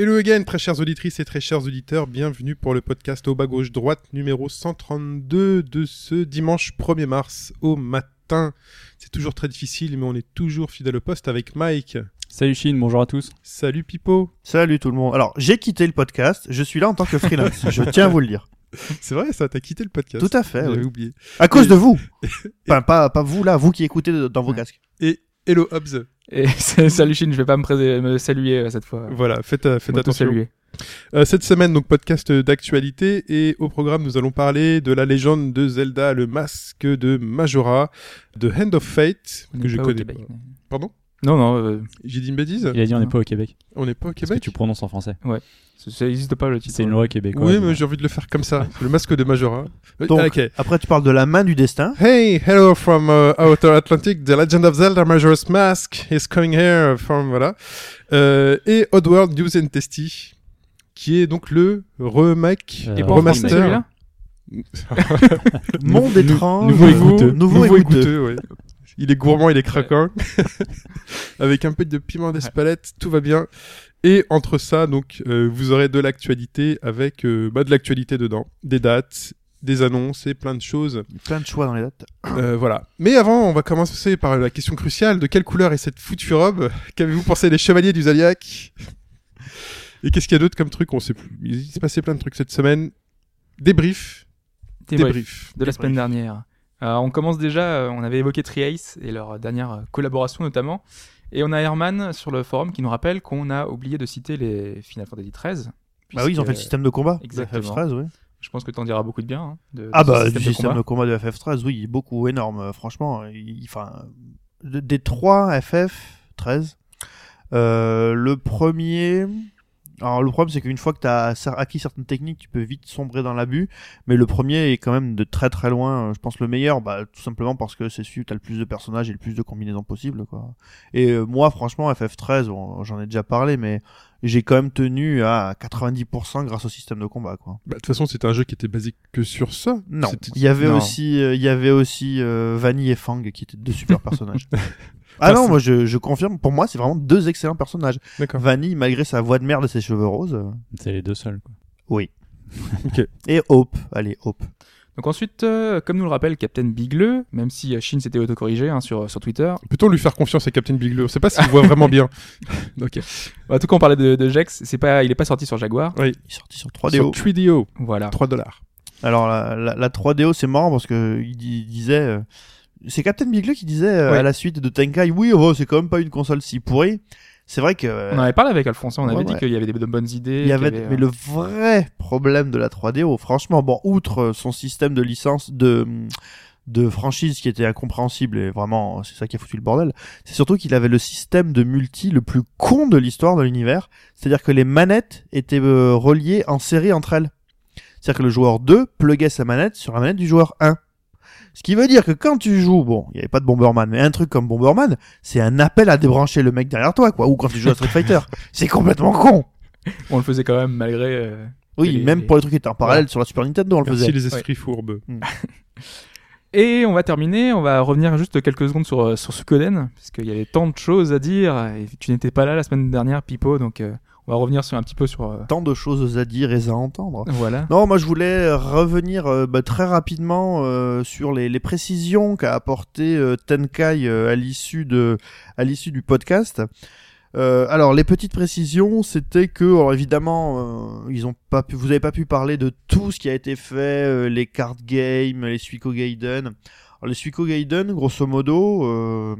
Hello again, très chères auditrices et très chers auditeurs, bienvenue pour le podcast au bas gauche droite numéro 132 de ce dimanche 1er mars au matin. C'est toujours très difficile, mais on est toujours fidèle au poste avec Mike. Salut Chine, bonjour à tous. Salut Pipo. Salut tout le monde. Alors, j'ai quitté le podcast, je suis là en tant que freelance, je tiens à vous le dire. C'est vrai, ça, t'as quitté le podcast. Tout à fait, J'avais oui. oublié. À cause Et- de vous. Enfin, pas, pas vous là, vous qui écoutez dans vos casques. Et hello Hobbs. Et salut Chine, je vais pas me, me saluer euh, cette fois. Voilà, faites, euh, faites attention. saluer. Euh, cette semaine, donc podcast d'actualité et au programme, nous allons parler de la légende de Zelda, le masque de Majora, de Hand of Fate, On que je au connais Québec. pas. Pardon? Non, non, euh, J'ai dit une bêtise il a dit on n'est pas au Québec. On n'est pas au Parce que Québec tu prononces en français. Ah, Ça n'existe pas le titre. hein. C'est une loi québécoise. Oui, mais j'ai envie de le faire comme ça. Le masque de Majora. Euh, Donc, ok. après, tu parles de la main du destin. Hey, hello from uh, Outer Atlantic. The Legend of Zelda Majora's Mask is coming here from voilà. Euh, et Oddworld News and Testy, qui est donc le remake, Euh, Et pas en remaster. français, celui-là Monde Nou- étrange. nouveau et goûteux. Nouveau, et goûteux. ouais. Il est gourmand, il est craquant. Avec un peu de piment d'espalette, tout va bien. Et entre ça, donc, euh, vous aurez de l'actualité avec euh, bah, de l'actualité dedans, des dates, des annonces et plein de choses. Plein de choix dans les dates. Euh, voilà. Mais avant, on va commencer par la question cruciale de quelle couleur est cette foutue robe? Qu'avez-vous pensé des chevaliers du Zodiac? Et qu'est-ce qu'il y a d'autre comme truc? On sait plus. Il s'est passé plein de trucs cette semaine. Débrief. Débrief Débrief. de la semaine dernière. Alors, on commence déjà, euh, on avait évoqué Triace et leur dernière euh, collaboration notamment. Et on a Herman sur le forum qui nous rappelle qu'on a oublié de citer les Final Fantasy XIII. Bah oui, ils ont fait le système de combat. exactement. De FF13, oui. Je pense que t'en diras beaucoup de bien. hein, de, Ah bah, système du de système combat. de combat de FF13, oui, beaucoup, énorme. euh, Franchement, enfin, de- des trois FF13, euh, le premier... Alors le problème c'est qu'une fois que tu as acquis certaines techniques, tu peux vite sombrer dans l'abus, mais le premier est quand même de très très loin, euh, je pense le meilleur, bah, tout simplement parce que c'est celui où tu as le plus de personnages et le plus de combinaisons possibles. Quoi. Et euh, moi franchement FF13, bon, j'en ai déjà parlé, mais j'ai quand même tenu à 90% grâce au système de combat. Quoi. Bah, De toute façon, c'était un jeu qui était basique que sur ça. Non, il y avait Non. aussi, euh, il y avait aussi euh, Vanille et Fang qui étaient deux super personnages. ah non, moi je, je confirme. Pour moi, c'est vraiment deux excellents personnages. D'accord. Vanille, malgré sa voix de merde et ses cheveux roses. C'est les deux seuls. Quoi. oui. Ok. Et Hope, allez Hope. Donc ensuite, euh, comme nous le rappelle Captain Bigleux, même si euh, Shin s'était autocorrigé hein, sur, sur Twitter, Peut-on lui faire confiance à Captain Bigelow On sait pas s'il voit vraiment bien. ok. en tout cas on parlait de, de Jex, c'est pas, il est pas sorti sur Jaguar. Oui. Il est sorti sur Sur 3DO. 3DO. Voilà. 3 dollars. Alors la, la, la 3DO, c'est marrant parce que il, di- disait. euh, c'est Captain Bigelow qui disait euh, Ouais. à la suite de Tenkai, oui, oh, c'est quand même pas une console si pourrie. C'est vrai que. euh, On avait parlé avec Alphonse, on avait dit ouais. qu'il y avait des de bonnes idées. Il y avait, mais euh, le vrai problème de la 3DO, franchement, bon, outre euh, son système de licence de de franchise qui était incompréhensible et vraiment c'est ça qui a foutu le bordel, c'est surtout qu'il avait le système de multi le plus con de l'histoire de l'univers, c'est-à-dire que les manettes étaient euh, reliées en série entre elles. C'est-à-dire que le joueur 2 pluguait sa manette sur la manette du joueur 1. Ce qui veut dire que quand tu joues, bon, il n'y avait pas de Bomberman, mais un truc comme Bomberman, c'est un appel à débrancher le mec derrière toi, quoi. Ou quand tu joues à Street Fighter. C'est complètement con. On le faisait quand même malgré. euh, Oui, les- même les- pour les trucs qui étaient en parallèle sur la Super Nintendo, on le Merci faisait. les esprits fourbes. Et on va terminer, on va revenir juste quelques secondes sur, euh, sur Suikoden, parce qu'il y avait tant de choses à dire, et tu n'étais pas là la semaine dernière, Pipo, donc euh, on va revenir sur un petit peu sur... euh, Tant de choses à dire et à entendre. voilà. Non, moi je voulais revenir euh, bah, très rapidement euh, sur les, les précisions qu'a apporté euh, Tenkai euh, à l'issue de à l'issue du podcast. Euh, alors les petites précisions, c'était que alors évidemment euh, ils ont pas pu, vous avez pas pu parler de tout ce qui a été fait, euh, les card games, les Suiko Gaiden. Alors, les Suiko Gaiden, grosso modo, euh,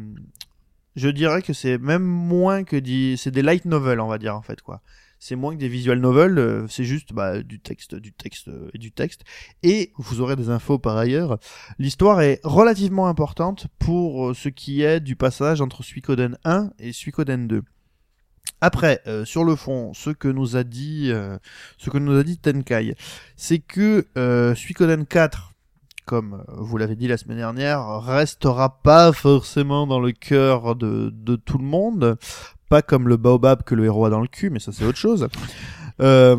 je dirais que c'est même moins que des, c'est des light novels, on va dire en fait quoi. C'est moins que des visual novels, euh, c'est juste bah, du texte, du texte et du texte. Et vous aurez des infos par ailleurs. L'histoire est relativement importante pour euh, ce qui est du passage entre Suikoden 1 et Suikoden 2. Après, euh, sur le fond, ce que nous a dit, ce que nous a dit Tenkai, c'est que euh, Suikoden 4 comme euh, vous l'avez dit la semaine dernière, restera pas forcément dans le cœur de, de tout le monde. Pas comme le baobab que le héros a dans le cul, mais ça c'est autre chose. Euh,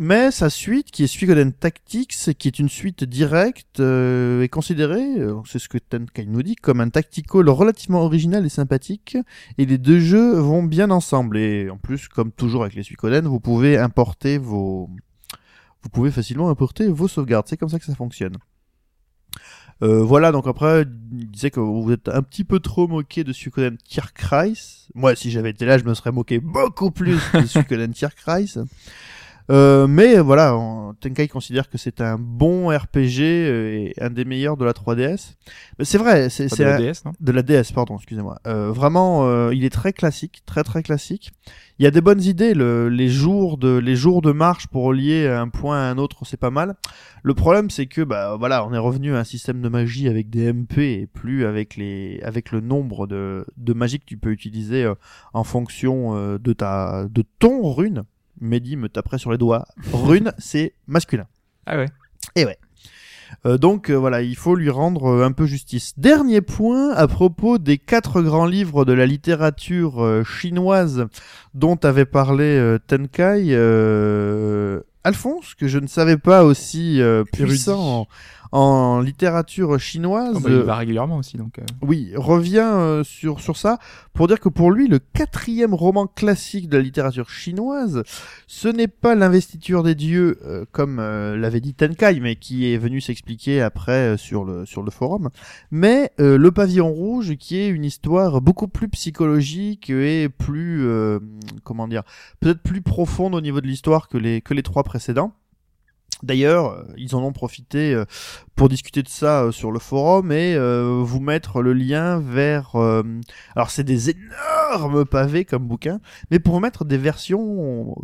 mais sa suite, qui est Suikoden Tactics, qui est une suite directe, euh, est considérée, euh, c'est ce que Tenkai nous dit, comme un tactical relativement original et sympathique. Et les deux jeux vont bien ensemble. Et en plus, comme toujours avec les Suikoden, vous pouvez importer vos, vous pouvez facilement importer vos sauvegardes. C'est comme ça que ça fonctionne. Euh, voilà, donc après, il disait que vous êtes un petit peu trop moqué de Suikoden Tierkreis. Moi, si j'avais été là, je me serais moqué beaucoup plus de Suikoden Tierkreis. Euh, mais voilà, on- Tenkai considère que c'est un bon RPG euh, et un des meilleurs de la 3DS. Mais C'est vrai, c'est de la un- DS, non? de la DS, pardon, excusez-moi. Euh, vraiment, euh, il est très classique, très très classique. Il y a des bonnes idées. Le, les jours de les jours de marche pour relier un point à un autre, c'est pas mal. Le problème, c'est que bah voilà, on est revenu à un système de magie avec des MP et plus avec les avec le nombre de de magies que tu peux utiliser euh, en fonction euh, de ta de ton rune. Mehdi me taperait sur les doigts. Rune, c'est masculin. Ah ouais. Euh, donc euh, voilà, il faut lui rendre euh, un peu justice. Dernier point à propos des quatre grands livres de la littérature chinoise dont avait parlé Tenkai. Alphonse, que je ne savais pas aussi puissant en, littérature chinoise, Oh, bah, il euh, va régulièrement aussi, donc. euh, oui, revient euh, sur, sur ça pour dire que pour lui, le quatrième roman classique de la littérature chinoise, ce n'est pas l'investiture des dieux, euh, comme euh, l'avait dit Tenkai, mais qui est venu s'expliquer après euh, sur, le, sur le forum, mais euh, le pavillon rouge, qui est une histoire beaucoup plus psychologique et plus, euh, comment dire, peut-être plus profonde au niveau de l'histoire que les, que les trois précédents. D'ailleurs, euh, ils en ont profité euh, pour discuter de ça euh, sur le forum et vous mettre le lien vers... alors c'est des énormes pavés comme bouquin, mais pour vous mettre des versions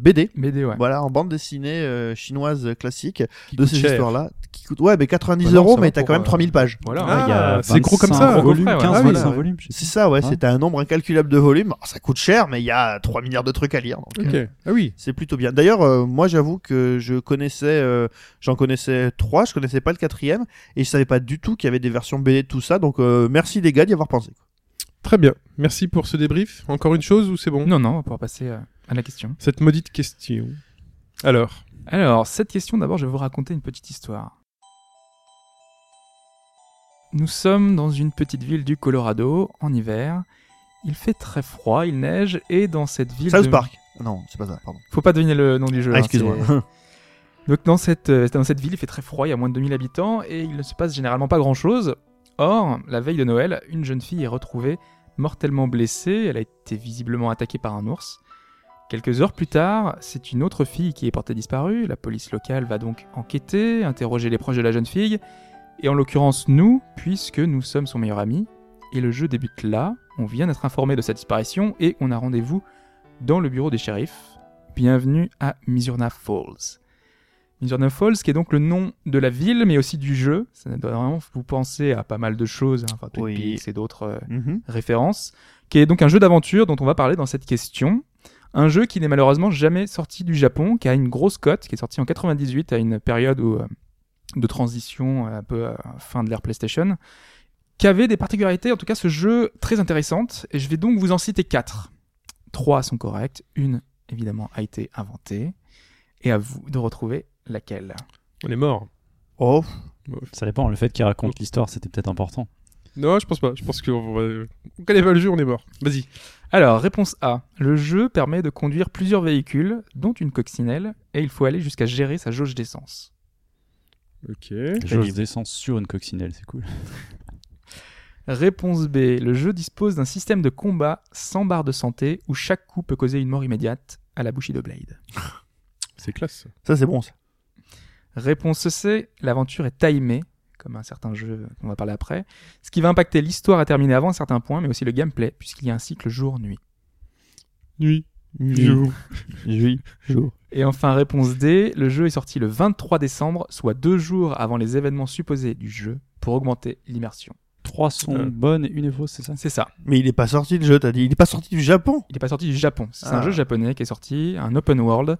BD. BD, ouais. Voilà, en bande dessinée chinoise classique Qui de ces histoires-là. Qui coûte, ouais, mais 90 Bah non, euros, mais t'as quand même euh, 3000 pages. Voilà. Ah, il y a c'est gros comme 25 ça. frais, 15 ouais. Ah volumes, ouais. volumes, C'est ça, ouais, c'est un nombre incalculable de volumes. Alors, ça coûte cher, mais il y a 3 milliards de trucs à lire. donc, Ok. euh, Ah oui. c'est plutôt bien. D'ailleurs, euh, moi, j'avoue que je connaissais, euh, j'en connaissais trois, je connaissais pas le quatrième, et je savais pas du tout qu'il y avait des versions BD de tout ça. Donc, euh, merci les gars d'y avoir pensé. Très bien. Merci pour ce débrief. Encore une chose ou c'est bon? Non, non, on va pouvoir passer euh, à la question. Cette maudite question. Alors, Alors, cette question, d'abord, je vais vous raconter une petite histoire. Nous sommes dans une petite ville du Colorado, en hiver. Il fait très froid, il neige, et dans cette ville... South de- Park. Non, c'est pas ça, pardon. Faut pas deviner le nom du jeu. Ah, hein, excuse-moi. Donc dans cette, euh, dans cette ville, il fait très froid, il y a moins de 2000 habitants, et il ne se passe généralement pas grand-chose. Or, la veille de Noël, une jeune fille est retrouvée mortellement blessée, elle a été visiblement attaquée par un ours. Quelques heures plus tard, c'est une autre fille qui est portée disparue, la police locale va donc enquêter, interroger les proches de la jeune fille, et en l'occurrence nous, puisque nous sommes son meilleur ami, et le jeu débute là, on vient d'être informé de sa disparition, et on a rendez-vous dans le bureau des shérifs. Bienvenue à Misurna Falls. Misurna Falls, qui est donc le nom de la ville, mais aussi du jeu. Ça doit vraiment vous penser à pas mal de choses, hein, enfin Oui. Peaks et d'autres euh, Mhm. références, qui est donc un jeu d'aventure dont on va parler dans cette question. Un jeu qui n'est malheureusement jamais sorti du Japon, qui a une grosse cote, qui est sorti en 98 à une période où, euh, de transition euh, un peu à fin de l'ère PlayStation, qui avait des particularités, en tout cas ce jeu très intéressantes, et je vais donc vous en citer quatre. Trois sont correctes, une évidemment a été inventée, et à vous de retrouver laquelle? on est mort. Oh, Ça dépend, le fait qu'il raconte l'histoire, c'était peut-être important. Non, je pense pas. Je pense qu'on va... on connaît pas le jeu, on est mort. Vas-y. Alors, réponse A. Le jeu permet de conduire plusieurs véhicules, dont une coccinelle, et il faut aller jusqu'à gérer sa jauge d'essence. Ok. Jauge d'essence sur une coccinelle, c'est cool. Réponse B. Le jeu dispose d'un système de combat sans barre de santé où chaque coup peut causer une mort immédiate à la Bushido Blade. C'est classe. ça c'est bon ça. Réponse C. L'aventure est timée, comme un certain jeu qu'on va parler après, ce qui va impacter l'histoire à terminer avant un certain point, mais aussi le gameplay, puisqu'il y a un cycle jour-nuit. Nuit. Jour. Oui, jour. Et enfin, réponse D, le jeu est sorti le 23 décembre, soit deux jours avant les événements supposés du jeu, pour augmenter l'immersion. Trois sont Euh. bonnes et une est fausse, c'est ça? C'est ça. Mais il est pas sorti le jeu, t'as dit. Il est pas sorti du Japon. Il n'est pas sorti du Japon. C'est Ah. un jeu japonais qui est sorti, un open world.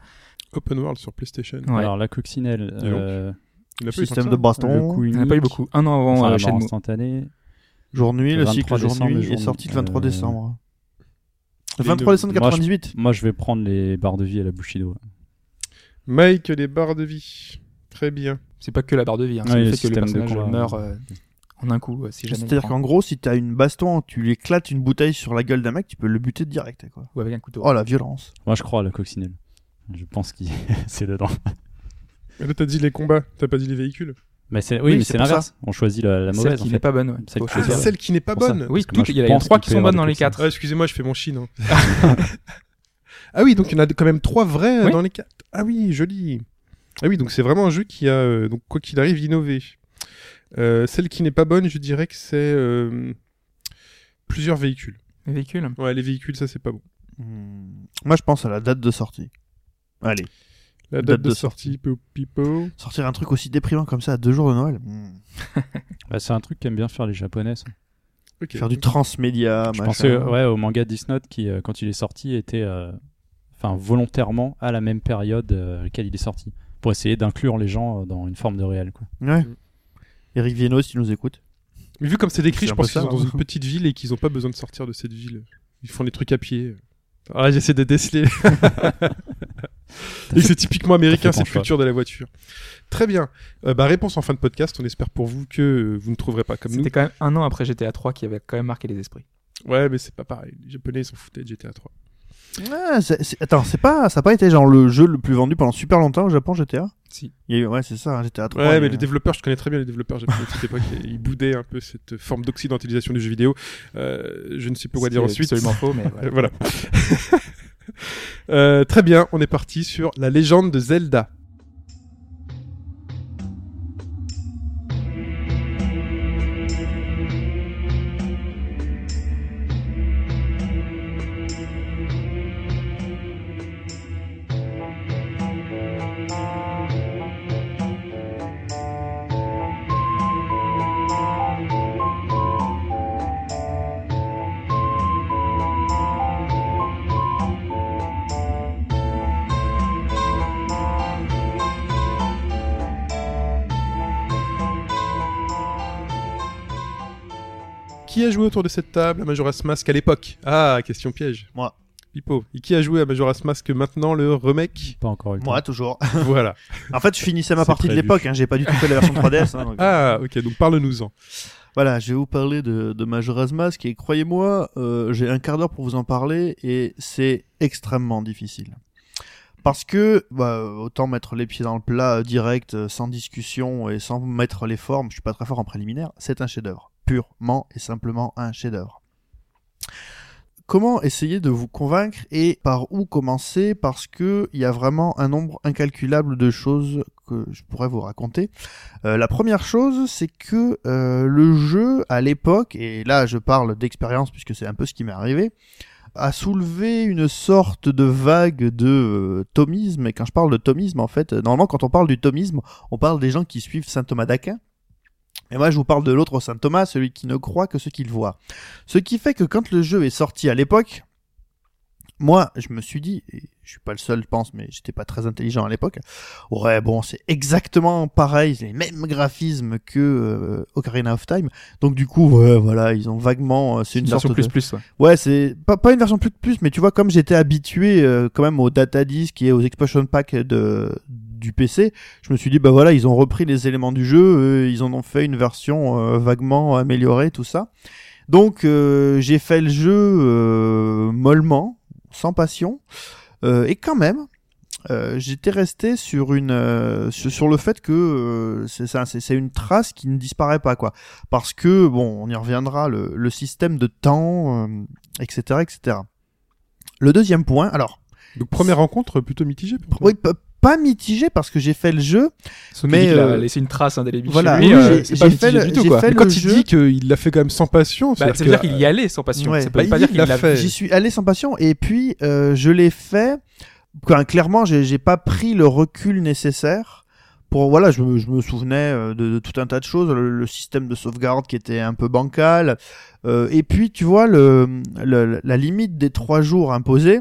Open World sur PlayStation. Ouais. Alors la coccinelle, euh, Il a Système de baston. Il n'y en a pas eu beaucoup. Un an avant euh, Shenmue. instantanée. Jour-nuit, Le le 23 cycle jour-nuit le est jour- sorti le 23 euh, décembre. Le les 23 deux. décembre Moi, je- 98. Moi, je vais prendre les barres de vie à la Bushido. Mike, les barres de vie. Très bien. C'est pas que la barre de vie, hein, c'est Ouais, le le fait que le système de personnage combat, meurt euh, en un coup, euh, si jamais. C'est-à-dire qu'en gros, si t'as une baston, tu lui éclates une bouteille sur la gueule d'un mec, tu peux le buter direct, quoi. Ou avec un couteau. Oh la violence. Moi, je crois à la coccinelle. Je pense que c'est dedans. Et là, t'as dit les combats, t'as pas dit les véhicules. Mais c'est, Oui, oui, mais c'est l'inverse. On choisit la, la Celle mauvaise. qui en n'est pas bonne. ouais. Celle qui Ah, celle qui n'est pas ça. bonne. Oui, toutes- il y a- y a trois qu'il qui sont bonnes dans les quatre. Ah, excusez-moi, je fais mon chine. hein. ah oui, donc il y en a quand même trois vrais euh, Oui. dans les quatre. Ah oui, joli. Ah oui, donc c'est vraiment un jeu qui a, euh, donc quoi qu'il arrive, innové. Euh, celle qui n'est pas bonne, je dirais que c'est euh, plusieurs véhicules. Les véhicules? Ouais, les véhicules, ça c'est pas bon. Hmm. Moi, je pense à la date de sortie. Allez, La date, Date de, de sortie, po- pipo. sortir un truc aussi déprimant comme ça à deux jours de Noël. hmm. Bah, c'est un truc qu'aiment bien faire les japonais. ça. Faire du transmédia, Je machin. pensais ouais, au manga Death Note qui, euh, quand il est sorti, était euh, enfin volontairement à la même période euh, à laquelle il est sorti. Pour essayer d'inclure les gens euh, dans une forme de réel. Quoi. Ouais. Eric Viennot, si tu nous écoutes. Mais vu comme c'est décrit, je pense qu'ils sont dans une petite ville et qu'ils ont pas besoin de sortir de cette ville. Ils font des trucs à pied. Ah là, j'essaie de déceler. et c'est typiquement américain, cette culture de la voiture. Très bien. Euh, bah, réponse en fin de podcast. On espère pour vous que vous ne trouverez pas comme nous. C'était quand même un an après GTA 3 qui avait quand même marqué les esprits. Ouais, mais c'est pas pareil. Les Japonais, ils s'en foutaient de GTA 3. Ah, c'est- c'est- Attends, c'est pas, ça a pas été genre le jeu le plus vendu pendant super longtemps au Japon, GTA Si. Il y a eu- Ouais, c'est ça, hein, GTA 3. Ouais, mais les développeurs, je connais très bien les développeurs japonais de cette époque. Ils boudaient un peu cette forme d'occidentalisation du jeu vidéo. Euh, je ne sais pas quoi dire C'est ensuite. absolument faux, mais voilà. voilà. Euh, très bien, on est parti sur la légende de Zelda. Qui a joué autour de cette table à Majora's Mask à l'époque Ah, question piège. Moi. Pipo. Et qui a joué à Majora's Mask maintenant, le remake Pas encore eu. Moi, toujours. Voilà. En fait, je finissais ma partie de l'époque, hein, j'ai pas du tout fait la version 3DS. hein, donc, Ah, ok, donc parle-nous-en. Voilà, je vais vous parler de, de Majora's Mask et croyez-moi, euh, j'ai un quart d'heure pour vous en parler et c'est extrêmement difficile. Parce que, bah, autant mettre les pieds dans le plat euh, direct, euh, sans discussion et sans mettre les formes, je suis pas très fort en préliminaire, c'est un chef-d'œuvre. Purement et simplement un chef-d'œuvre. Comment essayer de vous convaincre et par où commencer? Parce que il y a vraiment un nombre incalculable de choses que je pourrais vous raconter. Euh, la première chose, c'est que euh, le jeu à l'époque, et là je parle d'expérience puisque c'est un peu ce qui m'est arrivé, a soulevé une sorte de vague de euh, thomisme. Et quand je parle de thomisme, en fait, normalement quand on parle du thomisme, on parle des gens qui suivent saint Thomas d'Aquin. Et moi, je vous parle de l'autre saint Thomas, celui qui ne croit que ce qu'il voit. Ce qui fait que quand le jeu est sorti à l'époque, moi, je me suis dit, et je suis pas le seul, je pense, mais j'étais pas très intelligent à l'époque. Ouais, bon, c'est exactement pareil, c'est les mêmes graphismes que euh, Ocarina of Time. Donc du coup, ouais, voilà, ils ont vaguement, euh, c'est une, Une sorte version de... plus plus. ouais. Ouais, c'est pas, pas une version plus plus, mais tu vois, comme j'étais habitué euh, quand même au data disk et aux expansion packs de du PC, je me suis dit bah voilà, ils ont repris les éléments du jeu, euh, ils en ont fait une version euh, vaguement améliorée, tout ça. Donc euh, j'ai fait le jeu euh, mollement, sans passion, euh, et quand même. euh, J'étais resté sur une euh, sur, le fait que euh, c'est ça, c'est une trace qui ne disparaît pas quoi parce que bon, on y reviendra, le, le système de temps, etc., etc. Le deuxième point, alors, Donc première rencontre plutôt mitigée. pour toi oui, pas mitigé parce que j'ai fait le jeu, Mais, a euh, laissé une trace indélébile voilà, chez lui. oui, euh, j'ai- pas fait le- du tout j'ai quoi. fait Mais le quand il jeu- dit qu'il l'a fait quand même sans passion, Bah, c'est-à-dire ça veut dire que- qu'il y allait sans passion. Ouais. Ça veut Bah, pas il dire qu'il l'a fait. j'y suis allé sans passion et puis euh, je l'ai fait. Enfin, clairement, j'ai j'ai pas pris le recul nécessaire. Pour voilà, je me, je me souvenais euh, de, de tout un tas de choses, le, le système de sauvegarde qui était un peu bancal, euh, et puis tu vois le, le- la limite des trois jours imposés.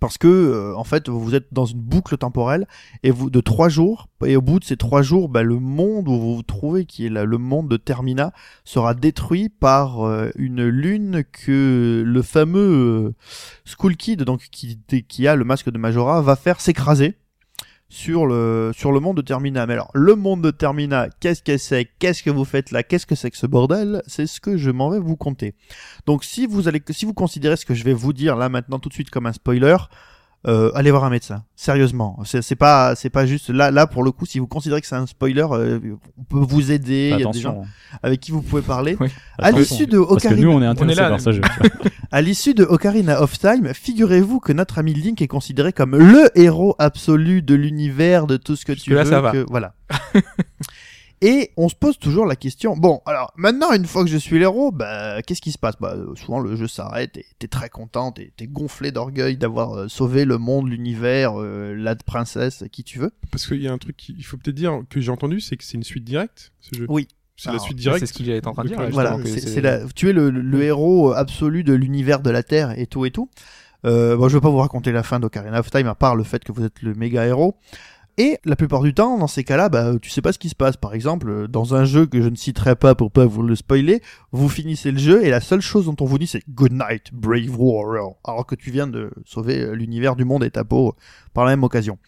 Parce que euh, en fait vous êtes dans une boucle temporelle et vous de trois jours et au bout de ces trois jours bah, le monde où vous vous trouvez qui est là, le monde de Termina sera détruit par euh, une lune que le fameux euh, Kid donc qui, qui a le masque de Majora va faire s'écraser sur le sur le monde de Termina. Mais alors le monde de Termina, qu'est-ce que c'est? Qu'est-ce que vous faites là? Qu'est-ce que c'est que ce bordel? C'est ce que je m'en vais vous conter. Donc si vous allez si vous considérez ce que je vais vous dire là maintenant tout de suite comme un spoiler, euh, allez voir un médecin. Sérieusement, c'est pas c'est pas juste là là pour le coup si vous considérez que c'est un spoiler, euh, on peut vous aider. Il y a des gens Attention. avec qui vous pouvez parler. Oui. À l'issue de Parce que nous, on est Ocarina, là, par ça. jeu. à l'issue de Ocarina of Time, figurez-vous que notre ami Link est considéré comme le héros absolu de l'univers, de tout ce que tu Jusque-là, veux. ça va. que- voilà. Et on se pose toujours la question. Bon, alors maintenant, une fois que je suis l'héros, bah, qu'est-ce qui se passe? Bah, euh, souvent le jeu s'arrête. et T'es très content, t'es t'es gonflé d'orgueil d'avoir euh, sauvé le monde, l'univers, euh, la princesse, qui tu veux. Parce qu'il y a un truc qu'il faut peut-être dire que j'ai entendu, c'est que c'est une suite directe, ce jeu. Oui. C'est la suite C'est directe. ce qu'il est en train de dire. Là, Voilà, c'est c'est la- tu es le, le héros absolu de l'univers de la Terre et tout et tout. Euh, bon, je vais pas vous raconter la fin d'Ocarina of Time à part le fait que vous êtes le méga héros. Et la plupart du temps, dans ces cas-là, bah, tu sais pas ce qui se passe. Par exemple, dans un jeu que je ne citerai pas pour pas vous le spoiler, vous finissez le jeu et la seule chose dont on vous dit c'est Good night, brave warrior, alors que tu viens de sauver euh, l'univers du monde et ta peau euh, par la même occasion.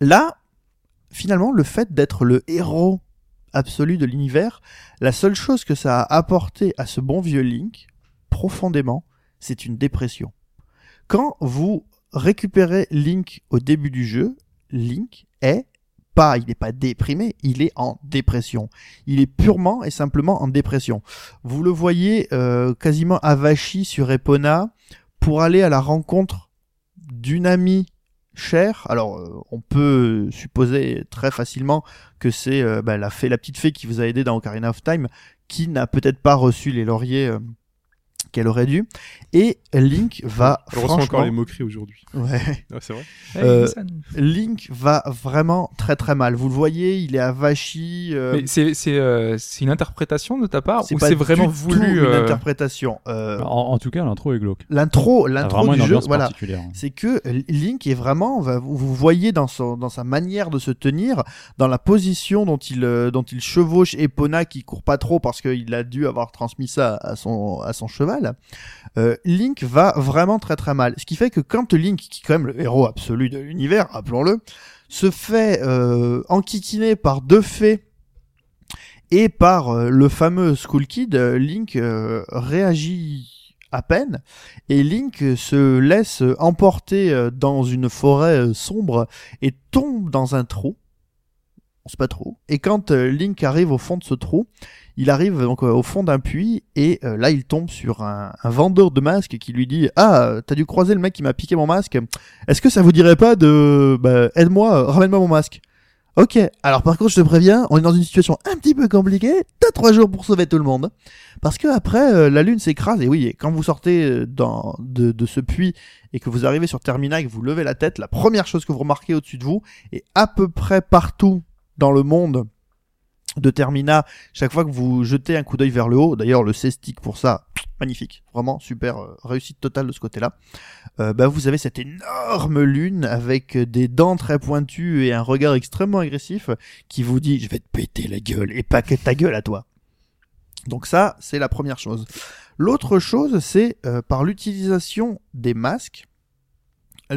Là, finalement, le fait d'être le héros absolu de l'univers, la seule chose que ça a apporté à ce bon vieux Link, profondément, c'est une dépression. Quand vous récupérez Link au début du jeu, Link est pas, il n'est pas déprimé, il est en dépression. Il est purement et simplement en dépression. Vous le voyez euh, quasiment avachi sur Epona pour aller à la rencontre d'une amie chère. Alors, euh, on peut supposer très facilement que c'est euh, bah, la la petite fée qui vous a aidé dans Ocarina of Time, qui n'a peut-être pas reçu les lauriers qu'elle aurait dû. Et Link va Je ressens encore franchement, les moqueries aujourd'hui. ouais, c'est vrai. Euh. Link va vraiment très très mal. Vous le voyez, il est avachi. euh, Mais c'est c'est euh, c'est une interprétation de ta part ou c'est vraiment du tout voulu une euh, interprétation. Euh, En, en tout cas, l'intro est glauque. l'intro, l'intro du jeu, voilà. c'est que Link est vraiment, vous voyez dans, son, dans sa manière de se tenir, dans la position dont il, dont il chevauche Epona qui court pas trop parce qu'il a dû avoir transmis ça à son, à son cheval. Euh, Link va vraiment très très mal. Ce qui fait que quand Link, qui est quand même le héros absolu de l'univers, rappelons-le, se fait euh, enquiquiner par deux fées et par euh, le fameux Skull Kid, euh, Link réagit à peine et Link se laisse emporter dans une forêt sombre et tombe dans un trou. On sait pas trop. Et quand euh, Link arrive au fond de ce trou, il arrive donc euh, au fond d'un puits et euh, là il tombe sur un, vendeur de masques qui lui dit ah t'as dû croiser le mec qui m'a piqué mon masque. Est-ce que ça vous dirait pas de bah, aide-moi, ramène-moi mon masque? Ok, alors par contre je te préviens, on est dans une situation un petit peu compliquée, t'as trois jours pour sauver tout le monde. Parce que après la lune s'écrase et oui, et quand vous sortez dans, de, de ce puits et que vous arrivez sur Termina et que vous levez la tête, la première chose que vous remarquez au-dessus de vous, et à peu près partout dans le monde de Termina, chaque fois que vous jetez un coup d'œil vers le haut, d'ailleurs le C-stick pour ça, magnifique, vraiment super euh, réussite totale de ce côté-là, euh, bah, vous avez cette énorme lune avec des dents très pointues et un regard extrêmement agressif qui vous dit je vais te péter la gueule et pas que ta gueule à toi. Donc ça, c'est la première chose. L'autre chose, c'est euh, par l'utilisation des masques,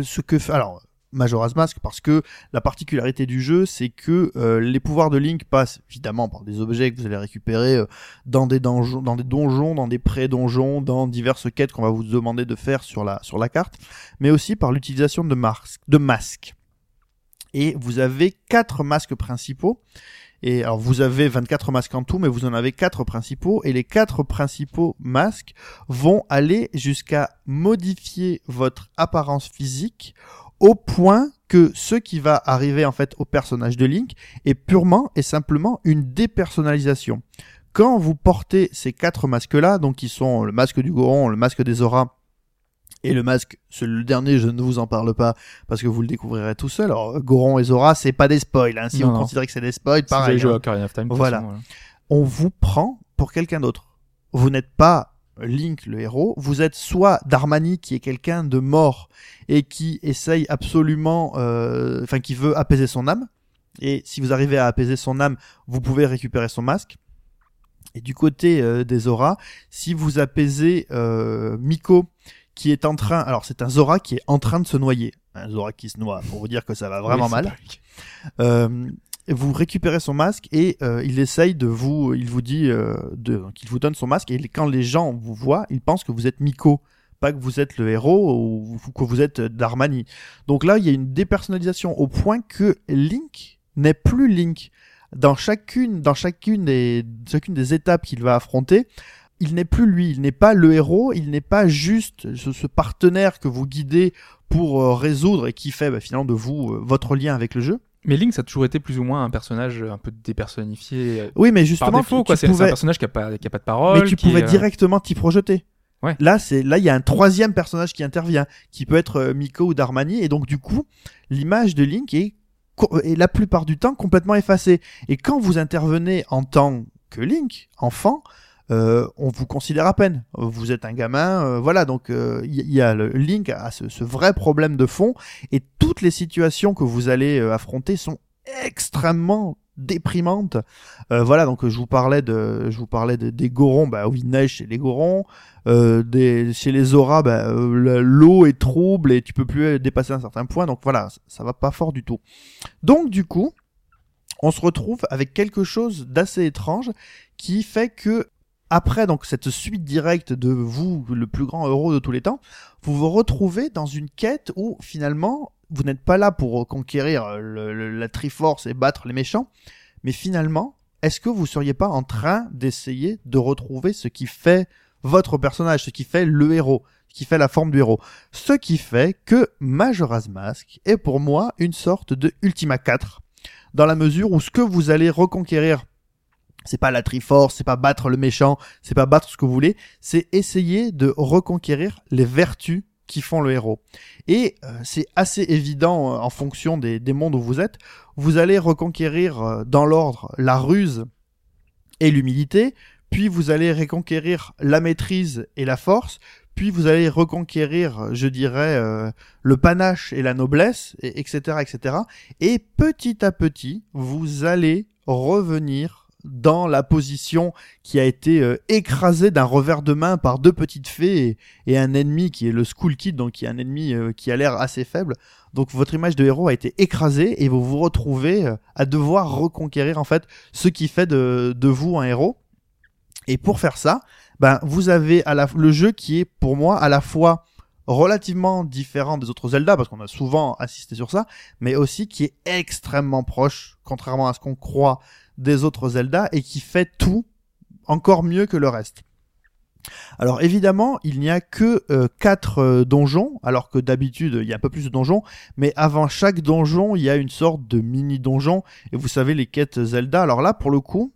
ce que fait alors Majora's Mask parce que la particularité du jeu c'est que euh, les pouvoirs de Link passent évidemment par des objets que vous allez récupérer euh, dans des donjons dans des donjons dans des pré-donjons dans diverses quêtes qu'on va vous demander de faire sur la carte mais aussi par l'utilisation de masques de masques. Et vous avez quatre masques principaux. Et alors vous avez 24 masques en tout, mais vous en avez quatre principaux, et les quatre principaux masques vont aller jusqu'à modifier votre apparence physique au point que ce qui va arriver en fait au personnage de Link est purement et simplement une dépersonnalisation. Quand vous portez ces quatre masques-là, donc qui sont le masque du Goron, le masque des auras et le masque, ce- le dernier, je ne vous en parle pas parce que vous le découvrirez tout seul. Alors, Goron et Zora, c'est pas des spoils. Hein. Si Non, vous non. considérez que c'est des spoils, si vous avez pareil. joué hein à Ocarina of Time. Voilà. façon, on vous prend pour quelqu'un d'autre. Vous n'êtes pas Link le héros, vous êtes soit Darmani qui est quelqu'un de mort et qui essaye absolument, euh, enfin qui veut apaiser son âme. Et si vous arrivez à apaiser son âme, vous pouvez récupérer son masque. Et du côté euh, des Zora, si vous apaisez euh, Miko qui est en train, alors c'est un Zora qui est en train de se noyer, un Zora qui se noie, pour vous dire que ça va vraiment Oui, mal. Euh, vous récupérez son masque et euh, il essaye de vous, il vous dit, euh, qu'il vous donne son masque et quand les gens vous voient, ils pensent que vous êtes Miko, pas que vous êtes le héros ou que vous êtes Darmani. Donc là, il y a une dépersonnalisation au point que Link n'est plus Link. Dans chacune, dans chacune des, chacune des étapes qu'il va affronter, il n'est plus lui, il n'est pas le héros, il n'est pas juste ce, ce partenaire que vous guidez pour euh, résoudre et qui fait bah, finalement de vous euh, votre lien avec le jeu. Mais Link, ça a toujours été plus ou moins un personnage un peu dépersonnifié. euh, Oui, mais Par justement, défaut, tu quoi. C'est c'est pouvais- un personnage qui a pas, qui a pas de parole. mais tu qui pouvais est, euh, directement t'y projeter. Ouais. Là, c'est là il y a un troisième personnage qui intervient, qui peut être euh, Miko ou Darmani, et donc du coup, l'image de Link est, est la plupart du temps complètement effacée. Et quand vous intervenez en tant que Link, enfant, euh, on vous considère à peine. Vous êtes un gamin, euh, voilà. Donc euh, il y, a le Link a ce, ce vrai problème de fond, et toutes les situations que vous allez affronter sont extrêmement déprimantes. Voilà, donc je vous parlais de, je vous parlais de- des Gorons, bah oui, neige chez les Gorons. Des, chez les Zora, bah, le- l'eau est trouble et tu peux plus dépasser un certain point. Donc voilà, ça va pas fort du tout. Donc du coup, on se retrouve avec quelque chose d'assez étrange qui fait que après donc cette suite directe de vous, le plus grand héros de tous les temps, vous vous retrouvez dans une quête où finalement vous n'êtes pas là pour conquérir euh, la Triforce et battre les méchants, mais finalement, est-ce que vous seriez pas en train d'essayer de retrouver ce qui fait votre personnage, ce qui fait le héros, ce qui fait la forme du héros, ce qui fait que Majora's Mask est pour moi une sorte de Ultima 4 dans la mesure où ce que vous allez reconquérir c'est pas la Triforce, c'est pas battre le méchant, c'est pas battre ce que vous voulez, c'est essayer de reconquérir les vertus qui font le héros. Et euh, c'est assez évident euh, en fonction des, des mondes où vous êtes. Vous allez reconquérir euh, dans l'ordre la ruse et l'humilité, puis vous allez reconquérir la maîtrise et la force, puis vous allez reconquérir, euh, je dirais, euh, le panache et la noblesse, et, etc., etc. Et petit à petit, vous allez revenir dans la position qui a été euh, écrasée d'un revers de main par deux petites fées et, un ennemi qui est le School Kid, donc qui est un ennemi euh, qui a l'air assez faible. Donc votre image de héros a été écrasée et vous vous retrouvez euh, à devoir reconquérir en fait ce qui fait de, de vous un héros. Et pour faire ça, ben vous avez le jeu qui est pour moi à la fois relativement différent des autres Zelda parce qu'on a souvent assisté sur ça, mais aussi qui est extrêmement proche, contrairement à ce qu'on croit des autres Zelda et qui fait tout encore mieux que le reste. Alors évidemment, il n'y a que euh, quatre euh, donjons, alors que d'habitude il y a un peu plus de donjons, mais avant chaque donjon il y a une sorte de mini donjon, et vous savez les quêtes Zelda. Alors là, pour le coup,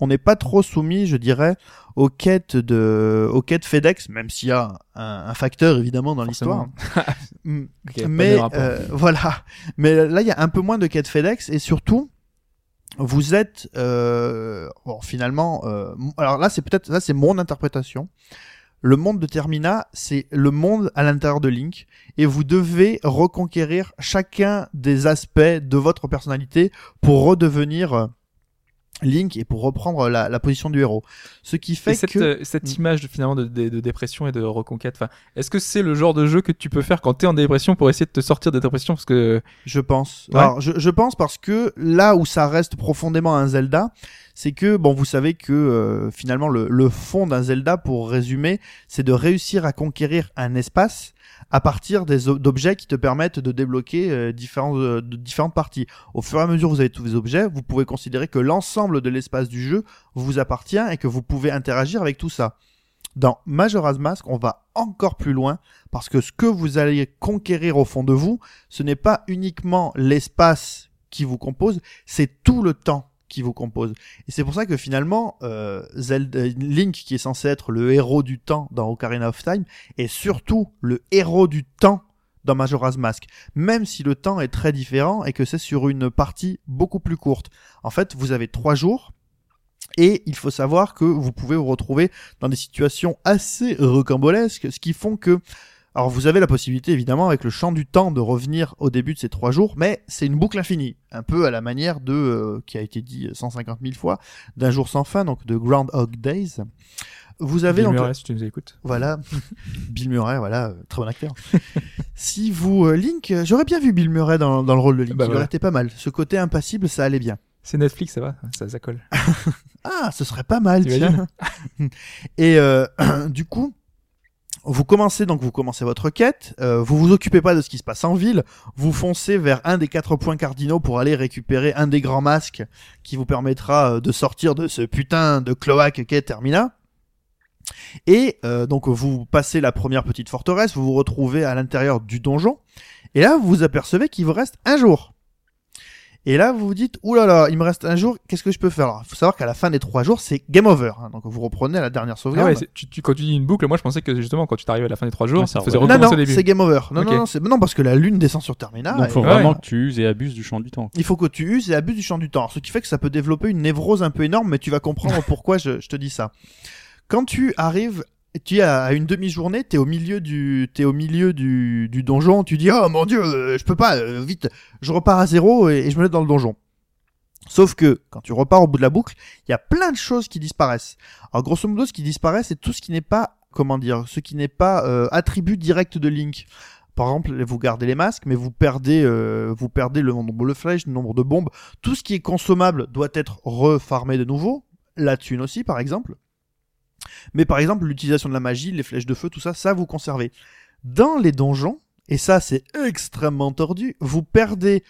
on n'est pas trop soumis, je dirais, aux quêtes de, aux quêtes FedEx, même s'il y a un, un facteur évidemment dans l'histoire. Mm. Mais euh, voilà. Mais là, il y a un peu moins de quêtes FedEx et surtout, vous êtes euh, bon, finalement. euh, alors là, c'est peut-être là, c'est mon interprétation. Le monde de Termina, c'est le monde à l'intérieur de Link, et vous devez reconquérir chacun des aspects de votre personnalité pour redevenir euh, Link et pour reprendre la, la position du héros. Ce qui fait Et cette, que euh, cette Mm. image de, finalement de, de- de dépression et de reconquête, enfin, est-ce que c'est le genre de jeu que tu peux faire quand t'es en dépression pour essayer de te sortir de dépression? Parce que Je pense. Ouais. Alors, je, je pense parce que là où ça reste profondément un Zelda, c'est que, bon, vous savez que euh, finalement, le, le fond d'un Zelda, pour résumer, c'est de réussir à conquérir un espace à partir des d'objets qui te permettent de débloquer euh, euh, différentes parties. Au fur et à mesure que vous avez tous les objets, vous pouvez considérer que l'ensemble de l'espace du jeu vous appartient et que vous pouvez interagir avec tout ça. Dans Majora's Mask, on va encore plus loin parce que ce que vous allez conquérir au fond de vous, ce n'est pas uniquement l'espace qui vous compose, c'est tout le temps qui vous compose. Et c'est pour ça que finalement, euh, Link, qui est censé être le héros du temps dans Ocarina of Time, est surtout le héros du temps dans Majora's Mask, même si le temps est très différent et que c'est sur une partie beaucoup plus courte. En fait, vous avez trois jours Et il faut savoir que vous pouvez vous retrouver dans des situations assez rocambolesques, ce qui font que alors vous avez la possibilité évidemment avec le champ du temps de revenir au début de ces trois jours, mais c'est une boucle infinie, un peu à la manière de euh, qui a été dit 150 000 fois d'un jour sans fin, donc de Groundhog Days. Vous avez Bill donc Murray, si tu nous écoutes. voilà Bill Murray, voilà très bon acteur. si vous euh, Link, euh, j'aurais bien vu Bill Murray dans, dans le rôle de Link, Bah il voilà. aurait été pas mal. Ce côté impassible, ça allait bien. C'est Netflix, ça va ça, ça colle. Ah, ce serait pas mal, tiens. Et euh, du coup, vous commencez donc vous commencez votre quête. euh, vous vous occupez pas de ce qui se passe en ville. Vous foncez vers un des quatre points cardinaux pour aller récupérer un des grands masques qui vous permettra euh, de sortir de ce putain de cloaque qu'est Termina. Et euh, donc vous passez la première petite forteresse, vous vous retrouvez à l'intérieur du donjon, et là vous vous apercevez qu'il vous reste un jour. Et là, vous vous dites, oulala, là là, il me reste un jour, qu'est-ce que je peux faire Alors, il faut savoir qu'à la fin des trois jours, c'est game over. hein. donc, vous reprenez à la dernière Ah sauvegarde. ouais, tu, tu, quand tu dis une boucle, moi je pensais que justement quand tu t'arrives à la fin des trois jours, ça faisait non, recommencer non, au début. c'est game over. Non, Ok. non, non, c'est non parce que la lune descend sur Termina. Donc et faut vraiment que tu uses et abuses du champ du temps. Il faut que tu uses et abuses du champ du temps. Ce qui fait que ça peut développer une névrose un peu énorme, mais tu vas comprendre pourquoi je, je te dis ça. Quand tu arrives, tu es à une demi-journée, t'es au milieu du, au milieu du, donjon, tu dis, oh mon dieu, euh, je peux pas, euh, vite, je repars à zéro et, je me mets dans le donjon. Sauf que, quand tu repars au bout de la boucle, il y a plein de choses qui disparaissent. Alors, grosso modo, ce qui disparaît, c'est tout ce qui n'est pas, comment dire, ce qui n'est pas euh, attribut direct de Link. Par exemple, vous gardez les masques, mais vous perdez, vous perdez le nombre de flèches, le nombre de bombes. Tout ce qui est consommable doit être refarmé de nouveau. La thune aussi, par exemple. Mais par exemple, l'utilisation de la magie, les flèches de feu, tout ça, ça vous conservez. Dans les donjons, et ça c'est extrêmement tordu, vous perdez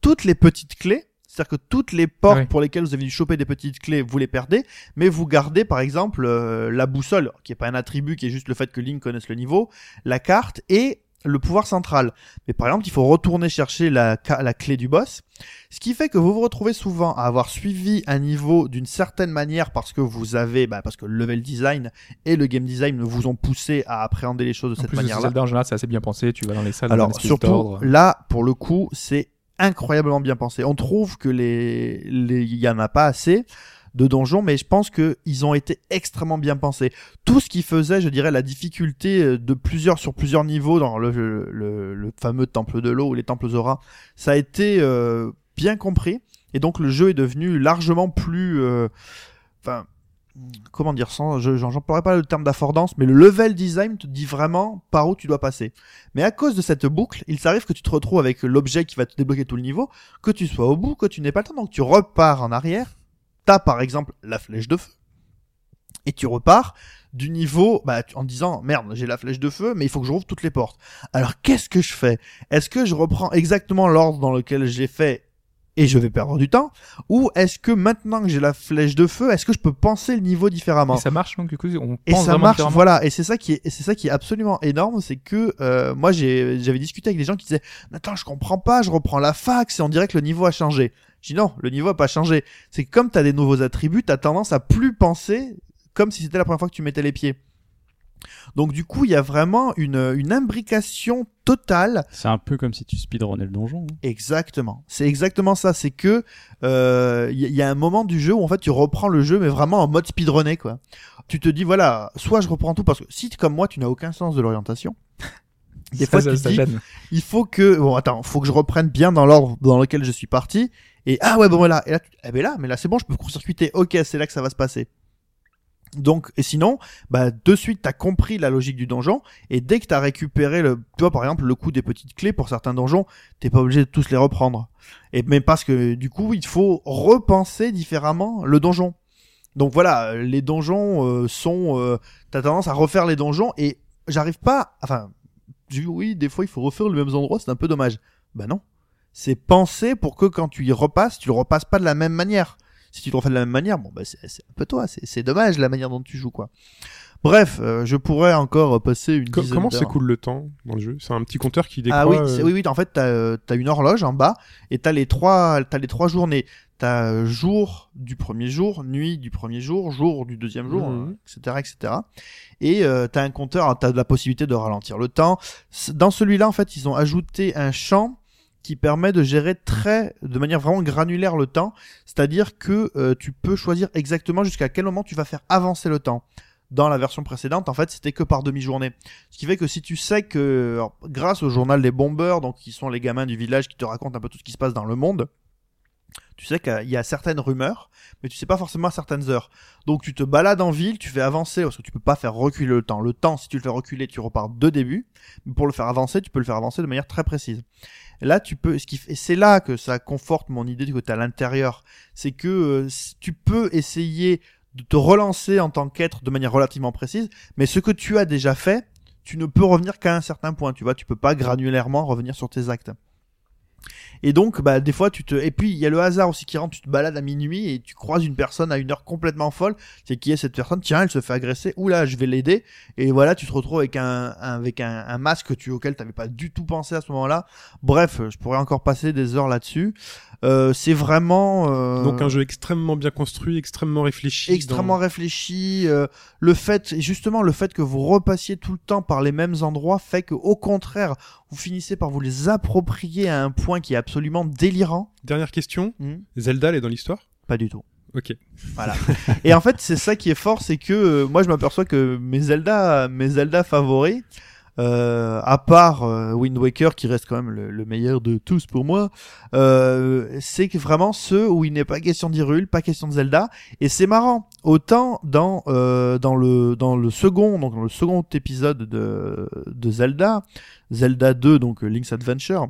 toutes les petites clés. C'est-à-dire que toutes les portes Ah oui. pour lesquelles vous avez dû choper des petites clés, vous les perdez, mais vous gardez par exemple euh, la boussole, qui est pas un attribut, qui est juste le fait que Link connaisse le niveau, la carte et le pouvoir central. Mais par exemple, il faut retourner chercher la, la clé du boss, ce qui fait que vous vous retrouvez souvent à avoir suivi un niveau d'une certaine manière parce que vous avez, bah, parce que le level design et le game design vous ont poussé à appréhender les choses de En cette manière-là. Zelda en général, c'est assez bien pensé. Tu vas dans les salles, Alors surtout là, pour le coup, c'est incroyablement bien pensé. On trouve que les, les, il y en a pas assez de donjons, mais je pense que ils ont été extrêmement bien pensés. Tout ce qui faisait, je dirais, la difficulté euh, de plusieurs sur plusieurs niveaux dans le, fameux temple de l'eau ou les temples Zora, ça a été euh, bien compris. Et donc le jeu est devenu largement plus, euh, enfin, comment dire sans, je, pas le terme d'affordance, mais le level design te dit vraiment par où tu dois passer. Mais à cause de cette boucle, il s'arrive que tu te retrouves avec l'objet qui va te débloquer tout le niveau, que tu sois au bout, que tu n'aies pas le temps, donc tu repars en arrière. T'as par exemple la flèche de feu. Et tu repars du niveau bah, tu- en disant merde j'ai la flèche de feu mais il faut que je rouvre toutes les portes. Alors qu'est-ce que je fais? Est-ce que je reprends exactement l'ordre dans lequel j'ai fait et je vais perdre du temps? Ou est-ce que maintenant que j'ai la flèche de feu, est-ce que je peux penser le niveau différemment? Et ça marche donc du coup, on et pense ça vraiment marche, voilà. Et c'est ça qui est, et c'est ça qui est absolument énorme, c'est que euh, moi j'ai, j'avais discuté avec des gens qui disaient, attends, je comprends pas, je reprends la fax et on dirait que le niveau a changé. Je dis non, le niveau a pas changé. C'est que comme t'as des nouveaux attributs, t'as tendance à plus penser comme si c'était la première fois que tu mettais les pieds. Donc du coup, il y a vraiment une, une imbrication totale C'est un peu comme si tu speedrunnais le donjon. hein. Exactement. C'est exactement ça. C'est que euh, il y, y a un moment du jeu où en fait tu reprends le jeu mais vraiment en mode speedrunné quoi. Tu te dis voilà, soit je reprends tout parce que si comme moi tu n'as aucun sens de l'orientation. Des Ça, fois ça, tu te ça dis gêne. il faut que bon attends, faut que je reprenne bien dans l'ordre dans lequel je suis parti et ah ouais bon voilà et là eh ben là mais là c'est bon je peux court-circuiter. OK, c'est là que ça va se passer. Donc, et sinon, bah, de suite, t'as compris la logique du donjon, et dès que t'as récupéré le, tu par exemple, le coup des petites clés pour certains donjons, t'es pas obligé de tous les reprendre. Et, mais parce que, du coup, il faut repenser différemment le donjon. Donc voilà, les donjons euh, sont, euh, t'as tendance à refaire les donjons, et j'arrive pas, enfin, oui, des fois il faut refaire les mêmes endroits, c'est un peu dommage. Bah non. C'est pensé pour que quand tu y repasses, tu le repasses pas de la même manière. Si tu le refais de la même manière, bon bah c'est un peu toi, c'est c'est dommage la manière dont tu joues quoi. Bref, euh, je pourrais encore passer une Co- dizaine comment s'écoule le temps dans le jeu? C'est un petit compteur qui décroît Ah oui, euh, oui, oui, en fait, t'as euh, t'as une horloge en bas et t'as les trois, t'as les trois journées. T'as euh, jour du premier jour, nuit du premier jour, jour du deuxième jour, Mhm. euh, etc., etc. Et euh, t'as un compteur, t'as de la possibilité de ralentir le temps. Dans celui-là, en fait, ils ont ajouté un champ qui permet de gérer très, de manière vraiment granulaire le temps. C'est-à-dire que euh, tu peux choisir exactement jusqu'à quel moment tu vas faire avancer le temps. Dans la version précédente, en fait, c'était que par demi-journée. Ce qui fait que si tu sais que, grâce au journal des bombeurs, donc qui sont les gamins du village qui te racontent un peu tout ce qui se passe dans le monde, tu sais qu'il y a certaines rumeurs, mais tu sais pas forcément à certaines heures. Donc tu te balades en ville, tu fais avancer, parce que tu peux pas faire reculer le temps. Le temps, si tu le fais reculer, tu repars de début. Mais pour le faire avancer, tu peux le faire avancer de manière très précise. Là, tu peux, et c'est là que ça conforte mon idée que tu à l'intérieur. C'est que euh, tu peux essayer de te relancer en tant qu'être de manière relativement précise, mais ce que tu as déjà fait, tu ne peux revenir qu'à un certain point. Tu vois, tu peux pas granulairement revenir sur tes actes. Et donc, bah, des fois, tu te, et puis, il y a le hasard aussi qui rentre, tu te balades à minuit et tu croises une personne à une heure complètement folle. C'est qui est cette personne? Tiens, elle se fait agresser. Oula, je vais l'aider. Et voilà, tu te retrouves avec un, avec un, un masque tu, auquel t'avais pas du tout pensé à ce moment-là. Bref, je pourrais encore passer des heures là-dessus. Euh, c'est vraiment euh, Donc un jeu extrêmement bien construit, extrêmement réfléchi. extrêmement dans- réfléchi. euh, le fait, et justement, le fait que vous repassiez tout le temps par les mêmes endroits fait que, au contraire, vous finissez par vous les approprier à un point qui est absolument délirant. Dernière question. Hmm, Zelda, elle est dans l'histoire? Pas du tout. Ok. Voilà. et en fait, c'est ça qui est fort, c'est que euh, moi, je m'aperçois que mes Zelda, mes Zelda favoris, euh, à part euh, Wind Waker, qui reste quand même le, le meilleur de tous pour moi, euh, c'est vraiment ceux où il n'est pas question d'Hyrule, pas question de Zelda, et c'est marrant. Autant dans euh, dans le dans le second donc dans le second épisode de de Zelda, Zelda 2 donc Link's Adventure,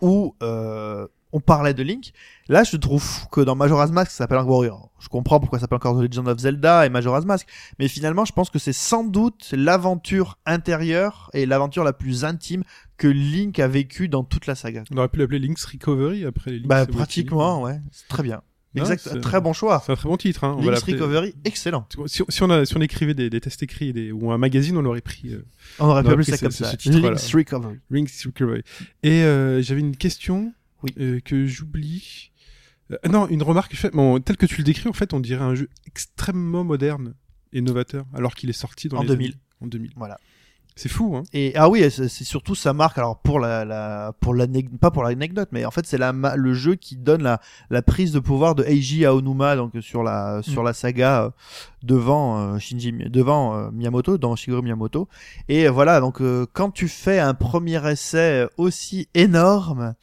où euh, on parlait de Link. Là, je trouve que dans Majora's Mask, ça s'appelle encore. Je comprends pourquoi ça s'appelle encore The Legend of Zelda et Majora's Mask, mais finalement, je pense que c'est sans doute l'aventure intérieure et l'aventure la plus intime que Link a vécue dans toute la saga. On aurait pu l'appeler Link's Recovery après les Link's Bah, pratiquement, ouais. C'est très bien. Non, exact. Très bon choix. C'est un très bon titre. Hein. On Link's Recovery, excellent. Si, si on a, si on écrivait des, des tests écrits des, ou un magazine, on l'aurait pris. euh, On aurait On aurait pris ça comme ce- ça. ce. Link's Recovery. Link's Recovery. Et euh, j'avais une question Oui. euh, que j'oublie. Euh, non, une remarque. Bon, tel que tu le décris, en fait, on dirait un jeu extrêmement moderne et novateur, alors qu'il est sorti dans En les 2000. années- En 2000. Voilà. C'est fou, hein. Et ah oui, c'est surtout sa marque. Alors pour la, la pour l'anecdote, pas pour l'anecdote, mais en fait c'est la le jeu qui donne la, la prise de pouvoir de Eiji Aonuma donc sur la sur la saga euh, devant euh, Shinji devant euh, Miyamoto dans Shigeru Miyamoto. Et voilà donc quand tu fais un premier essai aussi énorme.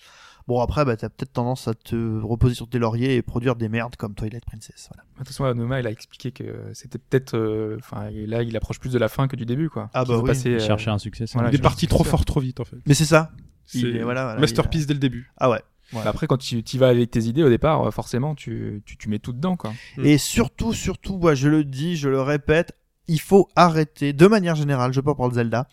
Bon après bah t'as peut-être tendance à te reposer sur tes lauriers et produire des merdes comme Twilight Princess. Voilà. De toute façon, Anoma, il a expliqué que c'était peut-être. euh, Enfin, là, il approche plus de la fin que du début, quoi. Ah bah oui. passer, euh, Chercher un succès. voilà, Il est parti trop fort, trop vite, en fait. Mais c'est ça. C'est Il est- voilà, voilà, masterpiece dès le début. Ah ouais. Après, quand tu y vas avec tes idées au départ, euh, forcément, tu, tu, tu mets tout dedans, quoi. Et surtout, surtout, moi, je le dis, je le répète, il faut arrêter, de manière générale, je parler de Zelda,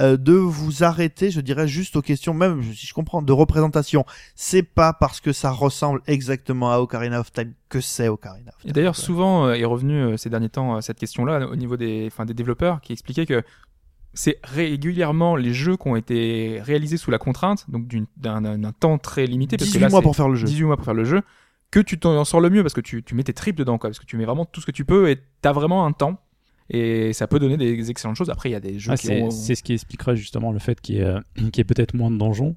euh, de vous arrêter, je dirais, juste aux questions, même si je comprends, de représentation. C'est pas parce que ça ressemble exactement à Ocarina of Time que c'est Ocarina of Time. Et d'ailleurs, souvent euh, est revenu euh, ces derniers temps euh, cette question-là au niveau des, enfin, des développeurs qui expliquaient que c'est régulièrement les jeux qui ont été réalisés sous la contrainte, donc d'un temps très limité. Parce 18 que là, mois pour faire le jeu. 18 mois pour faire le jeu, que tu t'en sors le mieux parce que tu, tu mets tes tripes dedans, quoi, parce que tu mets vraiment tout ce que tu peux et t'as vraiment un temps. Et ça peut donner des excellentes choses. Après, il y a des jeux Ah, qui c'est ont... ce qui expliquerait justement le fait qu'il y ait, euh, peut-être moins de donjons.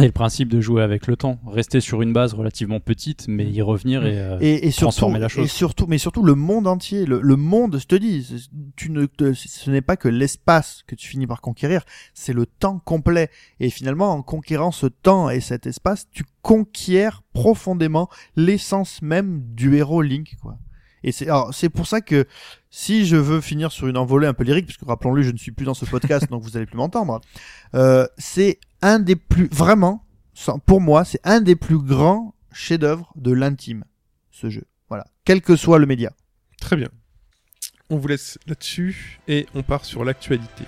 Et le principe de jouer avec le temps, rester sur une base relativement petite, mais y revenir et, euh, et, et surtout, transformer la chose. et surtout, mais surtout le monde entier, le, le monde, je te dis, c'est- tu ne, te- ce n'est pas que l'espace que tu finis par conquérir, c'est le temps complet. Et finalement, en conquérant ce temps et cet espace, tu conquiers profondément l'essence même du héros Link, quoi. Et c'est, alors, c'est pour ça que si je veux finir sur une envolée un peu lyrique, puisque rappelons-le, je ne suis plus dans ce podcast, donc vous allez plus m'entendre. Euh, c'est un des plus, vraiment, pour moi, c'est un des plus grands chefs-d'œuvre de l'intime, ce jeu. Voilà. Quel que soit le média. Très bien. On vous laisse là-dessus et on part sur l'actualité.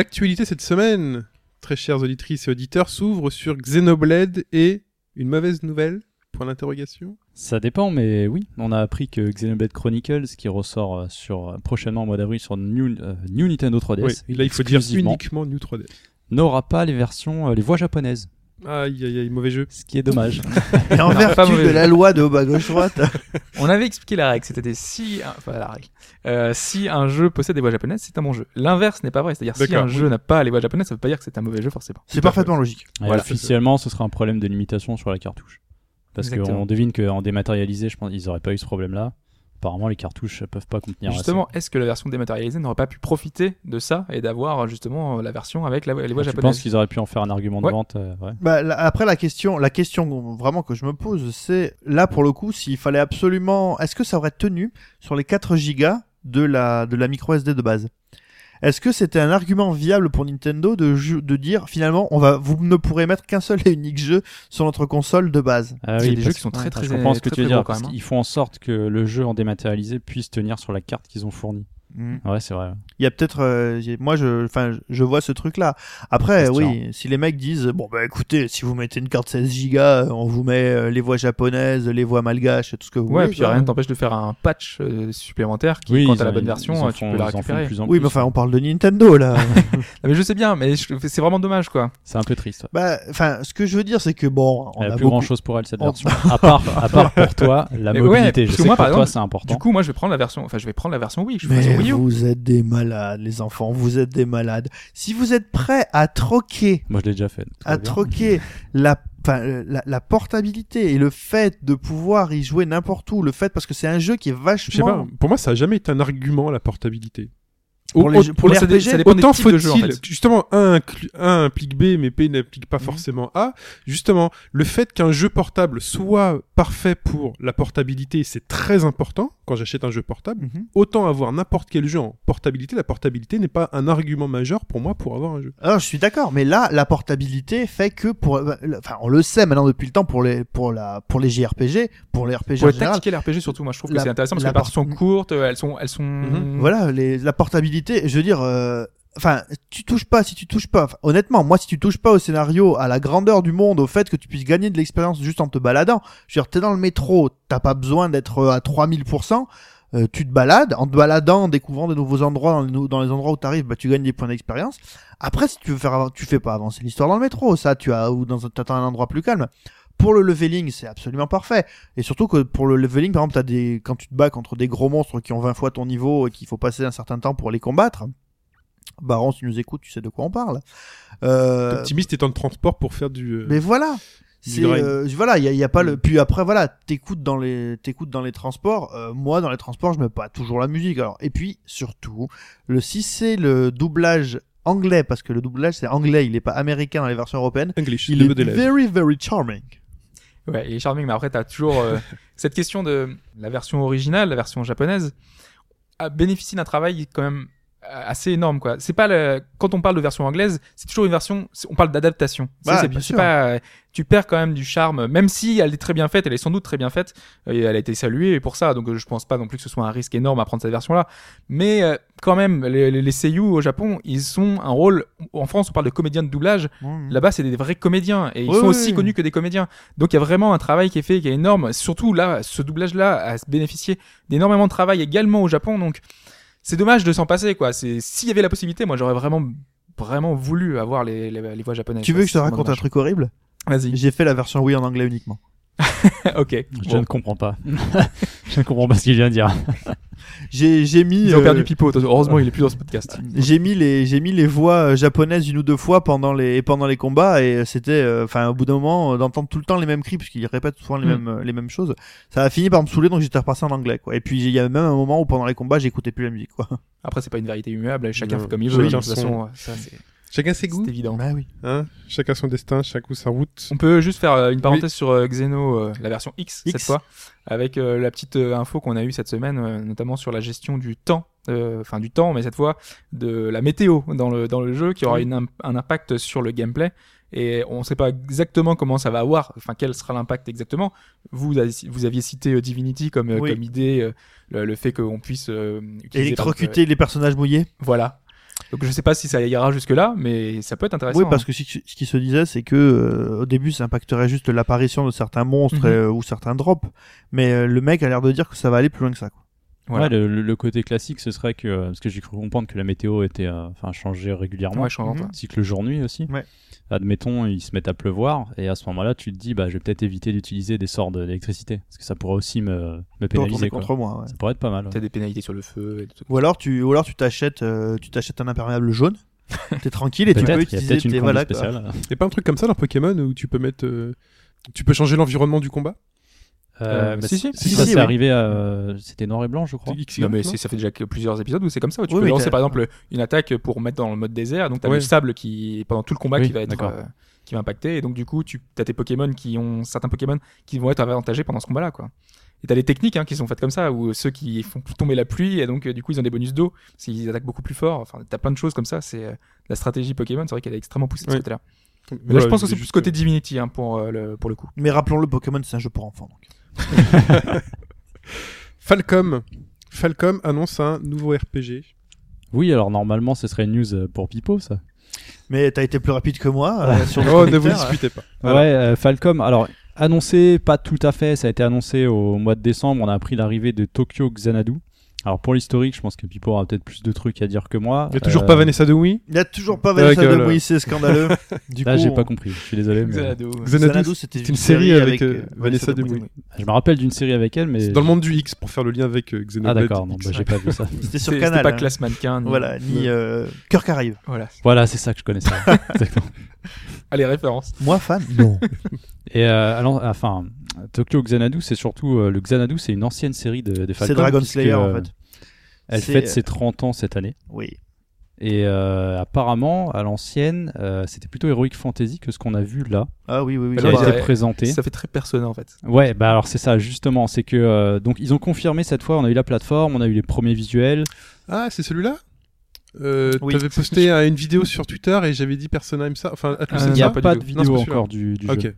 L'actualité cette semaine, très chères auditrices et auditeurs, s'ouvre sur Xenoblade et une mauvaise nouvelle? Point d'interrogation. Ça dépend, mais oui, on a appris que Xenoblade Chronicles, qui ressort euh, sur, euh, prochainement au mois d'avril sur New, euh, New Nintendo 3DS, Oui, et là il faut dire exclusivement, uniquement New 3D. n'aura pas les versions, euh, les voix japonaises, Aïe aïe aïe, mauvais jeu. ce qui est dommage. Et en vertu de la loi de haut bas gauche droite. On avait expliqué la règle, c'était si, enfin la règle, Euh, si un jeu possède des voix japonaises, c'est un bon jeu. L'inverse n'est pas vrai, c'est-à-dire si un jeu n'a pas les voix japonaises, ça veut pas dire que c'est un mauvais jeu forcément. C'est parfaitement logique. Et Voilà. officiellement, ce sera un problème de limitation sur la cartouche. Parce qu'on devine qu'en dématérialisé, je pense qu'ils auraient pas eu ce problème-là. Apparemment, les cartouches peuvent pas contenir. Justement, est-ce que la version dématérialisée n'aurait pas pu profiter de ça et d'avoir justement la version avec la, les voix assez. Je pense japonaises qu'ils auraient pu en faire un argument de Ouais. vente. euh, ouais. Bah, la- après la question, la question vraiment que je me pose, c'est là pour le coup, s'il fallait absolument, est-ce que ça aurait tenu sur les 4 gigas de la de la micro SD de base? Est-ce que c'était un argument viable pour Nintendo de ju- de dire finalement, on va, vous ne pourrez mettre qu'un seul et unique jeu sur notre console de base? Ah Il y a oui, des jeux qui sont très, très- Je comprends ce que très, tu veux dire. hein. qu'ils font en sorte que le jeu en dématérialisé puisse tenir sur la carte qu'ils ont fournie. Ouais, c'est vrai. Il y a peut-être, euh, moi je, enfin, je- vois ce truc-là. Après, oui, si les mecs disent, bon bah écoutez, si vous mettez une carte 16 gigas, on vous met euh, les voix japonaises, les voix malgaches, tout ce que vous Ouais, voulez. puis quoi. rien ne t'empêche de faire un patch euh, supplémentaire qui, Oui, quand t'as la bonne ils version, euh, tu font- peux la ils en font de récupérer. plus en Oui, plus. mais enfin, on parle de Nintendo là. Mais je sais bien, mais c'est vraiment dommage quoi. C'est un peu triste. ouais. bah, enfin, ce que je veux dire, c'est que bon, on Il n'y a a plus beaucoup- grand chose pour elle cette on- version. à, part, à part pour toi, la Mais ouais, mobilité. je sais que pour toi c'est important. Du coup, moi je vais prendre la version, enfin je vais prendre la version Wii. Wii U. vous êtes des malades, les enfants. Vous êtes des malades. Si vous êtes prêts à troquer, Moi je l'ai déjà fait. à bien. troquer la, enfin, la, la portabilité et le fait de pouvoir y jouer n'importe où, le fait parce que c'est un jeu qui est Je sais pas, vachement. pour moi ça a jamais été un argument la portabilité. Pour les pour les RPG, ça dépend des Autant faut-il, jeux, en fait. justement, A, implique B, mais B n'implique pas Mhm. forcément A. Justement, le fait qu'un jeu portable soit parfait pour la portabilité, c'est très important quand j'achète un jeu portable. Mhm. Autant avoir n'importe quel jeu en portabilité, la portabilité n'est pas un argument majeur pour moi pour avoir un jeu. Alors, je suis d'accord, mais là, la portabilité fait que pour, euh, enfin, on le sait maintenant depuis le temps pour les, pour la, pour les JRPG, pour les RPG Pour en les général. tactiques et les RPG surtout, moi je trouve que c'est intéressant parce que les parties sont courtes, elles sont, elles sont. Mhm. Voilà, les, la portabilité, je veux dire, euh, enfin, tu touches pas, si tu touches pas, honnêtement, moi, si tu touches pas au scénario, à la grandeur du monde, au fait que tu puisses gagner de l'expérience juste en te baladant, je veux dire, t'es dans le métro, t'as pas besoin d'être euh, à 3000%, euh, tu te balades, en te baladant, en découvrant de nouveaux endroits, dans les, endroits où t'arrives, bah, tu gagnes des points d'expérience. Après, si tu veux faire, tu fais pas avancer l'histoire dans le métro, ça, tu as, ou dans t'attends un endroit plus calme. Pour le leveling, c'est absolument parfait. Et surtout que pour le leveling, par exemple, t'as des, quand tu te bats contre des gros monstres qui ont 20 fois ton niveau et qu'il faut passer un certain temps pour les combattre. Baron, si tu nous écoutes, tu sais de quoi on parle. Euh, Optimiste étant de transport pour faire du. euh, mais voilà. C'est euh, voilà, il y a, il y a pas le. Mm. Puis après voilà, t'écoutes dans les t'écoutes dans les transports. Euh, moi dans les transports, je mets pas toujours la musique. Alors et puis surtout, le si c'est le doublage anglais parce que le doublage c'est anglais, il est pas américain dans les versions européennes. English, Il est very very charming. Ouais, il est charming, mais après, t'as toujours euh, cette question de la version originale, la version japonaise, a bénéficié d'un travail quand même assez énorme, quoi. C'est pas le... quand on parle de version anglaise, c'est toujours une version, on parle d'adaptation. Ouais, c'est pas, euh, tu perds quand même du charme, même si elle est très bien faite, elle est sans doute très bien faite, euh, et elle a été saluée pour ça, donc euh, je pense pas non plus que ce soit un risque énorme à prendre cette version-là. Mais euh, quand même, les, les, les seiyuu au Japon, ils ont un rôle. En France, on parle de comédiens de doublage. Là-bas, c'est des vrais comédiens et ils Oui, sont oui, aussi oui. connus que des comédiens. Donc il y a vraiment un travail qui est fait, qui est énorme. Surtout là, ce doublage-là a bénéficié d'énormément de travail également au Japon. Donc c'est dommage de s'en passer, quoi. C'est s'il y avait la possibilité, moi j'aurais vraiment, vraiment voulu avoir les, les, les voix japonaises. Tu veux que je te raconte un truc horrible? Vas-y. J'ai fait la version Wii en anglais uniquement. ok. Je Bon. ne comprends pas. je ne comprends pas ce qu'il vient de dire. J'ai j'ai mis Ils ont euh, perdu Pipo. Heureusement, il est plus dans ce podcast. j'ai mis les j'ai mis les voix euh, japonaises une ou deux fois pendant les pendant les combats et c'était euh, enfin au bout d'un moment euh, d'entendre tout le temps les mêmes cris puisqu'ils répètent souvent les Mm. mêmes les mêmes choses ça a fini par me saouler donc j'étais repassé en anglais quoi et puis il y a même un moment où pendant les combats j'écoutais plus la musique quoi Après, c'est pas une vérité immuable. Chacun fait comme il veut. De toute son- façon, ça c'est Chacun ses goûts, c'est évident. bah oui hein chacun son destin, chacun sa route. On peut juste faire euh, une parenthèse sur euh, Xeno, euh, la version X, X. cette fois, avec la petite info qu'on a eue cette semaine, notamment sur la gestion du temps, euh, enfin du temps, mais cette fois de la météo dans le dans le jeu, qui aura Oui. une im- un impact sur le gameplay. Et on ne sait pas exactement comment ça va avoir, enfin quel sera l'impact exactement. Vous vous aviez cité Divinity comme Oui. comme idée, le, le fait qu'on puisse euh, utiliser par exemple, électrocuter les personnages mouillés voilà. Donc je sais pas si ça ira jusque là, mais ça peut être intéressant. Oui, parce hein. que si- ce qui se disait, c'est que euh, au début, ça impacterait juste l'apparition de certains monstres Mhm. euh, ou certains drops, mais euh, le mec a l'air de dire que ça va aller plus loin que ça. Quoi. Voilà. Ouais, le, côté classique, ce serait que. euh, Parce que j'ai cru comprendre que la météo était. euh, Enfin, changeait régulièrement. Ouais, Mhm. Cycle jour-nuit aussi. Ouais. Admettons, ils se mettent à pleuvoir, et à ce moment-là, tu te dis, bah, je vais peut-être éviter d'utiliser des sorts d'électricité. Parce que ça pourrait aussi me, me pénaliser. Quoi. contre moi. ouais. Ça pourrait être pas mal. ouais. T'as des pénalités sur le feu et tout. Ou alors tu, ou alors tu t'achètes, euh, tu t'achètes un imperméable jaune. T'es tranquille et tu peux utiliser tes voilà. quoi. spéciale. Y a pas un truc comme ça dans Pokémon où tu peux mettre, euh, tu peux changer l'environnement du combat? Euh, Euh, bah, si, si. si, Si, ça si, c'est oui. arrivé à. C'était noir et blanc, je crois. X, Non mais ça fait déjà plusieurs épisodes où c'est comme ça. Où tu Oui, peux lancer par exemple une attaque pour mettre dans le mode désert. Donc t'as le sable qui pendant tout le combat Oui, qui va être euh, qui va impacter. Et donc du coup tu as tes Pokémon qui ont certains Pokémon qui vont être avantagés pendant ce combat-là quoi. Et t'as des techniques hein, qui sont faites comme ça où ceux qui font tomber la pluie et donc euh, du coup ils ont des bonus d'eau s'ils attaquent beaucoup plus fort. Enfin t'as plein de choses comme ça. C'est euh, la stratégie Pokémon. C'est vrai qu'elle est extrêmement poussée de ce côté-là. Mais là je pense que c'est plus juste côté Divinity hein, pour euh, le pour le coup. Mais rappelons-le, Pokémon c'est un jeu pour enfants. Donc. Falcom. Falcom annonce un nouveau RPG. Oui, alors normalement, ce serait une news euh, pour Pipo, ça. Mais t'as été plus rapide que moi euh, sur le Oh, ne vous disputez pas. Ouais, euh, Falcom. Alors, annoncé, pas tout à fait. Ça a été annoncé au mois de décembre. On a appris l'arrivée de Tokyo Xanadu. Alors, pour l'historique, je pense que Pipo aura peut-être plus de trucs à dire que moi. Il y a toujours Euh, pas Vanessa de Oui. Il y a toujours pas Vanessa Ouais, de voilà. Moïse, c'est scandaleux. Du Là, coup, j'ai pas compris. Je suis désolé. mais- Xanadu. C'était une série avec, euh, Vanessa de Demouy. Je me rappelle d'une série avec elle, mais. C'est dans le monde du X pour faire le lien avec euh, Ah, Xenoblade d'accord. Non, bah, j'ai pas vu ça. C'était sur c'était Canal. pas hein. classe mannequin. ni- Voilà, ni euh, Cœur Caraïbe. Voilà. voilà, c'est ça que je connaissais. Exactement. Allez référence. Moi, fan Non. Et euh, alors, enfin, Tokyo Xanadu, c'est surtout euh, le Xanadu, c'est une ancienne série de, des. C'est Dragon puisque, Slayer en euh, fait. Elle C'est- fête ses 30 ans cette année. Oui. Et euh, apparemment, à l'ancienne, euh, c'était plutôt Heroic Fantasy que ce qu'on a vu là, Ah oui, oui, oui. qui Alors, a été a- présenté. Ça fait très personnel en fait. Ouais, bah alors c'est ça justement, c'est que euh, donc ils ont confirmé cette fois, on a eu la plateforme, on a eu les premiers visuels. Ah, c'est celui-là? Euh, Oui. T'avais posté euh, une vidéo sur Twitter et j'avais dit Persona aime ça. Enfin, Atlus Euh, Il n'y a pas de vidéo encore du, du jeu.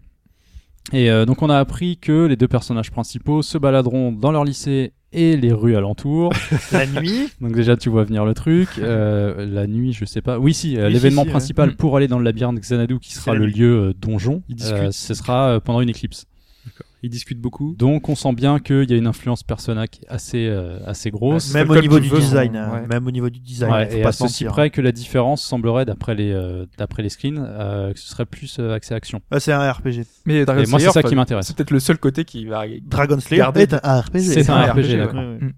Et euh, donc on a appris que les deux personnages principaux se baladeront dans leur lycée et les rues alentours. La nuit. donc déjà tu vois venir le truc. Euh, la nuit, je sais pas. Oui si, euh, Oui, l'événement si, si, ouais. principal Mm. pour aller dans le labyrinthe Xanadu qui sera le nuit. lieu euh, donjon, Ils discutent. euh, ce sera pendant une éclipse. Ils discutent beaucoup. Donc on sent bien qu'il y a une influence Persona qui est assez, euh, assez grosse. Même au niveau du son- design. hein. ouais. Même au niveau du design. Ouais, faut et pas à se ceci mentir. près que la différence semblerait, d'après les, euh, d'après les screens, euh, que ce serait plus euh, axé action. Ah, c'est un RPG. Mais Dragon Et moi, c'est Slayer, ça qui m'intéresse. C'est peut-être le seul côté qui va. Dragon Slayer est un RPG. C'est un RPG, ouais. d'accord. Ouais, ouais. Mm.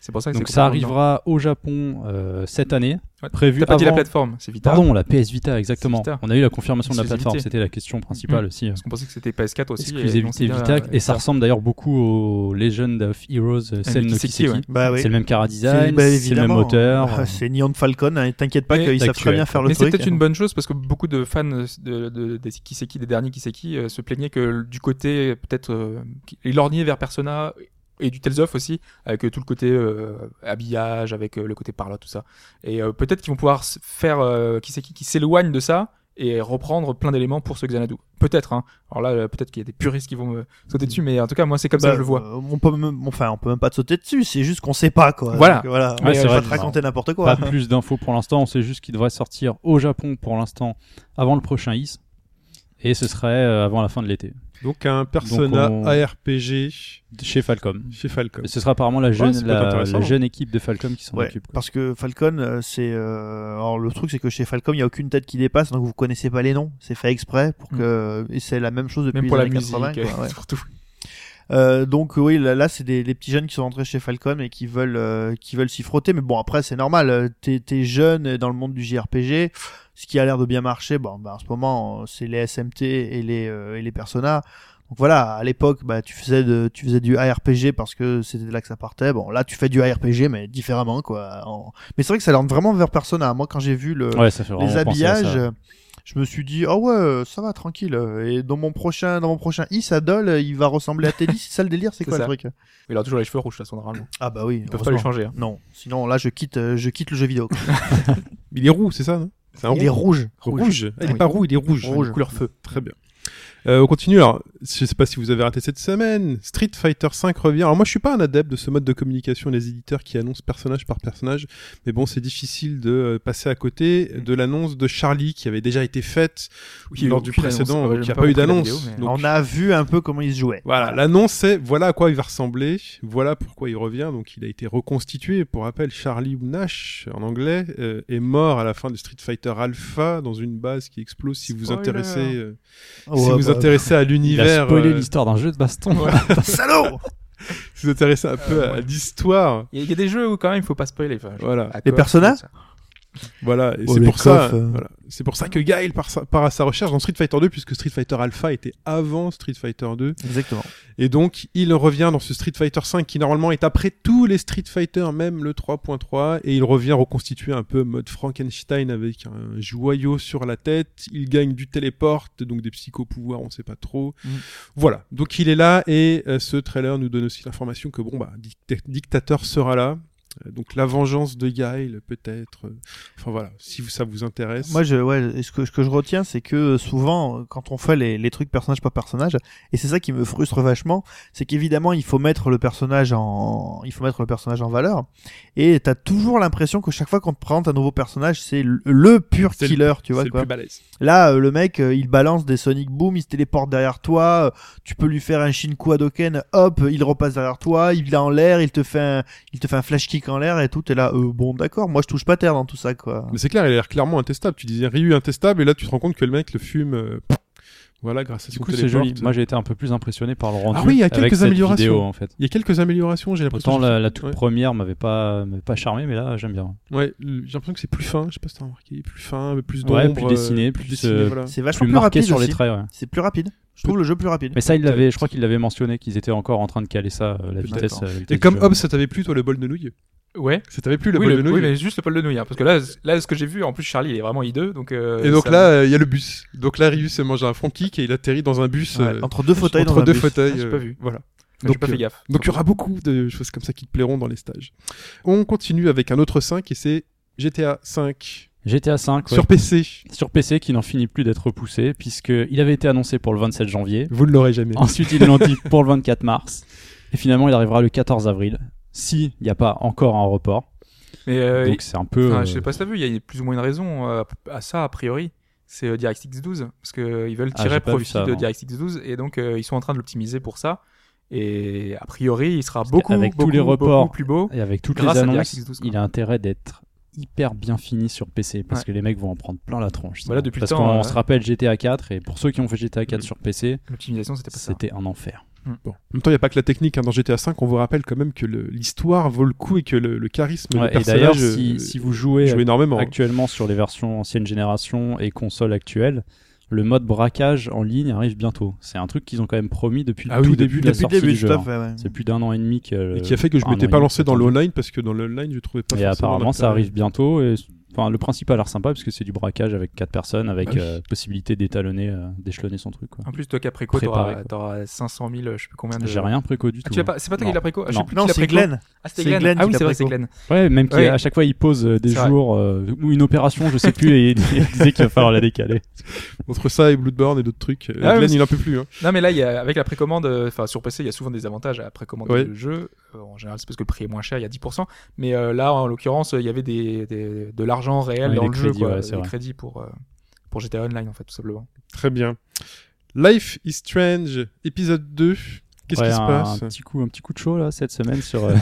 C'est pour ça que Donc ça arrivera au Japon euh, cette année, Ouais. prévu T'as pas dit la plateforme, c'est Vita. Pardon, la PS Vita, exactement. Vita. On a eu la confirmation de la plateforme, c'était la question principale Mm. aussi. euh. Parce qu'on pensait que c'était PS4 aussi. et Exclusivité dit, Vita, et ça ressemble d'ailleurs beaucoup au Legend of Heroes, euh, Sen no Kiseki, Kiseki. ouais. Bah oui. C'est le même cara C'est- design, bah, c'est le même moteur. Ah, C'est Neon Falcon. hein, T'inquiète pas qu'ils savent très bien faire le Mais c'est truc. peut-être une bonne chose parce que beaucoup de fans de, de- des Kiseki, des derniers Kiseki, euh, se plaignaient que du côté peut-être euh, qui- ils lorgnaient vers Persona et du Tales of aussi, avec euh, tout le côté euh, habillage, avec euh, le côté parlotte, tout ça. Et euh, peut-être qu'ils vont pouvoir faire euh, Kiseki qui s'éloigne de ça et reprendre plein d'éléments pour ce Xanadu. Peut-être. Hein. Alors là, peut-être qu'il y a des puristes qui vont me sauter dessus, mais en tout cas, moi, c'est comme ça Bah, que je le vois. euh, On peut même, enfin, on peut même pas te sauter dessus. C'est juste qu'on sait pas quoi. Voilà. Donc, voilà. Ouais, Mais, c'est vrai, je vais te c'est raconter n'importe quoi. Pas plus d'infos pour l'instant, on sait juste qu'il devrait sortir au Japon pour l'instant avant le prochain IS. Et ce serait euh, avant la fin de l'été, Donc un Persona on- ARPG chez Falcom. chez Falcom. Et ce sera apparemment la jeune, la, la jeune équipe de Falcom qui s'en Ouais, occupe. quoi. parce que Falcon, euh, c'est. euh, Alors le truc, c'est que chez Falcon, il y a aucune tête qui dépasse, donc vous connaissez pas les noms. C'est fait exprès pour que. Et c'est la même chose depuis Même pour les la musique, 80. quoi, ouais. Euh, donc oui, là, là, c'est des, des petits jeunes qui sont rentrés chez Falcon et qui veulent, euh, qui veulent s'y frotter. Mais bon, après, c'est normal. euh, T'es, t'es jeune dans le monde du JRPG, ce qui a l'air de bien marcher. Bon, bah, en ce moment, c'est les SMT et les euh, et les Persona. Donc voilà, à l'époque, bah, tu faisais de, tu faisais du ARPG parce que c'était de là que ça partait. Bon, là, tu fais du ARPG, mais différemment, quoi. En- Mais c'est vrai que ça a l'air vraiment vers Persona. Moi, quand j'ai vu le, Ouais, les habillages, je me suis dit, ah ouais, ça va, tranquille. Et dans mon prochain, dans mon prochain Is, Adol, il va ressembler à Teddy. c'est ça le délire, c'est quoi ça. le truc? Il aura toujours les cheveux rouges, toute façon, normalement. Ah bah oui. Ils peuvent pas les changer. hein. Non, sinon là, je quitte, euh, je quitte le jeu vidéo. Il est roux, c'est ça, non? Il est rouge. Rouge. Ah, il est pas roux, il est rouge. Rouge. Couleur feu. Très bien. Euh, on continue. Alors, je sais pas si vous avez raté cette semaine. Street Fighter 5 revient. Alors moi, je suis pas un adepte de ce mode de communication des éditeurs qui annoncent personnage par personnage, mais bon, c'est difficile de euh, passer à côté de l'annonce de Charlie qui avait déjà été faite Oui, lors du précédent. annonce. j'ai a pas pas eu d'annonce. mais- On a vu un peu comment il se jouait. Voilà, l'annonce c'est voilà à quoi il va ressembler, voilà pourquoi il revient. Donc il a été reconstitué. Pour rappel, Charlie ou Nash en anglais euh, est mort à la fin de Street Fighter Alpha dans une base qui explose. Si vous Spoiler. intéressez, euh, si Ouais, vous bah, intéressez à Il a l'univers, euh, l'histoire d'un jeu de baston. Salaud si vous intéressez un peu à l'histoire, Il y, a- il y a des jeux où quand même il faut pas spoiler. Enfin, voilà, Les ça. Voilà. Et c'est pour ça, euh. voilà. c'est pour ça que Guile part, sa- part à sa recherche dans Street Fighter 2 puisque Street Fighter Alpha était avant Street Fighter 2. Exactement. Et donc, il revient dans ce Street Fighter 5 qui normalement est après tous les Street Fighter, même le 3.3, et il revient reconstituer un peu mode Frankenstein avec un joyau sur la tête. Il gagne du téléporte, donc des psychopouvoirs, on sait pas trop. Mm. Voilà. Donc il est là et euh, ce trailer nous donne aussi l'information que bon bah Dict- Dictator sera là. Euh, Donc la vengeance de Guile peut-être. euh, Enfin voilà, si ça vous intéresse. Moi, je, ouais, ce que, ce que je retiens, c'est que souvent, euh, quand on fait les, les trucs personnage par personnage, et c'est ça qui me frustre vachement, c'est qu'évidemment, il faut mettre le personnage en, il faut mettre le personnage en valeur, et t'as toujours l'impression que chaque fois qu'on te présente un nouveau personnage, c'est le, le pur le- killer, tu vois c'est le quoi. plus balèze. Là, euh, le mec, euh, il balance des Sonic Boom, il se téléporte derrière toi, euh, tu peux lui faire un Shinku Hadoken, hop, il repasse derrière toi, il est en l'air, il te fait un, il te fait un flash kick en l'air et tout, t'es là, euh, bon, d'accord, moi je touche pas terre dans tout ça, quoi. Mais c'est clair, il a l'air clairement intestable. Tu disais Ryu intestable et là tu te rends compte que le mec le fume. euh, Voilà, grâce à Du coup, c'est joli. Moi, j'ai été un peu plus impressionné par le rendu. oui, il y a quelques cette améliorations. vidéo, en fait. Il y a quelques améliorations, j'ai l'impression. Autant la, la toute Ouais. première m'avait pas, pas charmé, mais là, j'aime bien. Ouais, l- j'ai l'impression que c'est plus fin. Je sais pas si t'as remarqué, plus fin, plus d'ombre. Ouais, plus euh, dessiné, plus, dessiné, euh, voilà. C'est vachement Plus plus, marqué rapide sur les aussi. traits, ouais. C'est plus rapide. Je trouve le jeu plus rapide. Mais ça, il l'avait, je crois qu'il l'avait mentionné, qu'ils étaient encore en train de caler ça, euh, la vitesse. euh, la vitesse Et comme jeu. Hobbs, ça t'avait plu, toi, le bol de nouilles? Ouais. Ça t'avait plu, le oui, bol le- de nouilles? oui, mais juste le pôle de nouilles. hein, parce que là, là, ce que j'ai vu, en plus, Charlie, il est vraiment hideux. Donc, euh, Et donc ça- là, euh, il y a le bus. Donc là, Ryu s'est mangé un front kick et il atterrit dans un bus. Ouais, euh, entre deux fauteuils entre dans un deux bus. fauteuils. Ah, j'ai euh, pas vu. Voilà. j'ai donc, pas euh, fait gaffe. Donc il y aura beaucoup de choses comme ça qui te plairont dans les stages. On continue avec un autre 5 et c'est GTA 5 GTA 5 sur PC. sur PC qui n'en finit plus d'être repoussé, puisqu'il avait été annoncé pour le 27 janvier. Vous ne l'aurez jamais. Ensuite, ils l'ont dit pour le 24 mars. Et finalement, il arrivera le 14 avril. S'il n'y a pas encore un report. Mais euh, Donc c'est un peu. enfin, euh, je sais pas si t'as vu, il y a plus ou moins une raison euh, à ça, a priori. C'est euh, DirectX 12. Parce qu'ils veulent Ah, tirer profit ça, de. DirectX 12. Et donc, euh, ils sont en train de l'optimiser pour ça. Et a priori, il sera beaucoup, tous beaucoup, les reports, beaucoup plus beau. Et avec toutes Grâce les annonces, DirectX 12, quoi. il a intérêt d'être hyper bien fini sur PC parce Ouais. que les mecs vont en prendre plein la tronche. Voilà, depuis parce qu'on euh, se rappelle GTA 4 et pour ceux qui ont fait GTA 4 Mhm. sur PC, L'optimisation, c'était pas ça. c'était un enfer. Bon. En même temps, il n'y a pas que la technique. hein. Dans GTA 5, on vous rappelle quand même que l'histoire vaut le coup et que le, le charisme Ouais, du et d'ailleurs, si, euh, si vous jouez joue énormément. hein. actuellement sur les versions ancienne génération et consoles actuelles, le mode braquage en ligne arrive bientôt. C'est un truc qu'ils ont quand même promis depuis Ah le tout oui, début depuis- de la Depuis le sortie début, du jeu. hein. ouais. C'est plus d'un an et demi que. Et qui a fait que je m'étais pas lancé dans l'online parce que dans l'online, je trouvais pas Et apparemment, ça arrive bientôt. Et enfin, le principe a l'air sympa parce que c'est du braquage avec quatre personnes, avec Ah oui. euh, possibilité d'étalonner, euh, d'échelonner son truc. quoi. En plus, toi qui as préco, t'auras quoi. t'auras 500 000, je sais plus combien de. J'ai rien préco du Ah, tout. tu l'as pas, c'est pas toi Non. qui l'as préco? Ah, Non. c'est. Glenn. Ah, c'était C'est Glenn. Glenn Ah oui, c'est vrai, c'est. Glenn. Ouais, même qu'à Ouais. à chaque fois il pose euh, des jours euh, ou une opération, je sais plus, et il disait qu'il va falloir la décaler. Entre ça et Bloodborne et d'autres trucs, Ah, Glenn, il en peut plus. Hein. Non, mais là, il y a, avec la précommande, enfin, sur PC, il y a souvent des avantages à précommander le jeu. En général, c'est parce que le prix est moins cher, il y a 10%. Mais euh, là, en l'occurrence, il y avait des, des- de l'argent réel Ouais, dans le crédits, jeu, quoi. ouais, c'est des vrai. crédits pour, euh, pour GTA Online, en fait, tout simplement. Très bien. Life is Strange, épisode 2. Qu'est-ce Ouais, qui se passe un petit coup, un petit coup de chaud là cette semaine sur euh,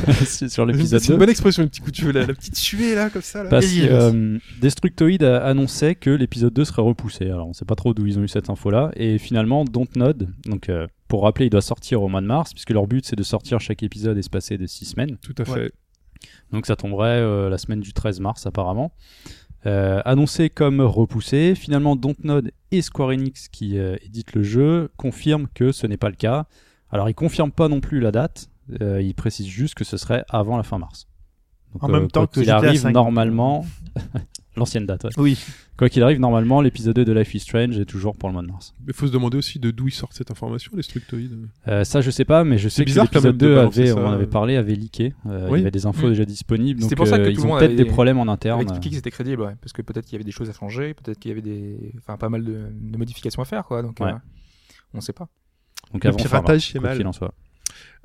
sur l'épisode C'est une 2. bonne expression, le petit coup de là, la petite suée là, comme ça. Là. Parce que euh, Destructoid a- annonçait que l'épisode 2 serait repoussé. Alors on sait pas trop d'où ils ont eu cette info là. Et finalement, Dontnod, donc euh, pour rappeler, il doit sortir au mois de mars, puisque leur but c'est de sortir chaque épisode espacé de 6 semaines. Tout à fait. Ouais. Donc ça tomberait euh, la semaine du 13 mars apparemment. Euh, annoncé comme repoussé, finalement Dontnod et Square Enix qui euh, éditent le jeu confirment que ce n'est pas le cas. Alors ils confirment pas non plus la date, euh, ils précisent juste que ce serait avant la fin mars. Donc, En même temps quoi que qu'il arrive 5. normalement, l'ancienne date. ouais. Oui. Quoi qu'il arrive normalement, l'épisode 2 de Life is Strange est toujours pour le mois de mars. Mais faut se demander aussi de d'où ils sortent cette information, les structoïdes. Euh, ça je sais pas, mais je sais que bizarre quand l'épisode même de 2 balancer avait, ça. on en avait parlé, avait leaké. Euh, Oui. Il y avait des infos Mm. déjà disponibles, donc pour ça que euh, tout ils ont peut-être des problèmes en On interne. expliqué que c'était crédible, ouais, parce que peut-être qu'il y avait des choses à changer, peut-être qu'il y avait des, enfin, pas mal de, de modifications à faire, quoi. Donc, Ouais. euh, On sait pas. Donc Le avant piratage, c'est mal. qu'il en soit.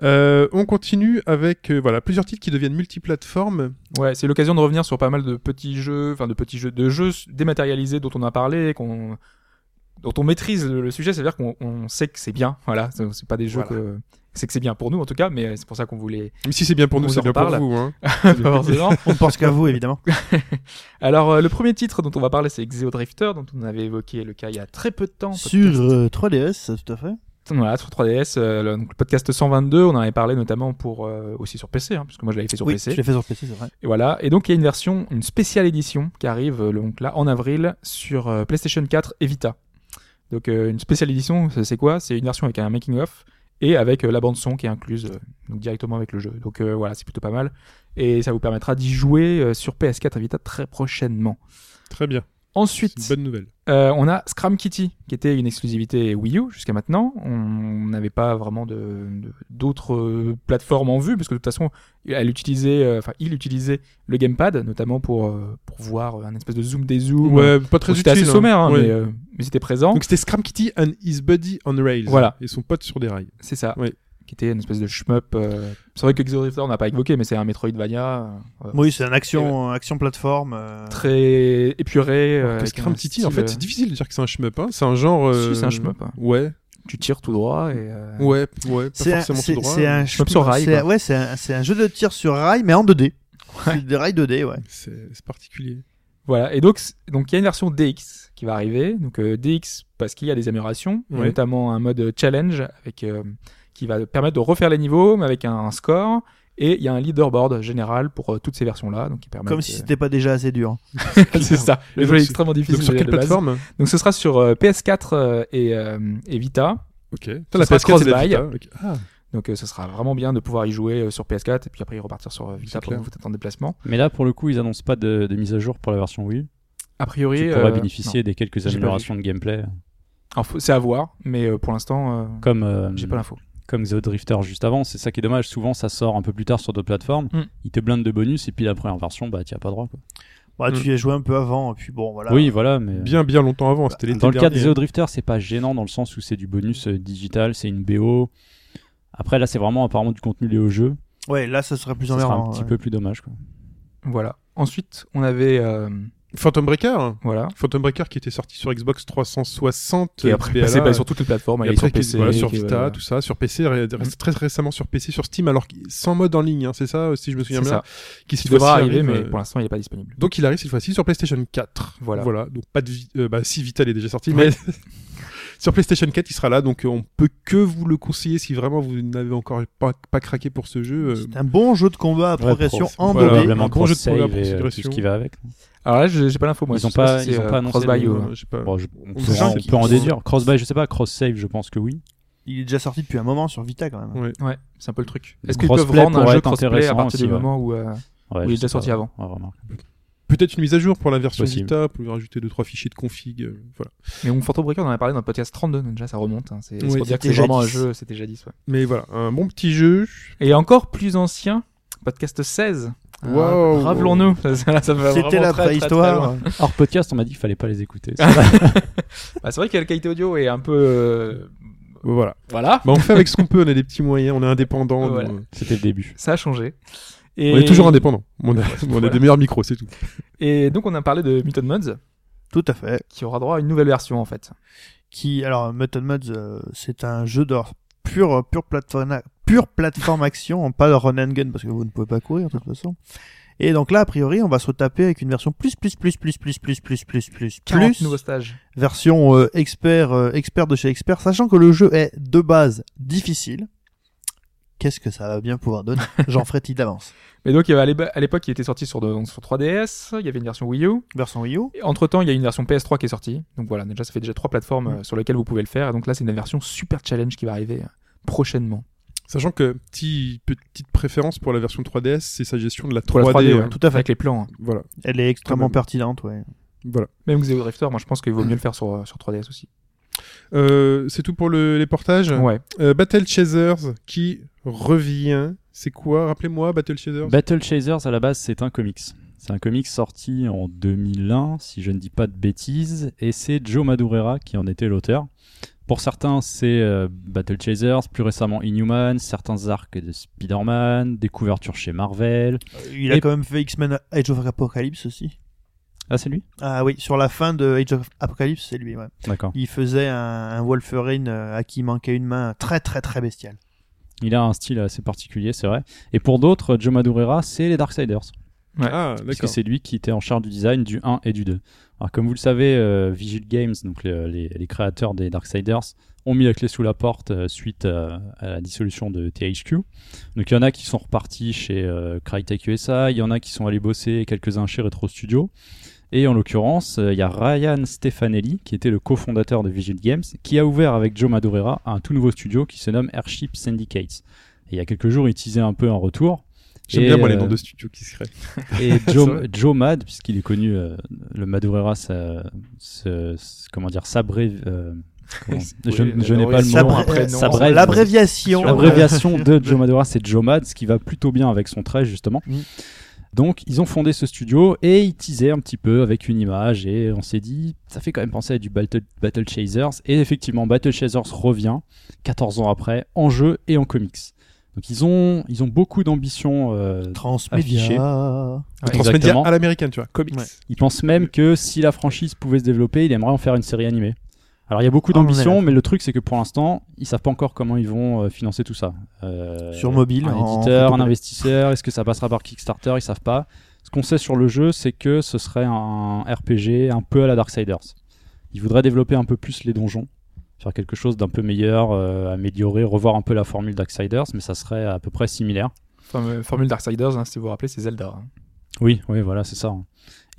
Euh, on continue avec euh, voilà plusieurs titres qui deviennent multiplateformes. Ouais, c'est l'occasion de revenir sur pas mal de petits jeux, enfin de petits jeux, de jeux dématérialisés dont on a parlé, qu'on, dont on maîtrise le, le sujet. C'est-à-dire qu'on on sait que c'est bien. Voilà, c'est c'est pas des jeux Voilà. que c'est que c'est bien pour nous en tout cas, mais c'est pour ça qu'on voulait. Mais si c'est bien pour nous, vous c'est en bien pour reparle. vous. Hein. Pas forcément. On pense qu'à vous, évidemment. Alors euh, le premier titre dont on va parler, c'est Exeo Drifter, dont on avait évoqué le cas il y a très peu de temps. Sur euh, 3DS, tout à fait. Voilà, sur 3DS, euh, le, donc, le podcast 122, on en avait parlé notamment pour euh, aussi sur PC, hein, parce que moi je l'avais fait sur oui, PC. je l'ai fait sur PC, c'est vrai. Et voilà. Et donc il y a une version, une spéciale édition qui arrive euh, donc là en avril sur euh, PlayStation 4 et Vita. Donc euh, une spéciale édition, c'est c'est quoi? C'est une version avec un making of et avec euh, la bande son qui est incluse euh, donc directement avec le jeu. Donc euh, voilà, c'est plutôt pas mal et ça vous permettra d'y jouer euh, sur PS4 et Vita très prochainement. Très bien. Ensuite, bonne nouvelle. euh, on a Scram Kitty, qui était une exclusivité Wii U jusqu'à maintenant. On n'avait pas vraiment de de- d'autres euh, plateformes en vue, parce que de toute façon, elle utilisait, euh, enfin, il utilisait le gamepad, notamment pour euh, pour voir un espèce de zoom des zooms. Ouais, pas très. C'était assez hein. sommaire, hein, Ouais. mais, mais c'était présent. Donc c'était Scram Kitty and his buddy on rails. Voilà. Et son pote sur des rails. C'est ça. Ouais. Qui était une espèce de shmup. euh, C'est vrai que Exo Drifter, on n'a pas évoqué, mais c'est un Metroidvania euh, Oui, c'est un action, action plateforme. euh, très épuré. euh, Parce avec que un Kitty, en fait, c'est difficile de dire que c'est un shmup. Hein. C'est un genre. euh, Si, c'est un shmup, hein. Ouais. Tu tires tout droit et. euh, Ouais, ouais, pas C'est un, forcément c'est- tout droit. c'est un Shmup sur rail. Ouais, c'est un, c'est un jeu de tir sur rail, mais en 2D. C'est des rails 2D, ouais. C'est c'est particulier. Voilà, et donc donc il y a une version DX qui va arriver. Donc euh, DX parce qu'il y a des améliorations, Ouais. notamment un mode challenge avec euh, qui va permettre de refaire les niveaux mais avec un, un score et il y a un leaderboard général pour euh, toutes ces versions là, donc qui permet Comme si c'était pas déjà assez dur. c'est ça. Le jeu est extrêmement difficile Donc sur quelle plateforme Donc ce sera sur euh, PS4 euh, et, euh, et Vita. Ok. Ça la sera PS4 et la. Vita. Ah, Donc euh, ce sera vraiment bien de pouvoir y jouer euh, sur PS4 et puis après y repartir sur euh, Vita pour vous en déplacement. Mais là, pour le coup, ils annoncent pas de, de mise à jour pour la version Wii. A priori, Tu pourras euh, bénéficier des quelques améliorations de gameplay, c'est à voir, mais euh, pour l'instant, euh, comme euh, j'ai pas l'info. Comme The Drifter juste avant. C'est ça qui est dommage. Souvent, ça sort un peu plus tard sur d'autres plateformes. Mm. Ils te blindent de bonus et puis la première version, bah, t'y as pas droit. Quoi. Bah, tu y as joué un peu avant, et puis bon, voilà. Oui, voilà, mais bien, bien longtemps avant. C'était l'été dans le cas de. The Drifter, c'est pas gênant dans le sens où c'est du bonus euh, digital, c'est une BO. Après, là, c'est vraiment apparemment du contenu lié au jeu. Ouais, là, ça serait plus Ça sera emmerdant. un petit peu plus dommage. Quoi. Voilà. Ensuite, on avait euh, Phantom Breaker. voilà. Phantom Breaker qui était sorti sur Xbox 360. Et après, passé bah, sur toutes les plateformes, et après sur PC, voilà, sur Vita, voilà. tout ça, sur PC, ré- ré- très récemment sur PC, sur Steam, alors sans mode en ligne, hein, c'est ça, si je me souviens C'est bien. ça. Qui Qui devra arriver, arrive, mais euh, pour l'instant, il n'est pas disponible. Donc il arrive cette fois-ci sur PlayStation 4. Voilà. Voilà. Donc pas de vi- euh, bah si Vital est déjà sorti, mais sur PlayStation 4 il sera là. Donc euh, on peut que vous le conseiller si vraiment vous n'avez encore pas, pas craqué pour ce jeu. euh, C'est un bon jeu de combat à progression prof- en voilà. 2D. Probablement un bon jeu de programme, et euh, tout progression. ce qui va avec. Alors là, j'ai pas l'info. Moi, Ils Je ont sais pas si ils ont euh, pas annoncé cross-buy ou- je sais pas. Bon, je- on, peut, on en déduire. Cross-buy, je sais pas. Cross-save, je pense que oui. Il est déjà sorti depuis un moment sur Vita quand même. Ouais. Ouais, c'est un peu le truc. Est-ce qu'ils peuvent rendre un jeu crossplay à partir du moment où euh, Ouais, il est déjà sorti pas. avant. Peut-être une mise à jour pour la version Possible. Vita, pour lui rajouter deux trois fichiers de config. euh, voilà. Mais mon Phantom Breaker, on en a parlé dans le podcast 32, donc déjà ça remonte. hein. C'est Oui, pour dire que c'était c'est vraiment un jadis. jeu, c'était jadis. Ouais. Mais voilà, un bon petit jeu. Et encore plus ancien, podcast 16. Ah, Wow. Rappelons-nous. Ça va C'était la préhistoire. Hors podcast, on m'a dit qu'il fallait pas les écouter. Bah, c'est vrai que la qualité audio est un peu. euh, Voilà. Voilà. Bah, on fait avec ce qu'on peut. On a des petits moyens. On est indépendant. Voilà. C'était le début. Ça a changé. Et... On est toujours indépendant. On a, on a Voilà. des meilleurs micros, c'est tout. Et donc on a parlé de Mutant Mods, Tout à fait. qui aura droit à une nouvelle version en fait. Qui, alors, Mutton Mods, euh, c'est un jeu d'or pur, pur plateforme, pure plateforme action, pas de run and gun parce que vous ne pouvez pas courir de toute façon. Et donc là, a priori, on va se retaper avec une version plus, plus, plus, plus, plus, plus, plus, plus, plus, 40 plus, nouveaux stages. version euh, expert, euh, expert de chez expert, sachant que le jeu est de base difficile. Qu'est-ce que ça va bien pouvoir donner? J'en ferai petit d'avance. Mais donc à l'époque il était sorti sur, de- donc, sur 3DS, il y avait une version Wii U. Version Wii U. Entre temps il y a une version PS3 qui est sortie. Donc voilà, déjà ça fait déjà trois plateformes euh, sur lesquelles vous pouvez le faire. Et donc là c'est une version Super Challenge qui va arriver euh, prochainement. Sachant que petit, petite préférence pour la version 3DS, c'est sa gestion de la 3D. Pour la 3D, ouais, hein. tout à fait. Avec les plans. hein. Voilà. Elle est extrêmement pertinente, ouais. Voilà. Même Xeo Drifter, moi je pense qu'il vaut mieux le faire sur, euh, sur 3DS aussi. Euh, c'est tout pour le- les portages. Ouais. Euh, Battle Chasers qui revient. C'est quoi? Rappelez-moi, Battle Chasers. Battle Chasers, à la base, c'est un comics. C'est un comics sorti en 2001, si je ne dis pas de bêtises, et c'est Joe Madureira qui en était l'auteur. Pour certains, c'est euh, Battle Chasers, plus récemment Inhuman, certains arcs de Spider-Man, des couvertures chez Marvel. Il a Et- quand même fait X-Men Age of Apocalypse aussi. Ah, c'est lui? Ah oui, sur la fin de Age of Apocalypse, c'est lui, ouais. D'accord. Il faisait un, un Wolverine euh, à qui manquait une main très très très bestiale. Il a un style assez particulier, c'est vrai. Et pour d'autres, Joe Madureira, c'est les Darksiders. Ouais. Ah, Parce que c'est lui qui était en charge du design du 1 et du 2. Alors comme vous le savez, euh, Vigil Games, donc les, les- les créateurs des Darksiders, ont mis la clé sous la porte euh, suite euh, à la dissolution de THQ. Donc il y en a qui sont repartis chez euh, Crytek USA, il y en a qui sont allés bosser quelques-uns chez Retro Studio. Et en l'occurrence, il y a Ryan Stefanelli, qui était le cofondateur de Vigil Games, qui a ouvert avec Joe Madureira un tout nouveau studio qui se nomme Airship Syndicate. Et il y a quelques jours, il teasait un peu un retour. J'aime bien moi les noms de studios qui se créent. et Joe, Mad, puisqu'il est connu, euh, le Madureira, ça, ce- ce- comment dire, s'abrève. euh, comment- je Oui, je n'ai pas le mot. brève- après, non. S'abrève. L'abréviation. L'abréviation de Joe Madureira, c'est Joe Mad, ce qui va plutôt bien avec son trait, justement. Mm. Donc, ils ont fondé ce studio et ils teasaient un petit peu avec une image et on s'est dit, ça fait quand même penser à du Battle, Battle Chasers. Et effectivement, Battle Chasers revient 14 ans après en jeu et en comics. Donc, ils ont, ils ont beaucoup d'ambition. euh. Transmédia. Transmédia à l'américaine, tu vois. Comics. Ouais. Il pense même que si la franchise pouvait se développer, il aimerait en faire une série animée. Alors il y a beaucoup Ah, d'ambition, mais le truc c'est que pour l'instant, ils savent pas encore comment ils vont euh, financer tout ça. Euh, Sur mobile, un en éditeur, un investisseur, est-ce que ça passera par Kickstarter Ils savent pas. Ce qu'on sait sur le jeu, c'est que ce serait un RPG un peu à la Darksiders. Ils voudraient développer un peu plus les donjons, faire quelque chose d'un peu meilleur, euh, améliorer, revoir un peu la formule Darksiders, mais ça serait à peu près similaire. Forme- Formule Darksiders, hein, si vous vous rappelez, c'est Zelda. hein. Oui, oui, voilà, c'est ça. hein.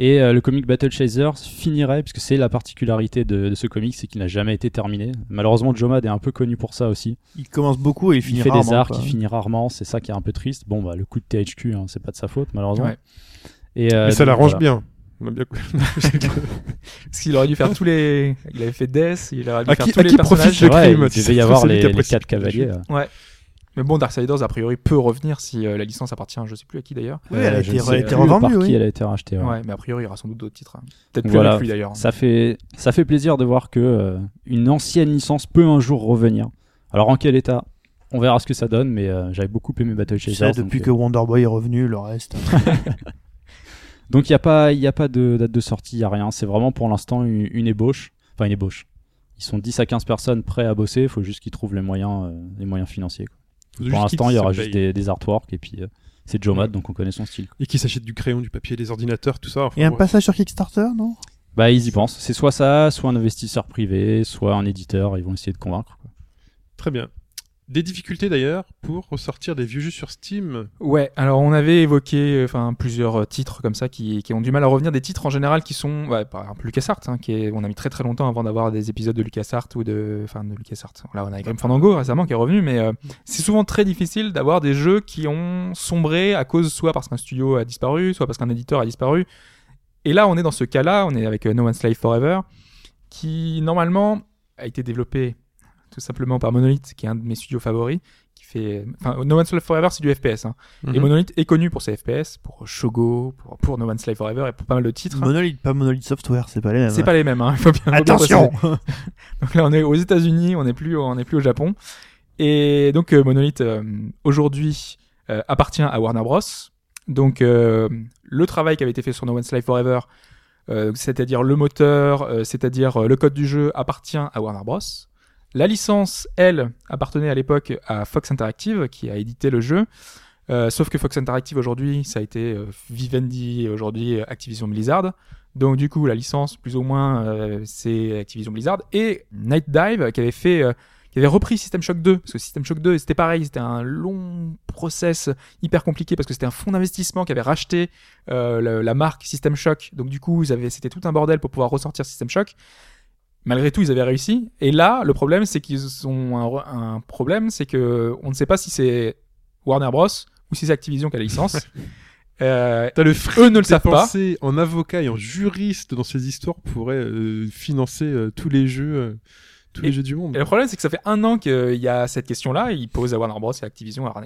Et euh, le comic Battle Chasers finirait, puisque c'est la particularité de, de ce comic, c'est qu'il n'a jamais été terminé. Malheureusement, Jomad est un peu connu pour ça aussi. Il commence beaucoup et il Il, finit fait des arcs, quoi. il finit rarement, c'est ça qui est un peu triste. Bon, bah, le coup de THQ, hein, c'est pas de sa faute, malheureusement. Ouais. Et, euh, Mais ça l'arrange voilà. bien. On a bien... Parce qu'il aurait dû faire tous les. Il avait fait Death, il aurait dû À faire qui- tous à les qui personnages. profite le vrai, crime, il devait y avoir les, les quatre cavaliers. euh. Mais bon, Darksiders, a priori, peut revenir si euh, la licence appartient à je sais plus à qui d'ailleurs. Oui, elle a Euh, été, elle revendue, par qui oui. elle a été rachetée. ouais. Ouais, mais a priori, il y aura sans doute d'autres titres. hein. Peut-être plus Voilà. avec lui d'ailleurs. Ça fait, ça fait plaisir de voir que euh, une ancienne licence peut un jour revenir. Alors en quel état? On verra ce que ça donne, mais euh, j'avais beaucoup aimé Battle Chasers. depuis donc, que euh, Wonder Boy est revenu, le reste. donc il n'y a pas, il y a pas de date de sortie, il y a rien. C'est vraiment pour l'instant une, une ébauche, enfin une ébauche. Ils sont 10 à 15 personnes prêts à bosser. Il faut juste qu'ils trouvent les moyens, euh, les moyens financiers. quoi. Pour l'instant, il y aura juste des, des artworks et puis euh, c'est Joe Mad, donc on connaît son style. quoi. Et qui s'achète du crayon, du papier, des ordinateurs, tout ça. Enfin, Et un passage sur Kickstarter, non? Bah ils y pensent. C'est soit ça, soit un investisseur privé, soit un éditeur. Ils vont essayer de convaincre. quoi. Très bien. Des difficultés d'ailleurs pour ressortir des vieux jeux sur Steam. Ouais, alors on avait évoqué euh, enfin plusieurs euh, titres comme ça qui, qui ont du mal à revenir, des titres en général qui sont, ouais, par exemple LucasArts, hein, qui est, on a mis très très longtemps avant d'avoir des épisodes de LucasArts ou de, enfin de LucasArts. Là, on a Grim Fandango récemment qui est revenu, mais euh, c'est souvent très difficile d'avoir des jeux qui ont sombré à cause soit parce qu'un studio a disparu, soit parce qu'un éditeur a disparu. Et là, on est dans ce cas-là, on est avec No Man's Life Forever, qui normalement a été développé tout simplement par Monolith, qui est un de mes studios favoris, qui fait, enfin No Man's Life Forever, c'est du FPS. Hein. Et Mhm. Monolith est connu pour ses FPS, pour Shogo, pour, pour No Man's Life Forever et pour pas mal de titres. Monolith, pas Monolith Software, c'est pas les mêmes. C'est hein. pas les mêmes, hein. il faut bien Attention. Donc là, on est aux États-Unis, on n'est plus, au- on n'est plus au Japon. Et donc euh, Monolith euh, aujourd'hui euh, appartient à Warner Bros. Donc euh, le travail qui avait été fait sur No Man's Life Forever, euh, c'est-à-dire le moteur, euh, c'est-à-dire le code du jeu, appartient à Warner Bros. La licence, elle, appartenait à l'époque à Fox Interactive, qui a édité le jeu. Euh, sauf que Fox Interactive aujourd'hui, ça a été euh, Vivendi et aujourd'hui Activision Blizzard. Donc du coup, la licence, plus ou moins, euh, c'est Activision Blizzard. Et Night Dive, qui avait fait, qui avait repris System Shock 2, parce que System Shock 2, c'était pareil, c'était un long process hyper compliqué, parce que c'était un fonds d'investissement qui avait racheté la marque System Shock. Donc du coup, c'était tout un bordel pour pouvoir ressortir System Shock. Malgré tout, ils avaient réussi. Et là, le problème, c'est qu'ils ont un, un problème, c'est que on ne sait pas si c'est Warner Bros ou si c'est Activision qui a la licence. Euh, T'as le eux ne le savent pas. en avocat et en juriste dans ces histoires pourrait euh, financer euh, tous les jeux, euh, tous les jeux du monde. Et le problème, c'est que ça fait un an qu'il y a cette question-là. Ils posent à Warner Bros. et Activision à.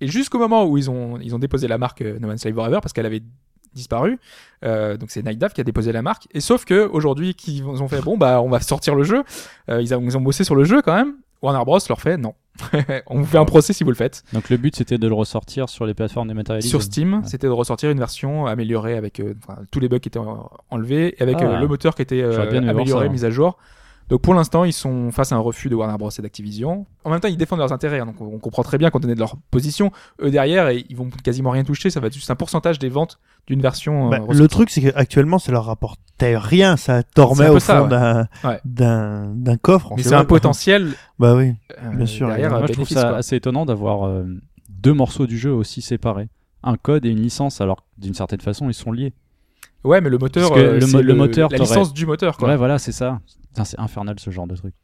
Et jusqu'au moment où ils ont, ils ont déposé la marque euh, No Man's Life Forever, parce qu'elle avait disparu. Euh, donc c'est Night Dive qui a déposé la marque. Et sauf que aujourd'hui, qu'ils ont fait bon bah on va sortir le jeu. Euh, ils, ont, ils ont bossé sur le jeu quand même. Warner Bros leur fait non. on vous fait un procès si vous le faites. Donc le but c'était de le ressortir sur les plateformes dématérialisées. Sur Steam, Ouais. c'était de ressortir une version améliorée avec euh, tous les bugs qui étaient en- enlevés et avec Ah. le moteur qui était amélioré, ça, hein. mis à jour. Donc pour l'instant, ils sont face à un refus de Warner Bros et d'Activision. En même temps, ils défendent leurs intérêts, hein, donc on comprend très bien compte tenu de leur position. Eux derrière, et ils vont quasiment rien toucher, ça va être juste un pourcentage des ventes d'une version. euh, Bah, le truc, c'est qu'actuellement, ça leur rapportait rien. Ça dormait au fond ouais. d'un Ouais. coffre. mais c'est un potentiel Bah oui. euh, Bien sûr, derrière. Moi je trouve ça quoi. assez étonnant d'avoir euh, deux morceaux du jeu aussi séparés. Un code et une licence, alors que d'une certaine façon ils sont liés. Ouais, mais le moteur, euh, le mo- le moteur, la licence du moteur, quoi. Ouais, voilà, c'est ça. Putain, C'est infernal ce genre de truc.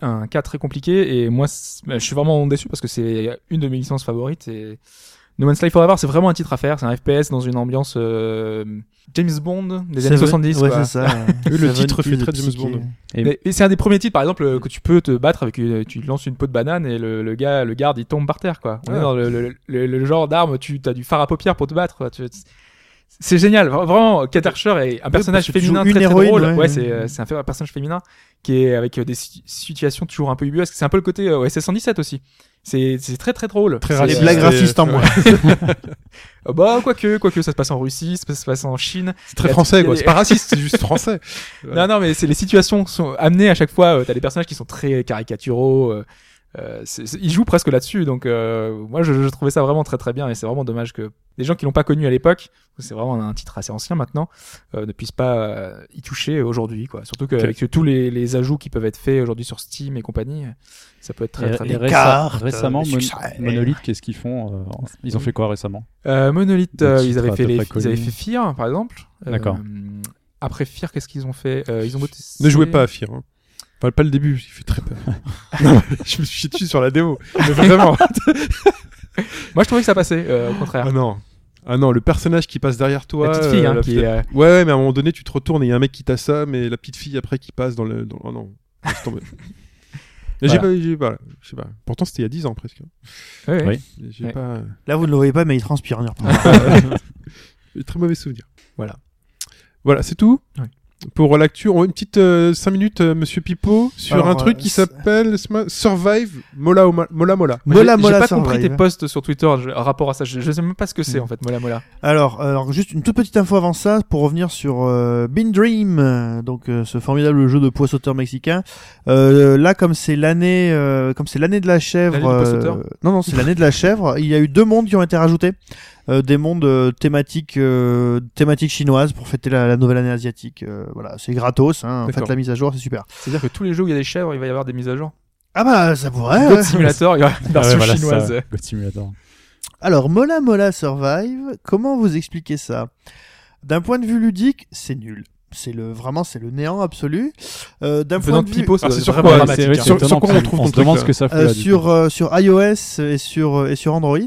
un cas très compliqué et moi bah, je suis vraiment déçu parce que c'est une de mes licences favorites et No Man's Sky Forever c'est vraiment un titre à faire c'est un FPS dans une ambiance euh, James Bond des années Seven- 70 Ouais, quoi. c'est ça. Oui, le titre 70s fait très de James. Bond. Et- c'est un des premiers titres par exemple que tu peux te battre avec une, tu lances une peau de banane et le, le gars le garde il tombe par terre quoi on est Ouais. dans le, le, le- le genre d'arme tu as du phare à paupières pour te battre quoi. Tu- c'est génial vra- vraiment Kate Archer est un personnage féminin très drôle ouais, ouais, c'est euh, c'est un, personnage féminin qui est avec euh, des si- situations toujours un peu ubuesques c'est un peu le côté euh, OSS 117 aussi c'est c'est très très drôle Très Les blagues racistes en moi. euh, bah quoique quoique ça se passe en Russie ça se passe en Chine C'est très français, quoi. C'est pas raciste, c'est juste français. non, non, mais c'est les situations sont amenées à chaque fois. T'as des personnages qui sont très caricaturaux. Euh, euh, c'est- c'est- ils jouent presque là-dessus. Donc, euh, moi, je, je trouvais ça vraiment très très bien. Et c'est vraiment dommage que des gens qui l'ont pas connu à l'époque, c'est vraiment un titre assez ancien maintenant, euh, ne puissent pas euh, y toucher aujourd'hui. Quoi. Surtout qu'avec tous les, les ajouts qui peuvent être faits aujourd'hui sur Steam et compagnie, ça peut être très et- très et bien. les réce- cartes, récemment, les Mon-. Monolith, qu'est-ce qu'ils font euh, Ils ont fait quoi récemment? Euh, Monolith, euh, ils avaient fait les, ils avaient fait Fear, par exemple. Euh, D'accord. après Fear, qu'est-ce qu'ils ont fait? Euh, Ils ont Ne jouez pas à Fear. Hein. Pas le début, il fait très peur. Je me suis chié dessus sur la démo. Mais vraiment. Moi, je trouvais que ça passait. euh, au contraire. ah non. Ah non, le personnage qui passe derrière toi. La petite fille, euh, hein, la qui petite- est, euh, Ouais, ouais, mais à un moment donné, tu te retournes et il y a un mec qui t'assomme et la petite fille après qui passe dans le. Dans... Oh non, J'ai Voilà. pas, j'ai pas, je sais pas. Pourtant, c'était il y a 10 ans presque. ouais. Oui. J'ai Ouais. pas. Là, vous ne le voyez pas, mais il transpire. très mauvais souvenirs. Voilà. Voilà, c'est tout? Ouais. Pour l'actu, on a une petite 5 minutes, euh, Monsieur Pipo, sur Alors, un truc euh, qui s'appelle Survive Mola Mola Mola. Mola j'ai- Mola J'ai pas Survive. compris tes posts sur Twitter je- en rapport à ça. Je, je sais même pas ce que c'est Mm. en fait, Mola Mola. Alors, alors, juste une toute petite info avant ça, pour revenir sur euh, Bean Dream, euh, donc euh, ce formidable jeu de poids sauteur mexicain. Euh, là, comme c'est l'année, euh, comme c'est l'année de la chèvre, non non, c'est l'année de la chèvre. Il y a eu deux mondes qui ont été rajoutés, euh, des mondes euh, thématiques, euh, thématiques chinoises pour fêter la, la nouvelle année asiatique. Euh, voilà, c'est gratos. Hein, faites la mise à jour, c'est super. C'est-à-dire que tous les jeux où il y a des chèvres, il va y avoir des mises à jour? Ah bah ça pourrait. God ouais. Simulator, il y aura une Ah ouais, version voilà, chinoise. ça, God Simulator. Alors, Mola Mola Survive, comment vous expliquer ça? D'un point de vue ludique, c'est nul. C'est le vraiment c'est le néant absolu. Euh, D'un point de de vue Ah, c'est sur quoi, ouais, hein. Sur- sur quoi on trouve ton se demande ce que ça fout euh, là, sur euh, sur iOS et sur et sur Android.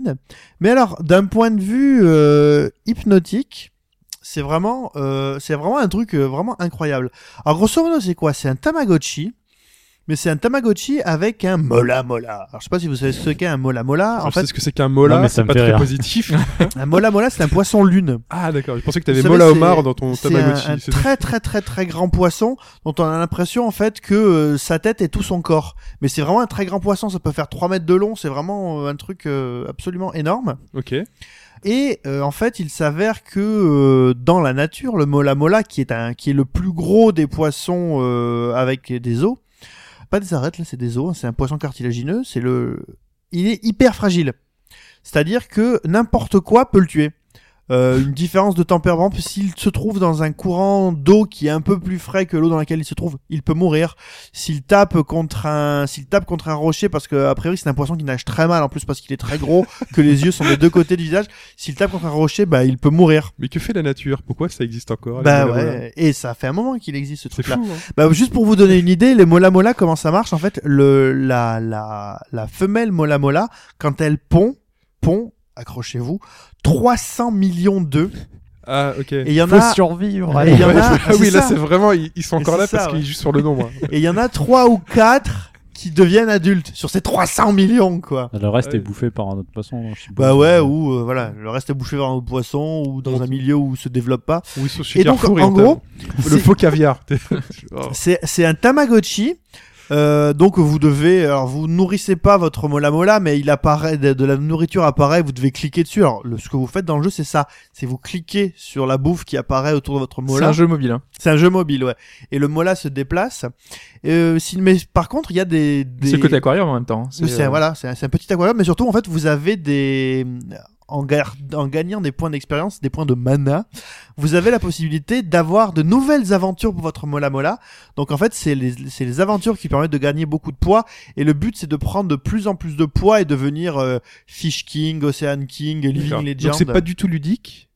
Mais alors d'un point de vue euh, hypnotique, c'est vraiment euh, c'est vraiment un truc euh, vraiment incroyable. Alors grosso modo c'est quoi? C'est un Tamagotchi. Mais c'est un Tamagotchi avec un mola mola. Alors je sais pas si vous savez ce qu'est un mola mola. En je sais fait, ce que c'est qu'un Mola, Non, mais c'est pas très rire. positif. un mola mola c'est un poisson lune. ah d'accord, je pensais que t'avais Vous savez, Mola Omar dans ton C'est un, Tamagotchi. un C'est- très très très très grand poisson dont on a l'impression en fait que euh, sa tête est tout son corps. Mais c'est vraiment un très grand poisson, ça peut faire 3 mètres de long, c'est vraiment euh, un truc euh, absolument énorme. Ok. Et euh, en fait, il s'avère que euh, dans la nature, le mola mola, qui est un, qui est le plus gros des poissons euh, avec des os, pas des arêtes là, c'est des os, hein, c'est un poisson cartilagineux, c'est le, il est hyper fragile. C'est-à-dire que n'importe quoi peut le tuer. Euh, une différence de tempérament, s'il se trouve dans un courant d'eau qui est un peu plus frais que l'eau dans laquelle il se trouve, il peut mourir. S'il tape contre un, s'il tape contre un rocher, parce que a priori c'est un poisson qui nage très mal en plus parce qu'il est très gros, que les yeux sont des deux côtés du visage. S'il tape contre un rocher, bah il peut mourir. Mais que fait la nature? Pourquoi ça existe encore? Bah Mola ouais, et ça fait un moment qu'il existe ce truc-là. Hein. Bah, juste pour vous donner une idée, les mola mola, comment ça marche? En fait, le la la la femelle mola mola, quand elle pond, pond, accrochez-vous, 300 millions d'œufs. Ah ok. Et il y en Faut a survivre. Et allez. il y en Ouais, a- ah oui, là c'est vraiment ils, ils sont encore là ça, parce ouais. qu'ils jouent sur le nombre. et il y en a trois ou quatre qui deviennent adultes sur ces 300 millions, quoi. Le reste Ouais. est bouffé par un autre poisson. je sais Bah ouais, ou euh, voilà, le reste est bouffé par un autre poisson ou dans Donc- un milieu où se développe pas. Et donc, en on gros, le faux caviar. C'est c'est un Tamagotchi. Euh, donc vous devez, alors vous nourrissez pas votre mola mola, mais il apparaît de, de la nourriture apparaît, vous devez cliquer dessus. Alors le, ce que vous faites dans le jeu, c'est ça, c'est vous cliquez sur la bouffe qui apparaît autour de votre C'est mola. un jeu mobile. Hein. C'est un jeu mobile, ouais. Et le mola se déplace. Euh, si, mais par contre, il y a des, des... C'est le côté aquarium en même temps. hein. C'est euh, voilà, c'est un, c'est un petit aquarium, mais surtout en fait vous avez des en, gar- en gagnant des points d'expérience, des points de mana, vous avez la possibilité d'avoir de nouvelles aventures pour votre Mola Mola. Donc en fait, c'est les, les aventures qui permettent de gagner beaucoup de poids. Et le but, c'est de prendre de plus en plus de poids et devenir euh, Fish King, Ocean King, Living. Legend. Donc c'est pas du tout ludique.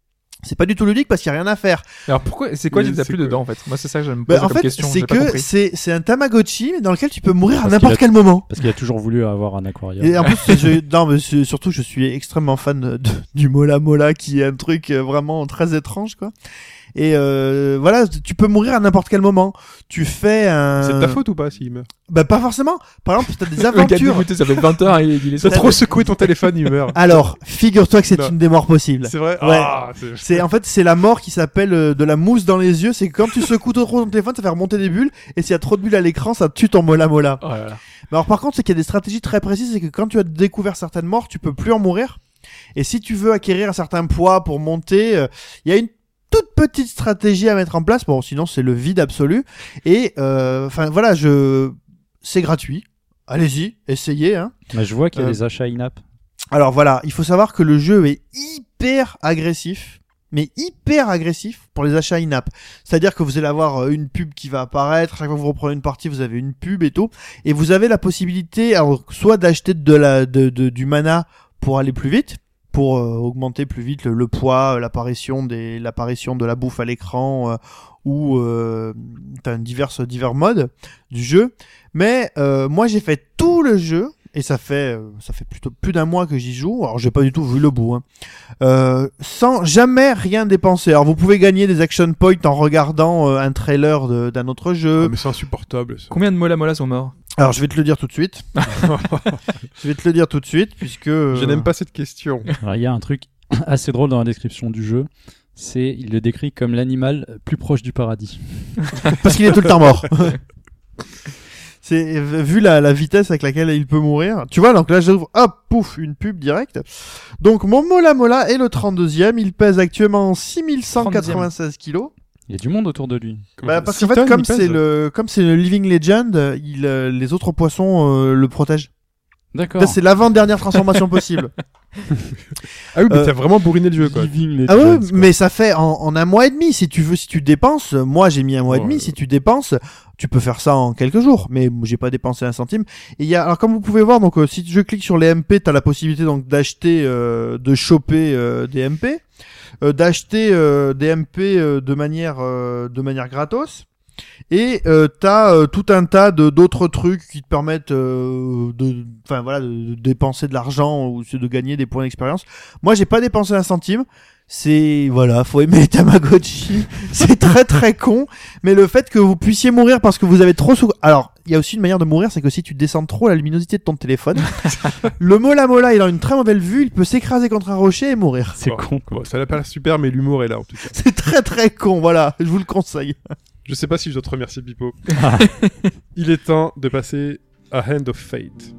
C'est pas du tout ludique parce qu'il y a rien à faire. Alors pourquoi C'est quoi qui t'a plu dedans en fait? Moi c'est ça que j'aime Bah, poser en comme fait, question. c'est que c'est c'est un Tamagotchi dans lequel tu peux mourir à n'importe quel moment. Parce qu'il a toujours voulu avoir un aquarium. Et en plus, je, non, mais c'est- surtout, je suis extrêmement fan de- du Mola Mola, qui est un truc euh, vraiment très étrange, quoi. Et euh, voilà, tu peux mourir à n'importe quel moment. Tu fais un. C'est de ta faute ou pas s'il meurt Bah pas forcément. Par exemple, t'as des Le gars aventures. dégoûté, ça fait 20 heures et il est T'as T'as trop secoué ton téléphone, il meurt. Alors, figure-toi que c'est une des morts possibles. C'est vrai Ouais. Ah, c'est- C'est en fait c'est la mort qui s'appelle euh, de la mousse dans les yeux. C'est que quand tu secoues trop ton téléphone, ça fait remonter des bulles. Et s'il y a trop de bulles à l'écran, ça tue ton Mola Mola. Oh là là. Mais alors par contre, c'est qu'il y a des stratégies très précises, c'est que quand tu as découvert certaines morts, tu peux plus en mourir. Et si tu veux acquérir un certain poids pour monter, euh, il y a une toute petite stratégie à mettre en place. Bon, sinon c'est le vide absolu. Et euh, enfin voilà, je c'est gratuit. Allez-y, essayez. Hein. Mais je vois qu'il y a Euh, des achats in-app. Alors voilà, il faut savoir que le jeu est hyper agressif. Mais hyper agressif pour les achats in-app. C'est-à-dire que vous allez avoir euh, une pub qui va apparaître, chaque fois que vous reprenez une partie, vous avez une pub et tout. Et vous avez la possibilité, alors, soit d'acheter de la, de, de- du mana pour aller plus vite, pour euh, augmenter plus vite le, le poids, euh, l'apparition des, l'apparition de la bouffe à l'écran, euh, ou euh, t'as divers, divers modes du jeu. Mais euh, moi j'ai fait tout le jeu et ça fait ça fait plutôt plus d'un mois que j'y joue. Alors j'ai pas du tout vu le bout, hein. Euh, sans jamais rien dépenser. Alors vous pouvez gagner des action points en regardant euh, un trailer d'un autre Ah, jeu. mais c'est insupportable. ça. Combien de mola mola sont morts? Alors je vais te le dire tout de suite. je vais te le dire tout de suite puisque euh, Je n'aime pas cette question. Alors, il y a un truc assez drôle dans la description du jeu. C'est, il le décrit comme l'animal plus proche du paradis. parce qu'il est tout le temps mort. C'est vu la, la vitesse avec laquelle il peut mourir. Tu vois, donc là j'ouvre, hop, pouf, une pub directe. Donc mon Mola Mola est le 32e, il pèse actuellement 6196 kilos. Il y a du monde autour de lui. Bah, parce qu'en fait, comme c'est le, comme c'est le Living Legend, il, euh, les autres poissons euh, le protègent. D'accord. C'est l'avant-dernière transformation possible. Ah oui, mais Euh, t'as vraiment bourriné le jeu, quoi. Living Ah quoi. mais ça fait en, en un mois et demi. Si tu veux, si tu dépenses, moi j'ai mis un mois et Oh, demi. euh. Si tu dépenses, tu peux faire ça en quelques jours. Mais j'ai pas dépensé un centime. Et il y a, alors comme vous pouvez voir, donc euh, si je clique sur les MP, t'as la possibilité donc d'acheter, euh, de choper euh, des MP, euh, d'acheter euh, des MP euh, de manière, euh, de manière gratos. Et euh, t'as euh, tout un tas de d'autres trucs qui te permettent euh, de, enfin voilà, de, de dépenser de l'argent ou de gagner des points d'expérience. Moi, j'ai pas dépensé un centime. C'est voilà, faut aimer Tamagotchi. c'est très très con, mais le fait que vous puissiez mourir parce que vous avez trop sous. Alors, il y a aussi une manière de mourir, c'est que si tu descends trop la luminosité de ton téléphone, le Mola Mola, il a une très mauvaise vue, il peut s'écraser contre un rocher et mourir. C'est Bon, con. bon, ça n'a pas l'air super, mais l'humour est là, en tout cas. C'est très très con, voilà, je vous le conseille. Je sais pas si je dois te remercier, Pipo. Il est temps de passer à Hand of Fate.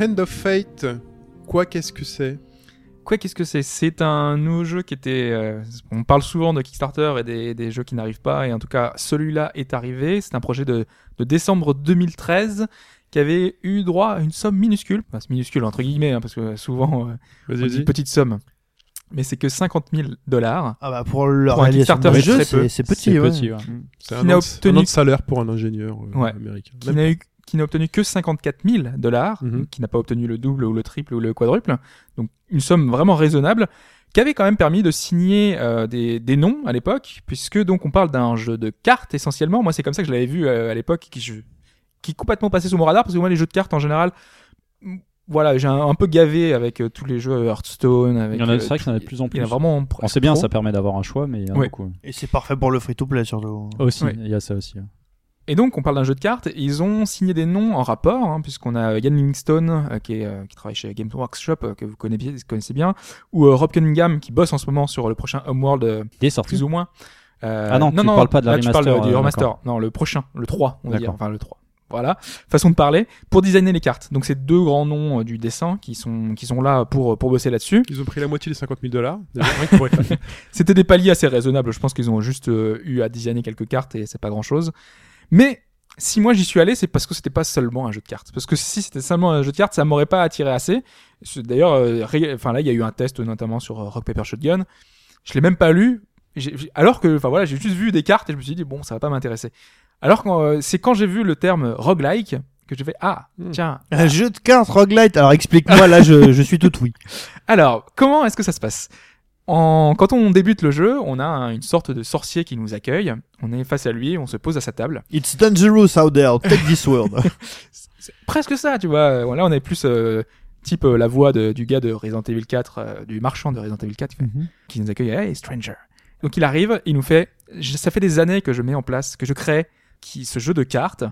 Hand of Fate, quoi qu'est-ce que c'est? Quoi, qu'est-ce que c'est? C'est un nouveau jeu qui était. euh, on parle souvent de Kickstarter et des, des jeux qui n'arrivent pas, et en tout cas, celui-là est arrivé. C'est un projet de, de décembre 2013 qui avait eu droit à une somme minuscule. Enfin, c'est minuscule entre guillemets, hein, parce que souvent, euh, on dit petite somme. mais c'est que 50 000 dollars. Ah bah pour le Pour un Kickstarter, jeu, c'est peu. c'est petit. C'est ouais. petit, ouais. C'est Qui un, n'a obtenu- de salaire pour un ingénieur euh, Ouais. américain. qui n'a eu qui n'a obtenu que 54 000 dollars, Mhm. qui n'a pas obtenu le double ou le triple ou le quadruple, donc une somme vraiment raisonnable, qui avait quand même permis de signer euh, des, des noms à l'époque, puisque donc on parle d'un jeu de cartes essentiellement. Moi, c'est comme ça que je l'avais vu euh, à l'époque, qui, je- qui est complètement passé sous mon radar, parce que moi, les jeux de cartes en général, voilà, j'ai un, un peu gavé avec euh, tous les jeux Hearthstone. Avec, Il y en a, c'est vrai qu'il y en a de plus en il y en plus. a vraiment. On sait bien, trop. ça permet d'avoir un choix, mais il y en a Ouais. beaucoup. Et c'est parfait pour le free-to-play surtout. Aussi, Ouais. il y a ça aussi. ouais. Et donc, on parle d'un jeu de cartes. et Ils ont signé des noms en rapport, hein, puisqu'on a Ian Livingstone, euh, qui, est, euh, qui travaille chez Games Workshop, euh, que vous connaissez, connaissez bien, ou euh, Rob Cunningham, qui bosse en ce moment sur le prochain Homeworld, euh, sorti. plus ou moins. Euh, Ah non, tu parles pas de la là, tu parles de- remaster, du remaster. Non, le prochain, le 3, on va dire. Enfin, le 3. Voilà, façon de parler, pour designer les cartes. Donc, c'est deux grands noms euh, du dessin qui sont, qui sont là pour, pour bosser là-dessus. Ils ont pris la moitié des 50 000 dollars. C'était des paliers assez raisonnables. Je pense qu'ils ont juste euh, eu à designer quelques cartes et c'est pas grand chose. Mais si moi j'y suis allé, c'est parce que c'était pas seulement un jeu de cartes. Parce que si c'était seulement un jeu de cartes, ça m'aurait pas attiré assez. C'est- D'ailleurs, euh, ré- enfin là, il y a eu un test notamment sur euh, Rock Paper Shotgun. Je l'ai même pas lu. Alors que, enfin voilà, j'ai juste vu des cartes et je me suis dit bon, ça va pas m'intéresser. Alors que euh, c'est quand j'ai vu le terme roguelike que j'ai fait ah Hmm. tiens. Un jeu de cartes roguelite. Alors explique-moi, là je, je suis tout oui. Alors comment est-ce que ça se passe? En... Quand on débute le jeu, on a un- une sorte de sorcier qui nous accueille. On est face à lui, on se pose à sa table. It's dangerous out there. Take this word. C'est presque ça, tu vois. Euh, Là, on est plus euh, type euh, la voix de- du gars de Resident Evil 4, euh, du marchand de Resident Evil 4, qui, fait- qui nous accueille. Hey, stranger. Donc il arrive, il nous fait. Ça fait des années que je mets en place, que je crée qui, ce jeu de cartes.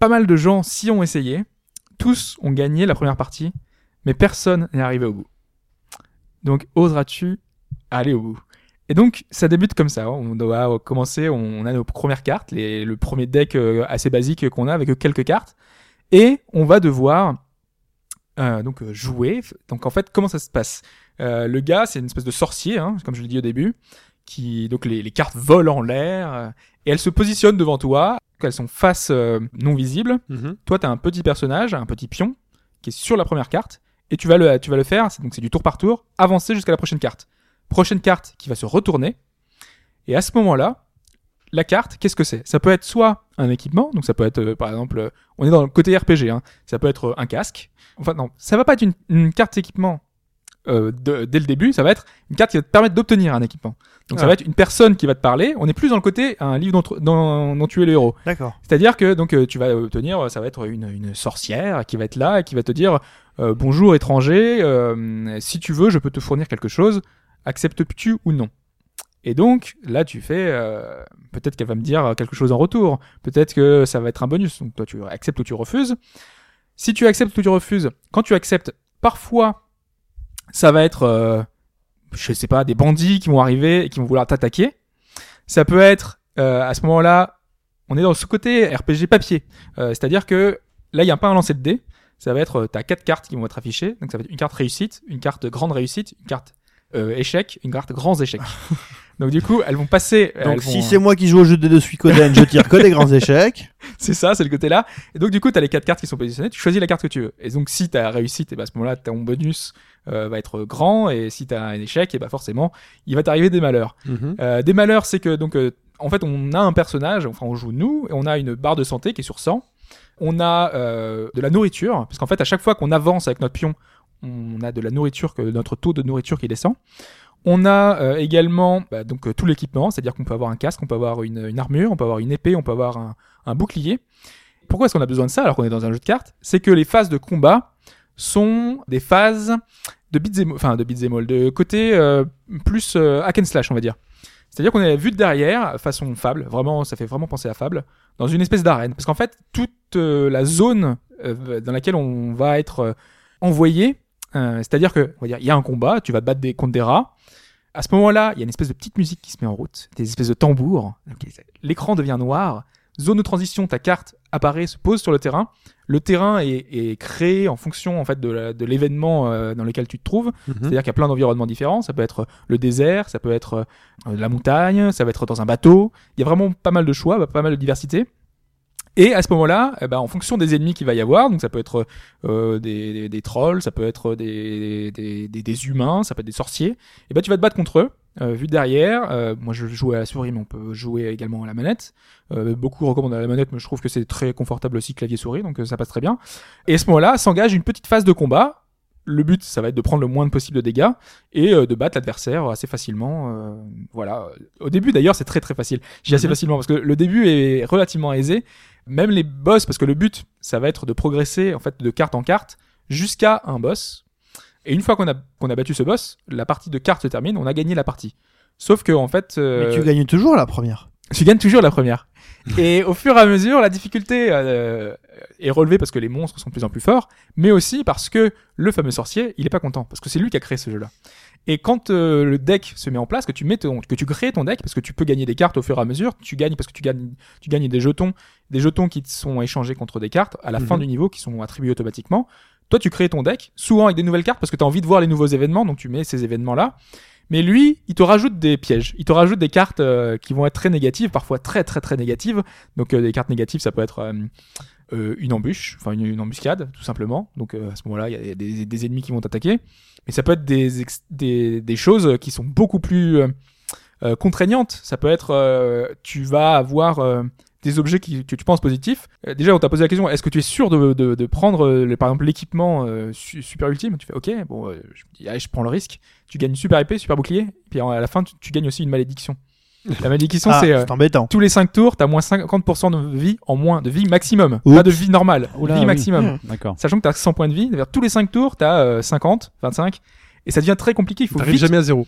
Pas mal de gens s'y ont essayé. Tous ont gagné la première partie, mais personne n'est arrivé au bout. Donc oseras-tu aller au bout Et donc ça débute comme ça. On doit commencer. On a nos premières cartes, les- le premier deck euh, assez basique qu'on a avec quelques cartes et on va devoir euh, donc euh, jouer. Donc en fait, comment ça se passe? Euh, Le gars, c'est une espèce de sorcier, hein, comme je l'ai dit au début, qui donc les, les cartes volent en l'air euh, et elles se positionnent devant toi. Elles sont face non visible. Mhm. Toi, tu as un petit personnage, un petit pion qui est sur la première carte et tu vas le tu vas le faire. Donc c'est du tour par tour, avancer jusqu'à la prochaine carte. Prochaine carte qui va se retourner et à ce moment-là, la carte, qu'est-ce que c'est? Ça peut être soit un équipement, donc ça peut être euh, par exemple, euh, on est dans le côté RPG, hein, ça peut être euh, un casque. Enfin non, ça va pas être une, une carte équipement de- dès le début, ça va être une carte qui va te permettre d'obtenir un équipement. Donc ça Ah. va être une personne qui va te parler. On est plus dans le côté un livre dont, dont, dont tu es le héros. D'accord. C'est-à-dire que donc tu vas obtenir, ça va être une, une sorcière qui va être là et qui va te dire bonjour étranger, si tu veux, je peux te fournir quelque chose, acceptes-tu ou non? Et donc là tu fais, euh, peut-être qu'elle va me dire quelque chose en retour, peut-être que ça va être un bonus. Donc toi tu acceptes ou tu refuses. Si tu acceptes ou tu refuses, quand tu acceptes, parfois ça va être, euh, je sais pas, des bandits qui vont arriver et qui vont vouloir t'attaquer. Ça peut être euh, à ce moment-là on est dans ce côté RPG papier. Euh, C'est-à-dire que là, il n'y a pas un lancer de dés. Ça va être, tu as quatre cartes qui vont être affichées. Donc ça va être une carte réussite, une carte grande réussite, une carte euh, échec, une carte grands échecs. Donc du coup, elles vont passer. Donc vont- si c'est moi qui joue au jeu de Suikoden, je tire que des grands échecs. c'est ça, c'est le côté là. Et donc du coup, tu as les quatre cartes qui sont positionnées. Tu choisis la carte que tu veux. Et donc si tu as réussite, et ben, à ce moment-là, ton bonus euh, va être grand. Et si tu as un échec, et ben forcément, il va t'arriver des malheurs. Mhm. Euh, des malheurs, c'est que donc euh, en fait on a un personnage, enfin on joue nous, et on a une barre de santé qui est sur 100. On a euh, de la nourriture, parce qu'en fait à chaque fois qu'on avance avec notre pion, on a de la nourriture, que notre taux de nourriture qui descend. On a euh, également bah, donc euh, tout l'équipement, c'est-à-dire qu'on peut avoir un casque, on peut avoir une, armure, on peut avoir une épée, on peut avoir un, bouclier. Pourquoi est-ce qu'on a besoin de ça alors qu'on est dans un jeu de cartes? C'est que les phases de combat sont des phases de beat'em, enfin de de côté euh, plus hack and slash, on va dire. C'est-à-dire qu'on est vu de derrière, façon Fable, vraiment, ça fait vraiment penser à Fable, dans une espèce d'arène. Parce qu'en fait, toute la zone dans laquelle on va être envoyé, euh, c'est-à-dire que, on va dire, il y a un combat, tu vas te battre des, contre des rats. À ce moment-là, il y a une espèce de petite musique qui se met en route, des espèces de tambours. L'écran devient noir. Zone de transition, ta carte apparaît, se pose sur le terrain. Le terrain est, est créé en fonction en fait de l'événement euh, dans lequel tu te trouves. Mhm. C'est-à-dire qu'il y a plein d'environnements différents. Ça peut être le désert, ça peut être euh, la montagne, ça va être dans un bateau. Il y a vraiment pas mal de choix, pas mal de diversité. Et à ce moment-là, eh ben, en fonction des ennemis qu'il va y avoir, donc ça peut être euh, des, des, des trolls, ça peut être des, des, des, des humains, ça peut être des sorciers, et ben tu vas te battre contre eux. Euh, vu de derrière, euh, moi je joue à la souris, mais on peut jouer également à la manette. Euh, beaucoup recommandent à la manette, mais je trouve que c'est très confortable aussi clavier souris, donc euh, ça passe très bien. Et à ce moment-là, s'engage une petite phase de combat. Le but, ça va être de prendre le moins possible de dégâts et euh, de battre l'adversaire assez facilement. euh, voilà. Au début, d'ailleurs, c'est très très facile. J'ai Mhm. assez facilement parce que le début est relativement aisé. Même les boss, parce que le but, ça va être de progresser en fait de carte en carte jusqu'à un boss. Et une fois qu'on a qu'on a battu ce boss, la partie de carte se termine, on a gagné la partie. Sauf que en fait, euh, Mais tu gagnes toujours la première. tu gagnes toujours la première. Et au fur et à mesure, la difficulté euh, est relevée parce que les monstres sont de plus en plus forts, mais aussi parce que le fameux sorcier, il est pas content, parce que c'est lui qui a créé ce jeu-là. Et quand euh, le deck se met en place, que tu mets ton, que tu crées ton deck, parce que tu peux gagner des cartes au fur et à mesure, tu gagnes parce que tu gagnes, tu gagnes des jetons, des jetons qui te sont échangés contre des cartes à la fin Mhm. du niveau, qui sont attribués automatiquement. Toi, tu crées ton deck, souvent avec des nouvelles cartes, parce que tu as envie de voir les nouveaux événements, donc tu mets ces événements-là. Mais lui, il te rajoute des pièges. Il te rajoute des cartes euh, qui vont être très négatives, parfois très très très négatives. Donc euh, des cartes négatives, ça peut être euh, une embûche, enfin une, embuscade, tout simplement. Donc à ce moment-là, il y a des, ennemis qui vont t'attaquer. Mais ça peut être des, choses qui sont beaucoup plus contraignantes. Ça peut être, tu vas avoir des objets que tu penses positifs. Déjà, on t'a posé la question, est-ce que tu es sûr de, prendre, par exemple, l'équipement su- super ultime? Tu fais, ok, bon, je, je prends le risque. Tu gagnes une super épée, super bouclier, puis à la fin, tu, tu gagnes aussi une malédiction. La malédiction, Ah, c'est euh, embêtant. tous les 5 tours, t'as moins 50% de vie en moins, de vie maximum. Oups. Pas de vie normale, Oula, vie oui. maximum. Mmh. D'accord. Sachant que t'as 100 points de vie, c'est-à-dire tous les 5 tours, t'as euh, 50, 25, et ça devient très compliqué. Il faut T'arrives jamais à zéro.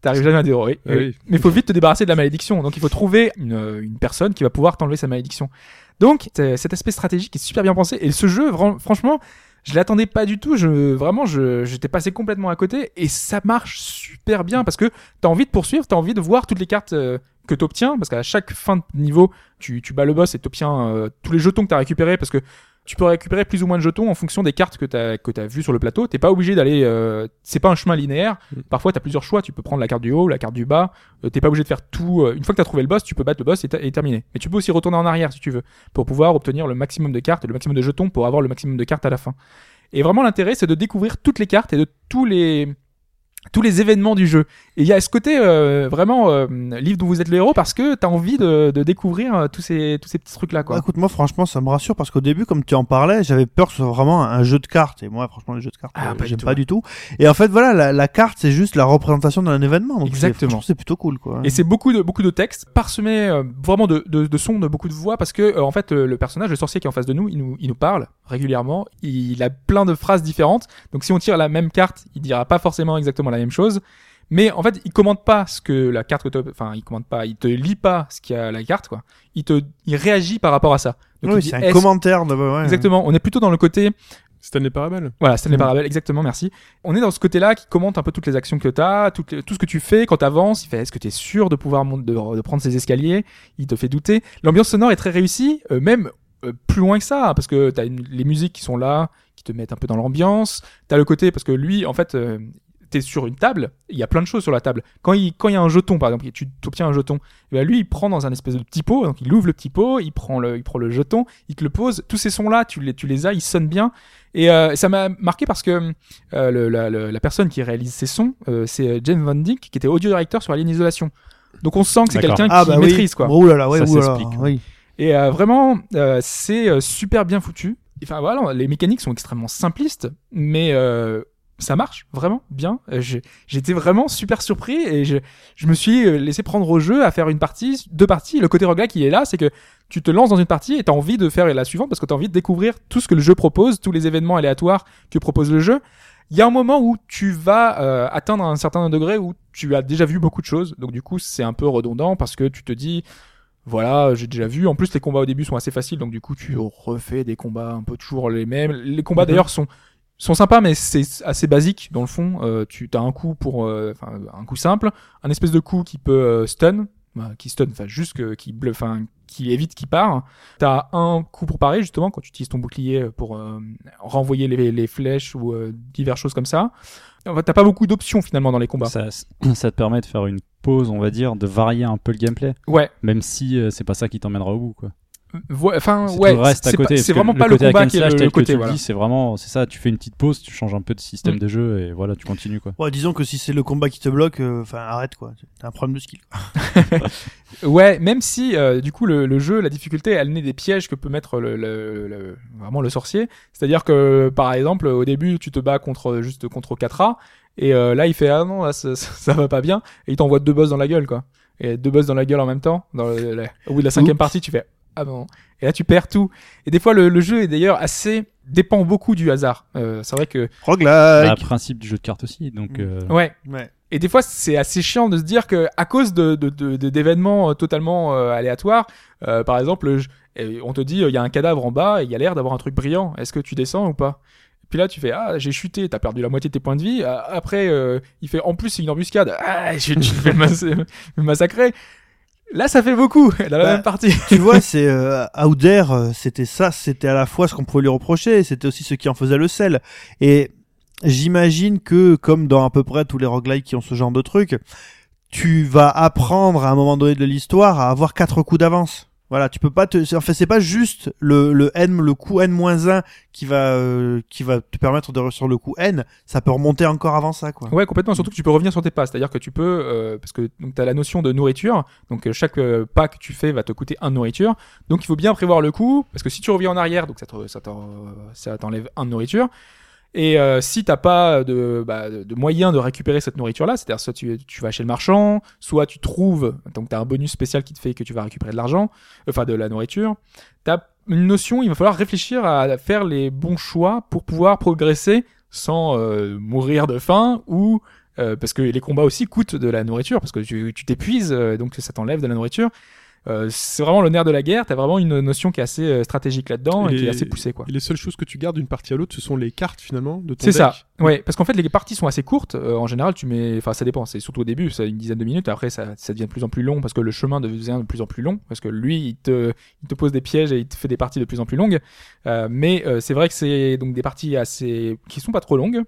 t'arrives jamais à zéro, oui. Oui. Mais il faut vite te débarrasser de la malédiction. Donc il faut trouver une, euh, une personne qui va pouvoir t'enlever sa malédiction. Donc cet aspect stratégique est super bien pensé. Et ce jeu, franchement, je l'attendais pas du tout. Je vraiment, je j'étais passé complètement à côté et ça marche super bien parce que t'as envie de poursuivre, t'as envie de voir toutes les cartes euh, que t'obtiens parce qu'à chaque fin de niveau, tu, tu bats le boss et t'obtiens euh, tous les jetons que t'as récupérés parce que tu peux récupérer plus ou moins de jetons en fonction des cartes que t'as que t'as vues sur le plateau. T'es pas obligé d'aller, euh, c'est pas un chemin linéaire. Parfois t'as plusieurs choix. Tu peux prendre la carte du haut, la carte du bas. Euh, t'es pas obligé de faire tout. euh, une fois que t'as trouvé le boss, tu peux battre le boss et terminer. Mais tu peux aussi retourner en arrière si tu veux pour pouvoir obtenir le maximum de cartes et le maximum de jetons pour avoir le maximum de cartes à la fin. Et vraiment l'intérêt c'est de découvrir toutes les cartes et de tous les tous les événements du jeu. Et il y a ce côté euh, vraiment euh, livre dont vous êtes le héros parce que t'as envie de, de découvrir euh, tous ces tous ces petits trucs là Bah, quoi. écoute, moi, franchement, ça me rassure parce qu'au début, comme tu en parlais, j'avais peur que ce soit vraiment un jeu de cartes. Et moi, franchement, les jeux de cartes, Ah, euh, j'aime pas du tout. Et en fait, voilà, la, la carte, c'est juste la représentation d'un événement. Donc Exactement. C'est plutôt cool, quoi. Et c'est beaucoup de beaucoup de textes parsemés euh, vraiment de, de, de sons, de beaucoup de voix parce que euh, en fait le personnage, le sorcier qui est en face de nous, il nous il nous parle régulièrement. Il a plein de phrases différentes. Donc si on tire la même carte, il dira pas forcément exactement la même chose. Mais en fait, il commande pas ce que la carte que enfin il commande pas, il te lit pas ce qu'il y a à la carte quoi. Il te il réagit par rapport à ça. Donc oui, c'est un commentaire de. ouais. Exactement. On est plutôt dans le côté Stanley Parable. voilà, Stanley Mm. Parable, exactement, merci. On est dans ce côté-là qui commente un peu toutes les actions que tu as, tout, tout ce que tu fais quand tu avances. Il fait est-ce que tu es sûr de pouvoir monter, de, de prendre ces escaliers? Il te fait douter. L'ambiance sonore est très réussie, euh, même euh, plus loin que ça, hein, parce que tu as les musiques qui sont là, qui te mettent un peu dans l'ambiance. Tu as le côté, parce que lui, en fait, euh, tu es sur une table, il y a plein de choses sur la table. Quand il, quand il y a un jeton, par exemple, tu obtiens un jeton, et ben lui, il prend dans un espèce de petit pot, donc il ouvre le petit pot, il prend le, il prend le jeton, il te le pose. Tous ces sons-là, tu les, tu les as, ils sonnent bien. Et euh, ça m'a marqué parce que euh, le- la, le- la personne qui réalise ces sons, euh, c'est James Van Dyke, qui était audio directeur sur Alien Isolation. Donc on sent que c'est quelqu'un Ah qui bah oui. maîtrise quoi. Ouh là là, ouais, Ça ouh là là, s'explique. oui. Et euh, vraiment, euh, c'est super bien foutu. Enfin voilà, les mécaniques sont extrêmement simplistes, mais euh, ça marche vraiment bien. Euh, j'ai- J'étais vraiment super surpris et je, je me suis euh, laissé prendre au jeu à faire une partie, deux parties. Le côté roguelike qui est là, c'est que tu te lances dans une partie et t'as envie de faire la suivante parce que t'as envie de découvrir tout ce que le jeu propose, tous les événements aléatoires que propose le jeu. Il y a un moment où tu vas euh, atteindre un certain degré où tu as déjà vu beaucoup de choses, donc du coup c'est un peu redondant parce que tu te dis voilà, j'ai déjà vu. En plus, les combats au début sont assez faciles, donc du coup, tu refais des combats un peu toujours les mêmes. Les combats Mhm. d'ailleurs sont sont sympas, mais c'est assez basique dans le fond. Euh, tu as un coup pour, euh, enfin, un coup simple, un espèce de coup qui peut euh, stun, bah, qui stun, enfin juste que, qui bluffe, enfin, qui évite qu'il part. T'as un coup pour parer justement quand tu utilises ton bouclier pour euh, renvoyer les, les flèches ou euh, diverses choses comme ça. En fait, T'as pas beaucoup d'options finalement dans les combats. Ça, ça te permet de faire une pause, on va dire, de varier un peu le gameplay, Ouais, même si euh, c'est pas ça qui t'emmènera au bout, quoi. Enfin, C'est ouais, tout le reste à c'est côté. vraiment pas le combat and qui est le, côté. Voilà. c'est vraiment, c'est ça. Tu fais une petite pause, tu changes un peu de système Mm. de jeu et voilà, tu continues quoi. Ouais, disons que si c'est le combat qui te bloque, euh, enfin arrête quoi. T'as un problème de skill. Ouais, même si euh, du coup le, le jeu, la difficulté, elle naît des pièges que peut mettre le, le- le- vraiment le sorcier. C'est-à-dire que par exemple au début tu te bats contre juste contre 4A et euh, là il fait ah non là ça, ça, ça va pas bien et il t'envoie deux boss dans la gueule quoi. Et deux boss dans la gueule en même temps. Dans le- au bout de la cinquième Oups. partie tu fais ah bon et là tu perds tout. Et des fois le, le jeu est d'ailleurs assez dépend beaucoup du hasard. Euh, c'est vrai que Le Roguelike. principe du jeu de cartes aussi. Donc Mm. euh, ouais Ouais. et des fois, c'est assez chiant de se dire que à cause de de- de- de- d'événements euh, totalement euh, aléatoires, euh, par exemple, je- euh, on te dit euh, il y a un cadavre en bas et il y a l'air d'avoir un truc brillant. Est-ce que tu descends ou pas? Puis là, tu fais ah j'ai chuté, t'as perdu la moitié de tes points de vie. Ah, Après, euh, il fait en plus c'est une embuscade. Ah, je, je vais me massacrer. Là, ça fait beaucoup dans la Bah, même partie. tu vois, c'est euh, Out There, euh, c'était ça, c'était à la fois ce qu'on pouvait lui reprocher, c'était aussi ce qui en faisait le sel. Et j'imagine que, comme dans à peu près tous les roguelikes qui ont ce genre de truc, tu vas apprendre à un moment donné de l'histoire à avoir quatre coups d'avance. Voilà, tu peux pas te, en fait, c'est pas juste le, le N, le coup N-1 qui va, euh, qui va te permettre de, sur le coup N, ça peut remonter encore avant ça, quoi. Ouais, complètement. Surtout que tu peux revenir sur tes pas. C'est-à-dire que tu peux, euh, parce que donc t'as la notion de nourriture. Donc euh, chaque euh, pas que tu fais va te coûter un de nourriture. Donc il faut bien prévoir le coup, parce que si tu reviens en arrière, donc ça ça t'enlève un de nourriture. Et euh, si t'as pas de, bah, de moyen de récupérer cette nourriture-là, c'est-à-dire soit tu, vas chez le marchand, soit tu trouves, donc t'as un bonus spécial qui te fait que tu vas récupérer de l'argent, enfin de la nourriture. T'as une notion, il va falloir réfléchir à faire les bons choix pour pouvoir progresser sans euh, mourir de faim ou euh, parce que les combats aussi coûtent de la nourriture parce que tu tu t'épuises euh, donc ça t'enlève de la nourriture. Euh, c'est vraiment le nerf de la guerre. T'as vraiment une notion qui est assez euh, stratégique là-dedans et, Et qui est assez poussée quoi. Et les seules choses que tu gardes d'une partie à l'autre, ce sont les cartes finalement de ton C'est ça. Ouais, parce qu'en fait les parties sont assez courtes. Euh, en général, tu mets, enfin ça dépend. C'est surtout au début, c'est une dizaine de minutes. Après, ça, ça devient de plus en plus long parce que le chemin devient de plus en plus long parce que lui, il te, il te pose des pièges et il te fait des parties de plus en plus longues. Euh, mais euh, c'est vrai que c'est donc des parties assez qui sont pas trop longues.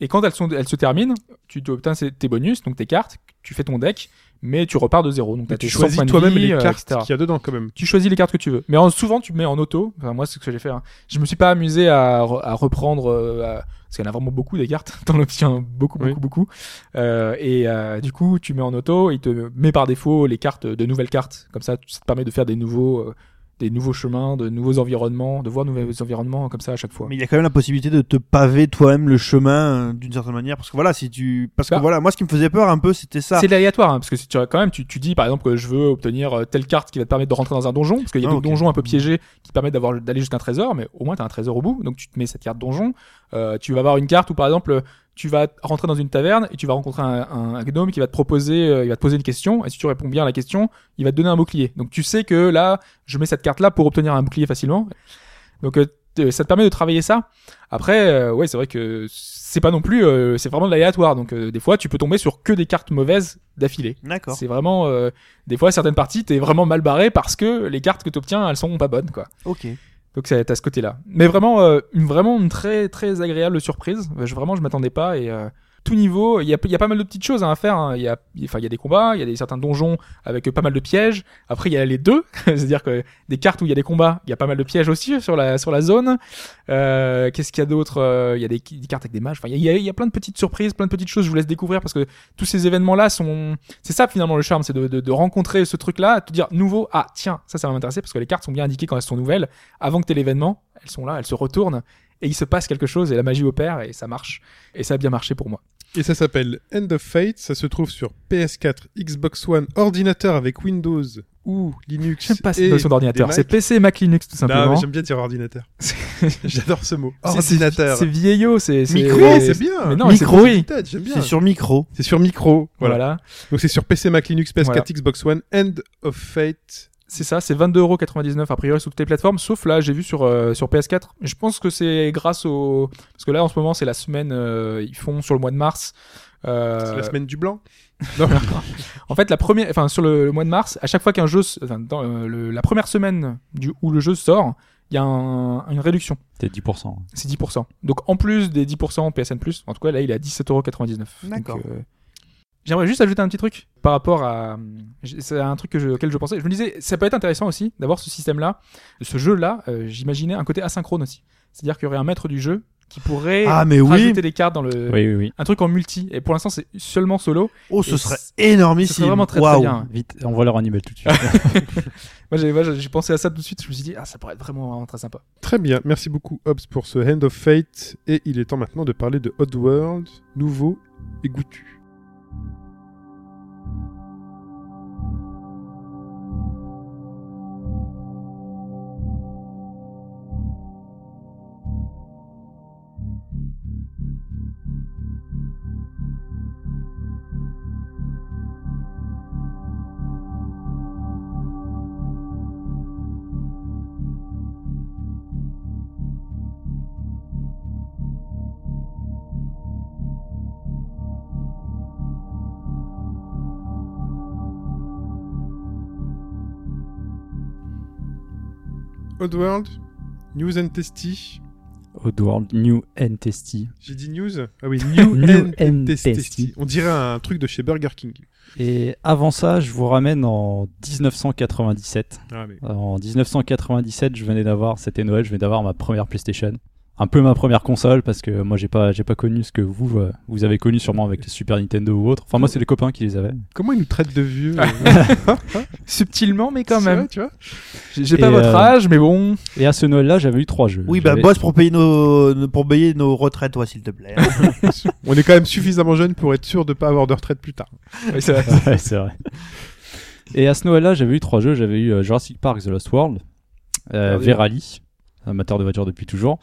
Et quand elles sont, elles se terminent, tu obtiens tes bonus, donc tes cartes, tu fais ton deck, mais tu repars de zéro. Donc tu tes 100 choisis toi-même les euh, cartes qu'il y a dedans quand même. Tu choisis les cartes que tu veux. Mais en- souvent, tu mets en auto. Enfin, moi, c'est ce que j'ai fait. hein. Je me suis pas amusé à, à reprendre, euh, à- parce qu'il y en a vraiment beaucoup des cartes. T'en obtiens beaucoup, Oui. beaucoup, beaucoup. Euh, et euh, du coup, tu mets en auto. Il te met par défaut les cartes, de nouvelles cartes. Comme ça, ça te permet de faire des nouveaux, euh, des nouveaux chemins, de nouveaux environnements, de voir de nouveaux environnements comme ça à chaque fois. Mais il y a quand même la possibilité de te paver toi-même le chemin euh, d'une certaine manière parce que voilà si tu parce Bah. que voilà moi ce qui me faisait peur un peu c'était ça C'est de l'aléatoire, hein, parce que si tu quand même, tu, tu dis par exemple que je veux obtenir euh, telle carte qui va te permettre de rentrer dans un donjon, parce qu'il y a Ah, des donjons un peu piégés qui te permettent d'avoir d'aller jusqu'à un trésor, mais au moins t'as un trésor au bout, donc tu te mets cette carte donjon. Euh, tu vas avoir une carte où par exemple tu vas rentrer dans une taverne et tu vas rencontrer un, un- un gnome qui va te proposer, euh, il va te poser une question, et si tu réponds bien à la question, il va te donner un bouclier. Donc tu sais que là, je mets cette carte là pour obtenir un bouclier facilement. Donc euh, t- ça te permet de travailler ça. Après, euh, ouais, c'est vrai que c'est pas non plus, euh, c'est vraiment de l'aléatoire. Donc euh, des fois, tu peux tomber sur que des cartes mauvaises d'affilée. d'accord C'est vraiment, euh, des fois, certaines parties, t'es vraiment mal barré parce que les cartes que t'obtiens, elles sont pas bonnes, quoi. ok Donc c'est- t'as ce côté-là. Mais vraiment, euh, une vraiment une très très agréable surprise. Vraiment, je m'attendais pas et euh, tout niveau, il y a, pas mal de petites choses à faire. hein. Il y a, enfin, il y a des combats, il y a des certains donjons avec pas mal de pièges. Après, il y a les deux, c'est-à-dire que des cartes où il y a des combats, il y a pas mal de pièges aussi sur la sur la zone. Euh, Qu'est-ce qu'il y a d'autre Euh, Il y a des, cartes avec des mages. Enfin, il y a, plein de petites surprises, plein de petites choses. Je vous laisse découvrir parce que tous ces événements-là sont. C'est ça finalement le charme, c'est de, de, de rencontrer ce truc-là, te dire nouveau. Ah tiens, ça, ça va m'intéresser parce que les cartes sont bien indiquées quand elles sont nouvelles. Avant que t'aies l'événement, elles sont là, elles se retournent et il se passe quelque chose et la magie opère et ça marche. Et ça a bien marché pour moi. Et ça s'appelle End of Fate. Ça se trouve sur PS4, Xbox One, ordinateur avec Windows ou Linux. J'aime pas cette et notion d'ordinateur. C'est. PC, Mac, Linux tout Non, simplement. mais j'aime bien dire ordinateur. J'adore ce mot. C'est- Ordinateur. C'est vieillot, c'est Micro, c'est bien. Mais non, Micro, oui. C'est sur micro C'est sur micro. Voilà. Voilà. Donc c'est sur PC, Mac, Linux, PS4, Voilà. Xbox One, End of Fate. C'est ça, c'est 22,99€ a priori sur toutes les plateformes, sauf là j'ai vu sur euh, sur PS4. Je pense que c'est grâce au parce que là en ce moment c'est la semaine euh, ils font sur le mois de mars. Euh, C'est la semaine du blanc? En fait, la première, enfin sur le, le mois de mars, à chaque fois qu'un jeu, enfin, dans euh, le- la première semaine du où le jeu sort, il y a un- une réduction. C'était 10%. C'est 10%. Donc en plus des 10% PSN+, en tout cas là il est à 17,99€. D'accord. Donc, euh, J'aimerais juste ajouter un petit truc par rapport à. C'est un truc que je- auquel je pensais. Je me disais, ça peut être intéressant aussi d'avoir ce système-là, ce jeu-là. euh, J'imaginais un côté asynchrone aussi. C'est-à-dire qu'il y aurait un maître du jeu qui pourrait Ah, mais oui. rajouter des cartes dans le. Oui, oui, oui. Un truc en multi. Et pour l'instant, c'est seulement solo. Oh, ce serait ce énormissime. serait vraiment très très Waouh. bien. Vite, envoie leur animal tout de suite. Moi, j'ai moi, j'ai pensé à ça tout de suite. Je me suis dit, ah, ça pourrait être vraiment, vraiment très sympa. Très bien, merci beaucoup Hobbs pour ce Hand of Fate. Et il est temps maintenant de parler de Oddworld, nouveau et goûtu. Oddworld, News and Testy. Oddworld New and Tasty. J'ai dit news Ah oui, New, New and. Tasty. On dirait un truc de chez Burger King. Et avant ça, je vous ramène en 1997. Ah, mais... En 1997, je venais d'avoir, c'était Noël, je venais d'avoir ma première PlayStation. Un peu ma première console parce que moi j'ai pas j'ai pas connu ce que vous euh, vous avez connu sûrement avec les Super Nintendo ou autre. Enfin moi c'est les copains qui les avaient. Comment ils nous traitent de vieux Subtilement, mais quand C'est même. vrai, tu vois J'ai pas votre euh, âge, mais bon. Et à ce Noël-là, j'avais eu trois jeux. Oui, bah bosse pour payer nos pour payer nos retraites, toi, s'il te plaît. On est quand même suffisamment jeune pour être sûr de pas avoir de retraite plus tard. Oui, c'est vrai. Ouais, c'est vrai. Et à ce Noël-là, j'avais eu trois jeux. J'avais eu euh, Jurassic Park The Lost World, euh, Ah oui. Verali, amateur de voitures depuis toujours,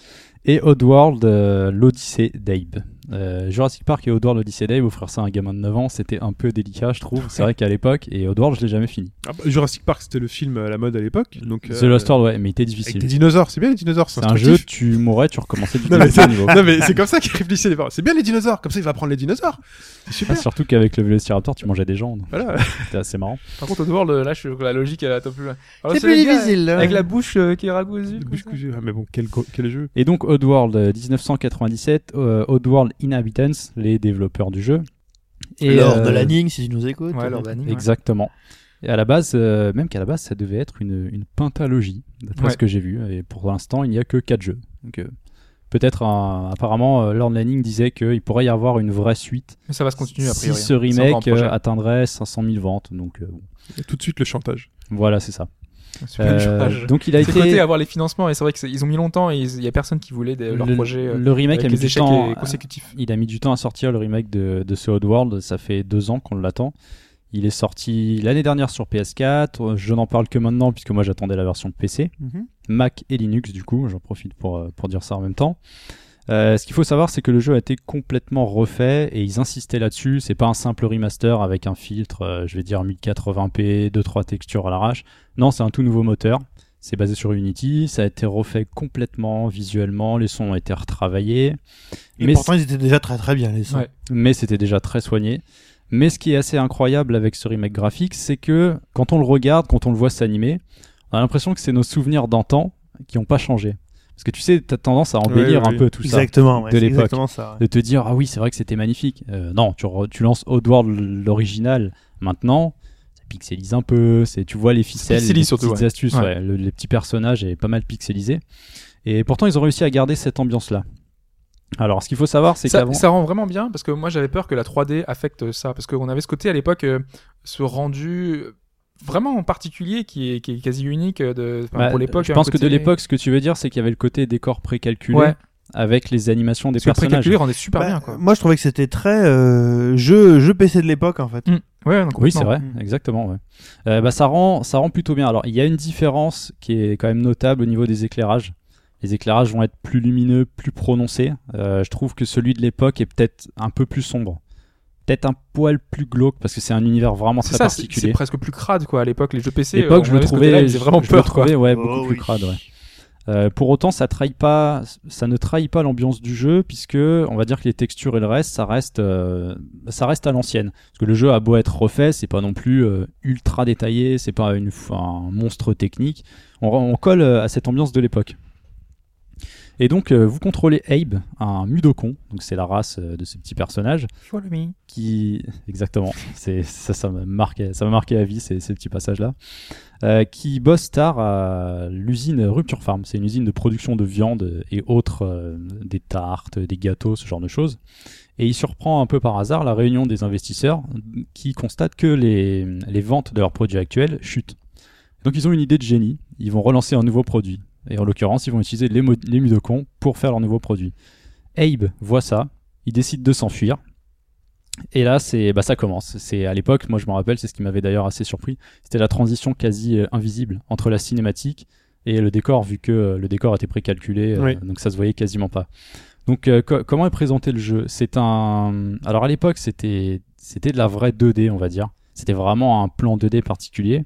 et Oddworld euh, l'Odyssée d'Abe. Euh, Jurassic Park et Oddworld l'Odyssée d'Abe, offrir ça à un gamin de 9 ans, c'était un peu délicat, je trouve. C'est vrai qu'à l'époque, et Oddworld, je l'ai jamais fini. Ah bah, Jurassic Park, c'était le film à la mode à l'époque. Donc, The euh, Lost World, ouais, mais il était Avec difficile. des dinosaures, c'est bien les dinosaures. C'est un jeu, tu mourrais, tu recommençais du Non mais, niveau. non, mais c'est comme ça qu'ils réfléchissaient les parents. C'est bien les dinosaures, comme ça il va prendre les dinosaures. C'est Ah, super. surtout qu'avec le Vélociraptor, tu mangeais des gens, donc Voilà. c'était assez marrant. Par contre, Oddworld, là, je suis la logique, elle peu plus loin. C'est plus difficile. hein. Avec la bouche euh, qui est ragousue. Comme bouche cousue. Ah, mais bon, quel, jeu. Et donc Oddworld euh, 1997, euh, Oddworld Inhabitants, les développeurs du jeu. Et, Lors de euh, la Ning, si tu nous écoutes. Ouais, Lord Annie, ouais. Exactement. Et à la base, euh, même qu'à la base, ça devait être une, une pentalogie, d'après Ouais. ce que j'ai vu. Et pour l'instant, il n'y a que 4 jeux. Donc euh, peut-être, un- apparemment, euh, Lord Lanning disait qu'il pourrait y avoir une vraie suite Mais ça va se continuer a si ce hein. Remake euh, atteindrait 500 000 ventes. Donc euh, bon. Et tout de suite le chantage. voilà, c'est ça. Euh, donc il a le côté été... avoir les financements et c'est vrai qu'ils ont mis longtemps et il y a personne qui voulait des- leur le, projet euh, le remake a mis du échecs temps consécutifs. Il a mis du temps à sortir le remake de, de ce Oddworld. Ça fait deux ans qu'on l'attend. Il est sorti l'année dernière sur PS4. Je n'en parle que maintenant puisque moi j'attendais la version PC, Mhm. Mac et Linux du coup. J'en profite pour, euh, pour dire ça en même temps. Euh, ce qu'il faut savoir, c'est que le jeu a été complètement refait et ils insistaient là-dessus. C'est pas un simple remaster avec un filtre, euh, je vais dire 1080p, 2-3 textures à l'arrache. Non, c'est un tout nouveau moteur. C'est basé sur Unity. Ça a été refait complètement visuellement. Les sons ont été retravaillés. Et Mais pourtant, ils étaient déjà très très bien, les sons. Ouais. mais c'était déjà très soigné. Mais ce qui est assez incroyable avec ce remake graphique, c'est que quand on le regarde, quand on le voit s'animer, on a l'impression que c'est nos souvenirs d'antan qui n'ont pas changé. Parce que tu sais, t'as tendance à embellir un oui. peu tout ça. Exactement, ouais, de l'époque. exactement ça. ouais. De te dire, ah oui, c'est vrai que c'était magnifique. Euh, non, tu, re- tu lances Oddworld l'original maintenant, ça pixelise un peu, c'est, tu vois les ficelles, les pixelise petites surtout, ouais. astuces, Ouais. ouais, le- les petits personnages est pas mal pixelisé. Et pourtant, ils ont réussi à garder cette ambiance-là. Alors, ce qu'il faut savoir, c'est Ça, qu'avant... ça rend vraiment bien parce que moi j'avais peur que la 3D affecte ça parce qu'on avait ce côté à l'époque euh, ce rendu vraiment particulier qui est, qui est quasi unique euh, de, Bah, pour l'époque. Je un pense que de l'époque, ce que tu veux dire, c'est qu'il y avait le côté décor précalculé Ouais. avec les animations des Parce que personnages. précalculé rendait super Bah, bien quoi. Moi, je trouvais que c'était très euh, jeu, jeu PC de l'époque, en fait. Mm. Ouais, Oui, c'est vrai, Mm. exactement. Ouais. Euh, bah, ça rend, ça rend plutôt bien. Alors, il y a une différence qui est quand même notable au niveau des éclairages. Les éclairages vont être plus lumineux, plus prononcés. Euh, je trouve que celui de l'époque est peut-être un peu plus sombre, peut-être un poil plus glauque parce que c'est un univers vraiment très ça, c'est particulier. c'est presque plus crade quoi à l'époque les jeux PC. L'époque, euh, je le trouvais, vraiment je le peur trouvais, ouais, Oh, beaucoup plus oui. crade. Ouais. Euh, pour autant, ça trahit pas, ça ne trahit pas l'ambiance du jeu puisque on va dire que les textures et le reste, ça reste, euh, ça reste à l'ancienne. Parce que le jeu a beau être refait, c'est pas non plus euh, ultra détaillé, c'est pas une, un monstre technique. On, on colle à cette ambiance de l'époque. Et donc, euh, vous contrôlez Abe, un Mudokon, donc c'est la race euh, de ce petit personnage, Follow me. qui exactement. C'est ça ça m'a marqué ça m'a marqué à vie ces, ces petits passages là qui bosse tard à l'usine Rupture Farm. C'est une usine de production de viande et autres euh, des tartes des gâteaux ce genre de choses. Et il surprend un peu par hasard la réunion des investisseurs qui constatent que les, les ventes de leurs produits actuels chutent. Donc ils ont une idée de génie. Ils vont relancer un nouveau produit et en l'occurrence ils vont utiliser les, les Mudokons pour faire leur nouveau produit Abe voit ça il décide de s'enfuir et là, c'est, bah, ça commence. C'est à l'époque, moi je me rappelle, c'est ce qui m'avait d'ailleurs assez surpris. C'était la transition quasi euh, invisible entre la cinématique et le décor, vu que euh, le décor était précalculé, euh, Oui. donc ça se voyait quasiment pas. Donc, co- comment est présenté le jeu? C'est un. Alors à l'époque, c'était, c'était de la vraie 2D, on va dire. C'était vraiment un plan 2D particulier.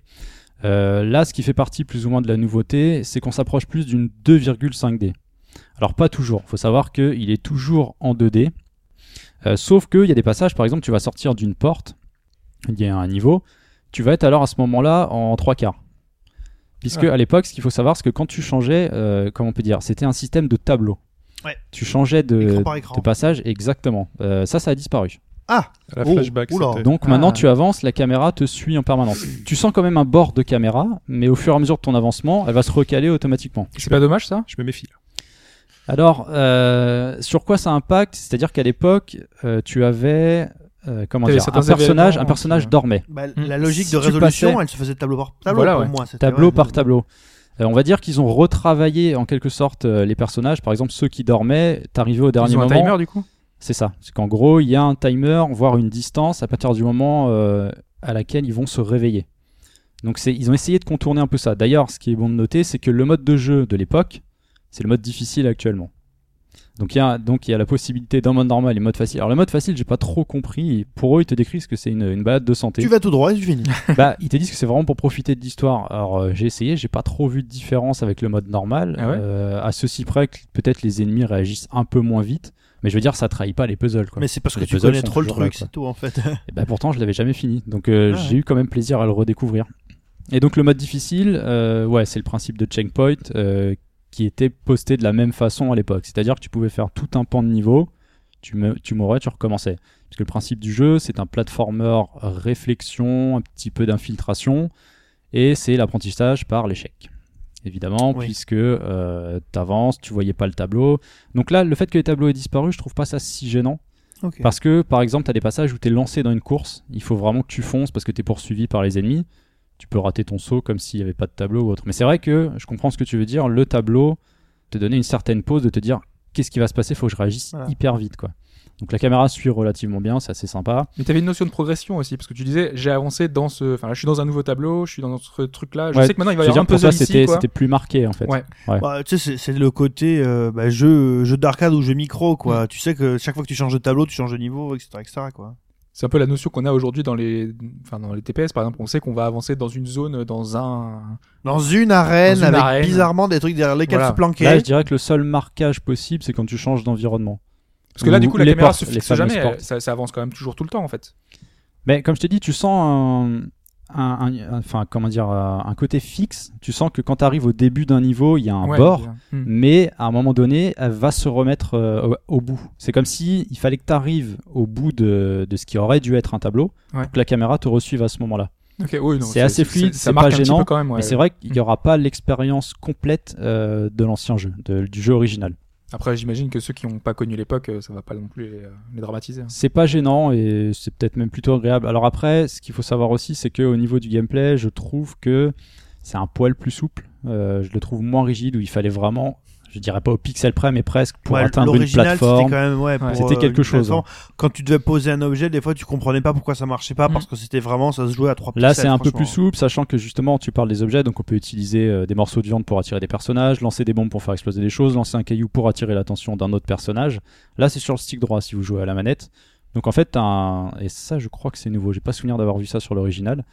Euh, là, ce qui fait partie plus ou moins de la nouveauté, c'est qu'on s'approche plus d'une 2,5D. Alors pas toujours. Faut savoir qu'il est toujours en 2D. Euh, sauf qu'il y a des passages, par exemple, tu vas sortir d'une porte, il y a un niveau, tu vas être alors à ce moment-là en trois quarts. Puisque Ah. à l'époque, ce qu'il faut savoir, c'est que quand tu changeais, euh, comment on peut dire, c'était un système de tableau. Ouais. Tu changeais de, Écran par écran. de passage, exactement. Euh, ça, ça a disparu. Ah la Oh, flashback, c'était. Donc Ah. maintenant, tu avances, la caméra te suit en permanence. tu sens quand même un bord de caméra, mais au fur et à mesure de ton avancement, elle va se recaler automatiquement. C'est pas dommage ça? Je me méfie. Alors, euh, sur quoi ça impacte? C'est-à-dire qu'à l'époque, euh, tu avais euh, comment dire, un personnage, un personnage dormait, Bah, Hmm. La logique Si de tu résolution, passais- elle se faisait tableau par tableau Voilà, pour ouais. moi. c'était- tableau par tableau. Euh, on va dire qu'ils ont retravaillé en quelque sorte euh, les personnages. Par exemple, ceux qui dormaient, t'arrivais au dernier Ils ont un moment. timer du coup? C'est ça. C'est qu'en gros, il y a un timer, voire une distance à partir du moment euh, à laquelle ils vont se réveiller. Donc c'est, ils ont essayé de contourner un peu ça. D'ailleurs, ce qui est bon de noter, c'est que le mode de jeu de l'époque, c'est le mode difficile actuellement. Donc il y a donc il y a la possibilité d'un mode normal et mode facile. Alors le mode facile, j'ai pas trop compris. Pour eux, ils te décrivent que c'est une, une balade de santé. Tu vas tout droit et tu finis. bah, ils te disent que c'est vraiment pour profiter de l'histoire. Alors euh, j'ai essayé, j'ai pas trop vu de différence avec le mode normal. Ah ouais? Euh, à ceci près que peut-être les ennemis réagissent un peu moins vite. Mais je veux dire, ça trahit pas les puzzles. Quoi. Mais c'est parce que tu connais trop le truc, c'est tout en fait. Et bah pourtant, je l'avais jamais fini. Donc euh, Ah ouais. j'ai eu quand même plaisir à le redécouvrir. Et donc le mode difficile, euh, ouais, c'est le principe de checkpoint euh, qui était posté de la même façon à l'époque. C'est-à-dire que tu pouvais faire tout un pan de niveau, tu, me, tu mourais, tu recommençais. Parce que le principe du jeu, c'est un platformer réflexion, un petit peu d'infiltration, et c'est l'apprentissage par l'échec. Évidemment, Oui. puisque euh, t'avances, tu voyais pas le tableau. Donc là, le fait que les tableaux aient disparu, je trouve pas ça si gênant. Parce que, par exemple, tu as des passages où tu es lancé dans une course, il faut vraiment que tu fonces parce que tu es poursuivi par les ennemis. Tu peux rater ton saut comme s'il n'y avait pas de tableau ou autre. Mais c'est vrai que je comprends ce que tu veux dire. Le tableau te donnait une certaine pause de te dire qu'est-ce qui va se passer, faut que je réagisse Voilà. hyper vite. quoi. Donc la caméra suit relativement bien, c'est assez sympa. Mais t'avais une notion de progression aussi, parce que tu disais, j'ai avancé dans ce. Enfin, là, je suis dans un nouveau tableau, je suis dans ce truc-là. Je Ouais, sais que maintenant, il va y Je avoir un puzzle ça, ici, c'était plus marqué en fait. Ouais. Bah, tu sais, c'est- le côté euh, bah, jeu, jeu d'arcade ou jeu micro, quoi. Mm. Tu sais que chaque fois que tu changes de tableau, tu changes de niveau, etc., etc., quoi. C'est un peu la notion qu'on a aujourd'hui dans les, enfin, dans les TPS, par exemple. On sait qu'on va avancer dans une zone, dans un. Dans une arène, Dans une avec arène. bizarrement des trucs derrière lesquels Voilà. se planquer. Là, je dirais que le seul marquage possible, c'est quand tu changes d'environnement. Parce que là, du Ou coup, la les caméra portes, se fixe jamais. ça, ça avance quand même toujours tout le temps, en fait. Mais comme je te dis, tu sens un, un- un- enfin comment dire, euh, un côté fixe. Tu sens que quand tu arrives au début d'un niveau, il y a un Ouais, bord, bien. Hmm. mais à un moment donné, elle va se remettre euh, au, au bout. C'est comme si il fallait que tu arrives au bout de, de ce qui aurait dû être un tableau Ouais. pour que la caméra te reçuive à ce moment-là. Oui, C'est assez fluide, Ça c'est pas gênant, peu quand même. ouais. Mais c'est vrai qu'il n'y Mm. aura pas l'expérience complète euh, de l'ancien jeu, de- du jeu original. Après, j'imagine que ceux qui n'ont pas connu l'époque, euh, ça va pas non plus les, euh, dramatiser. hein. C'est pas gênant et c'est peut-être même plutôt agréable. Alors après, ce qu'il faut savoir aussi, c'est qu'au niveau du gameplay, je trouve que c'est un poil plus souple. Euh, je le trouve moins rigide où il fallait vraiment, je dirais pas au pixel près, mais presque pour Ouais, atteindre une l'original, c'était plateforme. quand même, ouais, pour, C'était euh, quelque chose, plateforme. Quand tu devais poser un objet, des fois, tu comprenais pas pourquoi ça marchait pas, Mm. parce que c'était vraiment, ça se jouait à trois Là, pixels, c'est un peu plus souple, sachant que justement, tu parles des objets, donc on peut utiliser euh, des morceaux de viande pour attirer des personnages, lancer des bombes pour faire exploser des choses, lancer un caillou pour attirer l'attention d'un autre personnage. Là, c'est sur le stick droit si vous jouez à la manette. Donc en fait, t'as un... et ça, je crois que c'est nouveau. J'ai pas souvenir d'avoir vu ça sur l'original.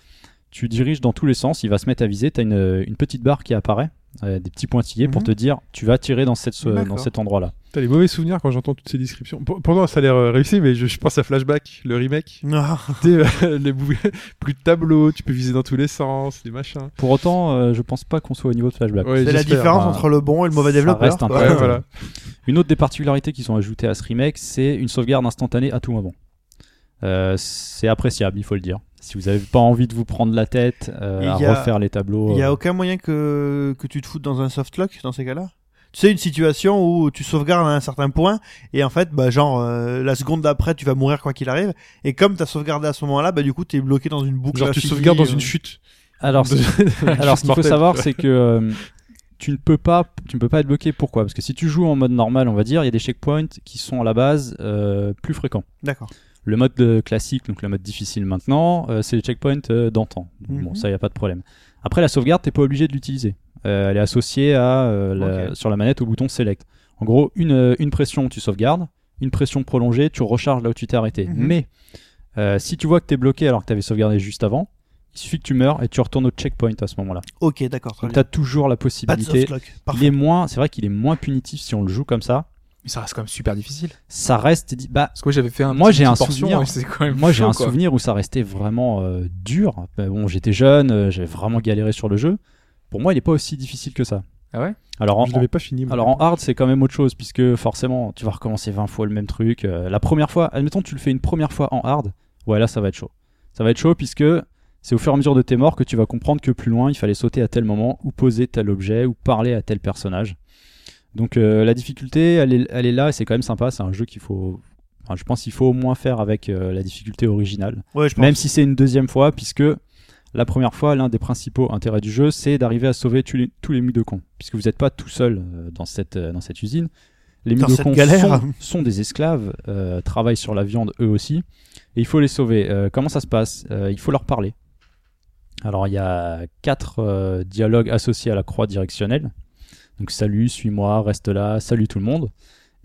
Tu diriges dans tous les sens, il va se mettre à viser. T'as une, une petite barre qui apparaît, euh, des petits pointillés pour Mhm. te dire tu vas tirer dans, cette, dans D'accord. cet endroit-là. T'as les mauvais souvenirs quand j'entends toutes ces descriptions. Pour- Pourtant, ça a l'air euh, réussi, mais je, je pense à Flashback, le remake. Ah. Euh, les bou- plus de tableaux, tu peux viser dans tous les sens, des machins. Pour autant, euh, je pense pas qu'on soit au niveau de Flashback. Ouais, C'est la différence entre le bon et le mauvais développeur. reste un Ouais, voilà. Une autre des particularités qui sont ajoutées à ce remake, c'est une sauvegarde instantanée à tout moment. Euh, c'est appréciable, il faut le dire. Si vous avez pas envie de vous prendre la tête euh, à a- refaire les tableaux, Il y euh, a aucun moyen que, que tu te foutes dans un softlock dans ces cas-là? Tu sais, une situation où tu sauvegardes à un certain point et en fait, bah, genre, euh, la seconde d'après, tu vas mourir quoi qu'il arrive. Et comme t'as sauvegardé à ce moment-là, bah, du coup, t'es bloqué dans une boucle. Genre, tu sauvegardes dans euh. une chute. Alors, De- Alors, ce qu'il faut savoir, c'est que euh, tu ne peux pas, tu ne peux pas être bloqué. Pourquoi? Parce que si tu joues en mode normal, on va dire, il y a des checkpoints qui sont à la base euh, plus fréquents. D'accord. Le mode euh, classique, donc le mode difficile maintenant, euh, c'est les checkpoints euh, d'antan. Bon, Mhm. ça, il y a pas de problème. Après, la sauvegarde, t'es pas obligé de l'utiliser. Euh, elle est associée à euh, la- sur la manette au bouton Select. En gros, une, une pression, tu sauvegardes. Une pression prolongée, tu recharges là où tu t'es arrêté. Mhm. Mais euh, si tu vois que t'es bloqué alors que t'avais sauvegardé juste avant, il suffit que tu meurs et tu retournes au checkpoint à ce moment-là. Ok, d'accord. Donc bien. t'as toujours la Pas de possibilité. Il est moins, c'est vrai qu'il est moins punitif si on le joue comme ça. Mais ça reste quand même super difficile. Ça reste, bah, Parce que moi j'avais fait un Moi, j'ai un souvenir. quand même moi j'ai un quoi. souvenir où ça restait vraiment euh, dur. Bah, bon, j'étais jeune, euh, j'avais vraiment galéré sur le jeu. Pour moi, il est pas aussi difficile que ça. Ah ouais? Alors en, Je l'avais pas fini. moi. alors en hard, c'est quand même autre chose puisque forcément, tu vas recommencer 20 fois le même truc. Euh, la première fois, admettons, tu le fais une première fois en hard, ouais, là, ça va être chaud. Ça va être chaud puisque c'est au fur et à mesure de tes morts que tu vas comprendre que plus loin, il fallait sauter à tel moment, ou poser tel objet, ou parler à tel personnage. Donc euh, la difficulté, elle est, elle est là et c'est quand même sympa. C'est un jeu qu'il faut. enfin, je pense qu'il faut au moins faire avec euh, la difficulté originale. Ouais, je pense. Même si c'est une deuxième fois, puisque la première fois, l'un des principaux intérêts du jeu, c'est d'arriver à sauver tous les, tous les mudokons. Puisque vous n'êtes pas tout seul euh, dans, cette, dans cette usine. Les Dans cette galère. sont, sont des esclaves, travaillent sur la viande eux aussi, et il faut les sauver. Comment ça se passe? Il faut leur parler. Alors il y a quatre dialogues associés à la croix directionnelle. Donc salut, suis-moi, reste là, salut tout le monde.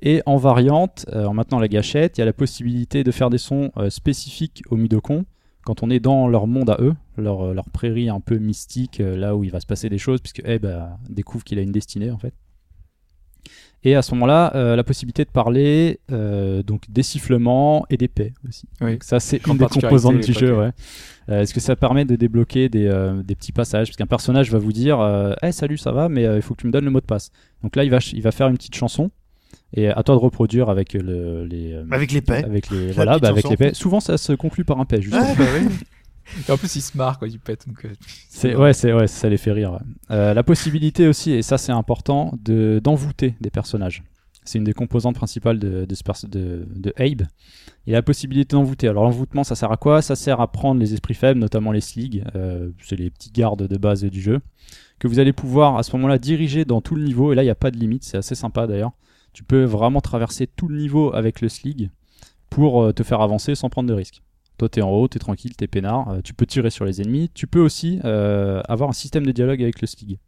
Et en variante, euh, en maintenant la gâchette, il y a la possibilité de faire des sons euh, spécifiques aux Mudokons quand on est dans leur monde à eux, leur, euh, prairie un peu mystique, là où il va se passer des choses, puisque découvre qu'il a une destinée en fait. Et à ce moment-là, euh, la possibilité de parler euh, donc des sifflements et des paix aussi. Oui. Donc ça, c'est une des composantes du jeu. Ouais. Euh, Est-ce que ça permet de débloquer des, euh, des petits passages? Parce qu'un personnage va vous dire euh, Hey, salut, ça va, mais euh, il faut que tu me donnes le mot de passe. Donc là, il va, il va faire une petite chanson. Et à toi de reproduire avec le, les. euh, Avec les paix. avec les, voilà, bah, avec les paix. Souvent, ça se conclut par un paix, justement. Ouais, bah oui. Et en plus, il se marre quand il pète. Donc, euh, ouais, c'est ouais, ça les fait rire. Euh, la possibilité aussi, et ça c'est important, de d'envoûter des personnages. C'est une des composantes principales de de, ce de, de Abe. A la possibilité d'envoûter. Alors l'envoûtement, ça sert à quoi? Ça sert à prendre les esprits faibles, notamment les Slig. euh, c'est les petits gardes de base du jeu que vous allez pouvoir à ce moment-là diriger dans tout le niveau. Et là, il n'y a pas de limite. C'est assez sympa d'ailleurs. Tu peux vraiment traverser tout le niveau avec le Slig pour te faire avancer sans prendre de risques. Toi, t'es en haut, t'es tranquille, t'es peinard, euh, tu peux tirer sur les ennemis. Tu peux aussi euh, avoir un système de dialogue avec le Slig.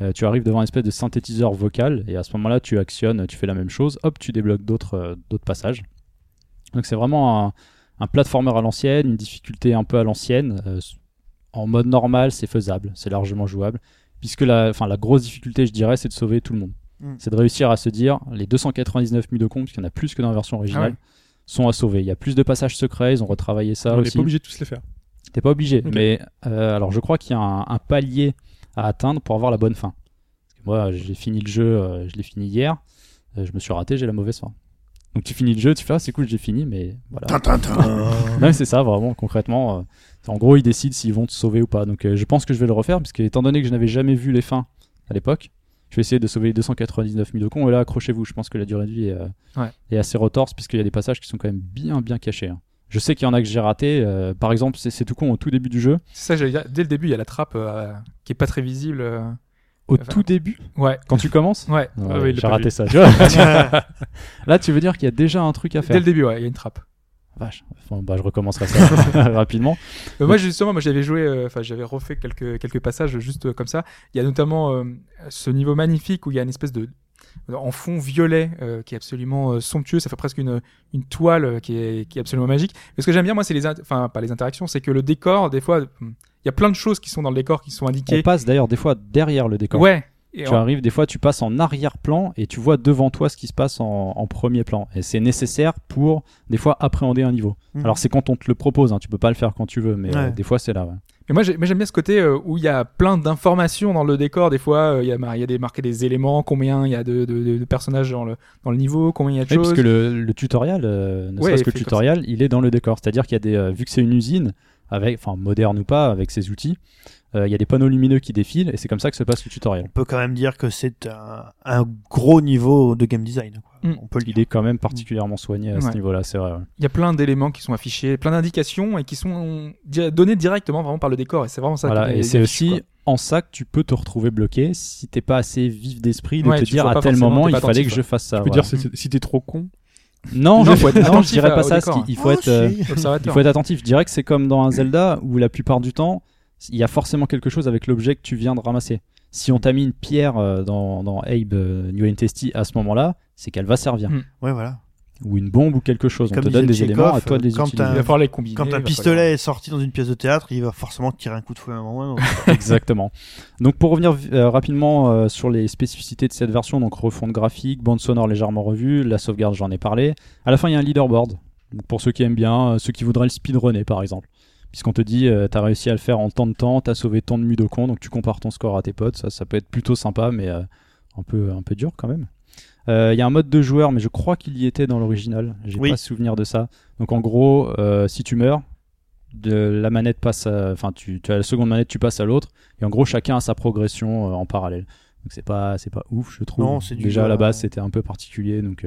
Euh, tu arrives devant une espèce de synthétiseur vocal et à ce moment-là, tu actionnes, tu fais la même chose, hop, tu débloques d'autres euh, d'autres passages. Donc c'est vraiment un, un platformer à l'ancienne, une difficulté un peu à l'ancienne. Euh, en mode normal, c'est faisable, c'est largement jouable. Puisque la, la grosse difficulté, je dirais, c'est de sauver tout le monde. Mm. C'est de réussir à se dire, les 299 Mudokons, parce qu'il y en a plus que dans la version originale, Ah sont à sauver. Il y a plus de passages secrets, ils ont retravaillé ça On n'est pas obligé de tous les faire. T'es pas obligé, mais euh, alors je crois qu'il y a un, un palier à atteindre pour avoir la bonne fin. Parce que moi, j'ai fini le jeu, euh, je l'ai fini hier, euh, je me suis raté, j'ai la mauvaise fin. Donc tu finis le jeu, tu fais ah, c'est cool, j'ai fini, mais voilà. Tintin. Non, c'est ça, vraiment, concrètement. euh, en gros, ils décident s'ils vont te sauver ou pas. Donc euh, je pense que je vais le refaire, parce que étant donné que je n'avais jamais vu les fins à l'époque, je vais essayer de sauver les 299 000 cons. Et là, accrochez-vous, je pense que la durée de vie est, euh, Ouais. est assez retorse, puisqu'il y a des passages qui sont quand même bien, bien cachés. hein. Je sais qu'il y en a que j'ai raté. euh, par exemple, c'est tout con au tout début du jeu. c'est ça. Dès le début, il y a la trappe euh, qui est pas très visible. euh. Au Enfin, tout début, Ouais. quand tu commences. Ouais. L'a j'ai raté vu. ça. Là, tu veux dire qu'il y a déjà un truc à Dès faire. le début, ouais, il y a une trappe. Vache. Bah, je recommencerai ça rapidement. Euh, moi justement, moi j'avais joué, euh, enfin j'avais refait quelques quelques passages juste euh, comme ça. Il y a notamment ce niveau magnifique où il y a une espèce de en fond violet qui est absolument somptueux. Ça fait presque une une toile qui est qui est absolument magique. Mais ce que j'aime bien moi, c'est les enfin pas les interactions, c'est que le décor des fois, hum, il y a plein de choses qui sont dans le décor qui sont On indiquées. passe d'ailleurs des fois derrière le décor. Ouais. Et Tu arrives, des fois, tu passes en arrière-plan et tu vois devant toi ce qui se passe en, en premier plan. Et c'est nécessaire pour, des fois, appréhender un niveau. Mhm. Alors, c'est quand on te le propose, hein, tu peux pas le faire quand tu veux, mais euh, des fois, c'est là. ouais. Mais moi, j'ai- moi, j'aime bien ce côté euh, où il y a plein d'informations dans le décor. Des fois, euh, il y a, y a des, marqué des éléments, combien il y a de, de- de- de personnages dans le, dans le niveau, combien il y a de Oui, choses. parce que le, le tutoriel, euh, ne Ouais, serait-ce que le tutoriel, il est dans le décor. C'est-à-dire qu'il y a des, vu que c'est une usine, avec, enfin moderne ou pas, avec ses outils, euh, il y a des panneaux lumineux qui défilent et c'est comme ça que se passe le tutoriel. On peut quand même dire que c'est un, un gros niveau de game design. Quoi. Mm. On peut le Il est quand même particulièrement soigné à ce niveau-là, c'est vrai. ouais. Il y a plein d'éléments qui sont affichés, plein d'indications et qui sont donnés directement vraiment par le décor. Et c'est vraiment ça. Voilà, et est c'est aussi quoi. en ça que tu peux te retrouver bloqué si t'es pas assez vif d'esprit de Ouais, te dire à tel moment il fallait que je fasse ça. Tu peux voilà. dire si t'es trop con. Non, Non, je, faut être non, je dirais pas ça. décor. Il faut Oh, être, euh, si. il faut être attentif. Je dirais que c'est comme dans un Zelda où la plupart du temps, il y a forcément quelque chose avec l'objet que tu viens de ramasser. Si on t'a mis une pierre euh, dans, dans Abe euh, New and à ce moment-là, c'est qu'elle va servir. Mm. Ouais, voilà. Ou une bombe ou quelque chose. Comme on te donne des éléments, à toi de les quand utiliser. Il va falloir les combiner. Quand un falloir- pistolet est sorti dans une pièce de théâtre, il va forcément tirer un coup de fouet à un moment un. Exactement. Donc pour revenir euh, rapidement euh, sur les spécificités de cette version, donc refonte graphique, bande sonore légèrement revue, la sauvegarde j'en ai parlé. À la fin il y a un leaderboard. Donc, pour ceux qui aiment bien, euh, ceux qui voudraient le speedrunner par exemple. Puisqu'on te dit euh, t'as réussi à le faire en tant de temps, t'as sauvé tant de Mudokon, donc tu compares ton score à tes potes, ça, ça peut être plutôt sympa mais euh, un, peu, un peu dur quand même. Euh, Il y a un mode de joueur, mais je crois qu'il y était dans l'original. J'ai Oui. pas souvenir de ça. Donc en gros, euh, si tu meurs, de la manette passe, enfin tu, tu as la seconde manette, tu passes à l'autre, et en gros chacun a sa progression euh, en parallèle. Donc c'est pas, c'est pas ouf, je trouve. Non, c'est du Déjà à la base euh, c'était un peu particulier, donc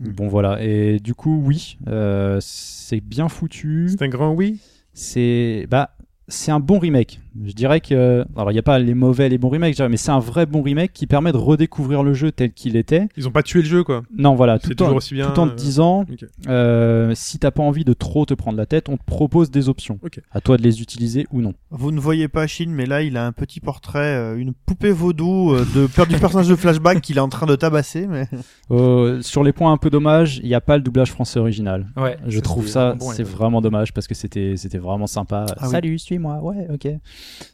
Mm. bon voilà. Et du coup oui, euh, c'est bien foutu. C'est un grand oui? C'est bah c'est un bon remake. Je dirais que alors il n'y a pas les mauvais, les bons remakes, je dirais, mais c'est un vrai bon remake qui permet de redécouvrir le jeu tel qu'il était. Ils ont pas tué le jeu quoi. Non voilà, C'est tout en, toujours aussi bien. tout en te disant ok. euh, si t'as pas envie de trop te prendre la tête, on te propose des options. Ok. À toi de les utiliser ou non. Vous ne voyez pas Shin, mais là, il a un petit portrait, euh, une poupée vaudou euh, de du personnage de flashback qu'il est en train de tabasser. Mais Euh, sur les points un peu dommages, il n'y a pas le doublage français original. Ouais, Je trouve ça, bon, c'est vraiment dommage parce que c'était, c'était vraiment sympa. Ah oui. Salut, suis-moi. Ouais, ok.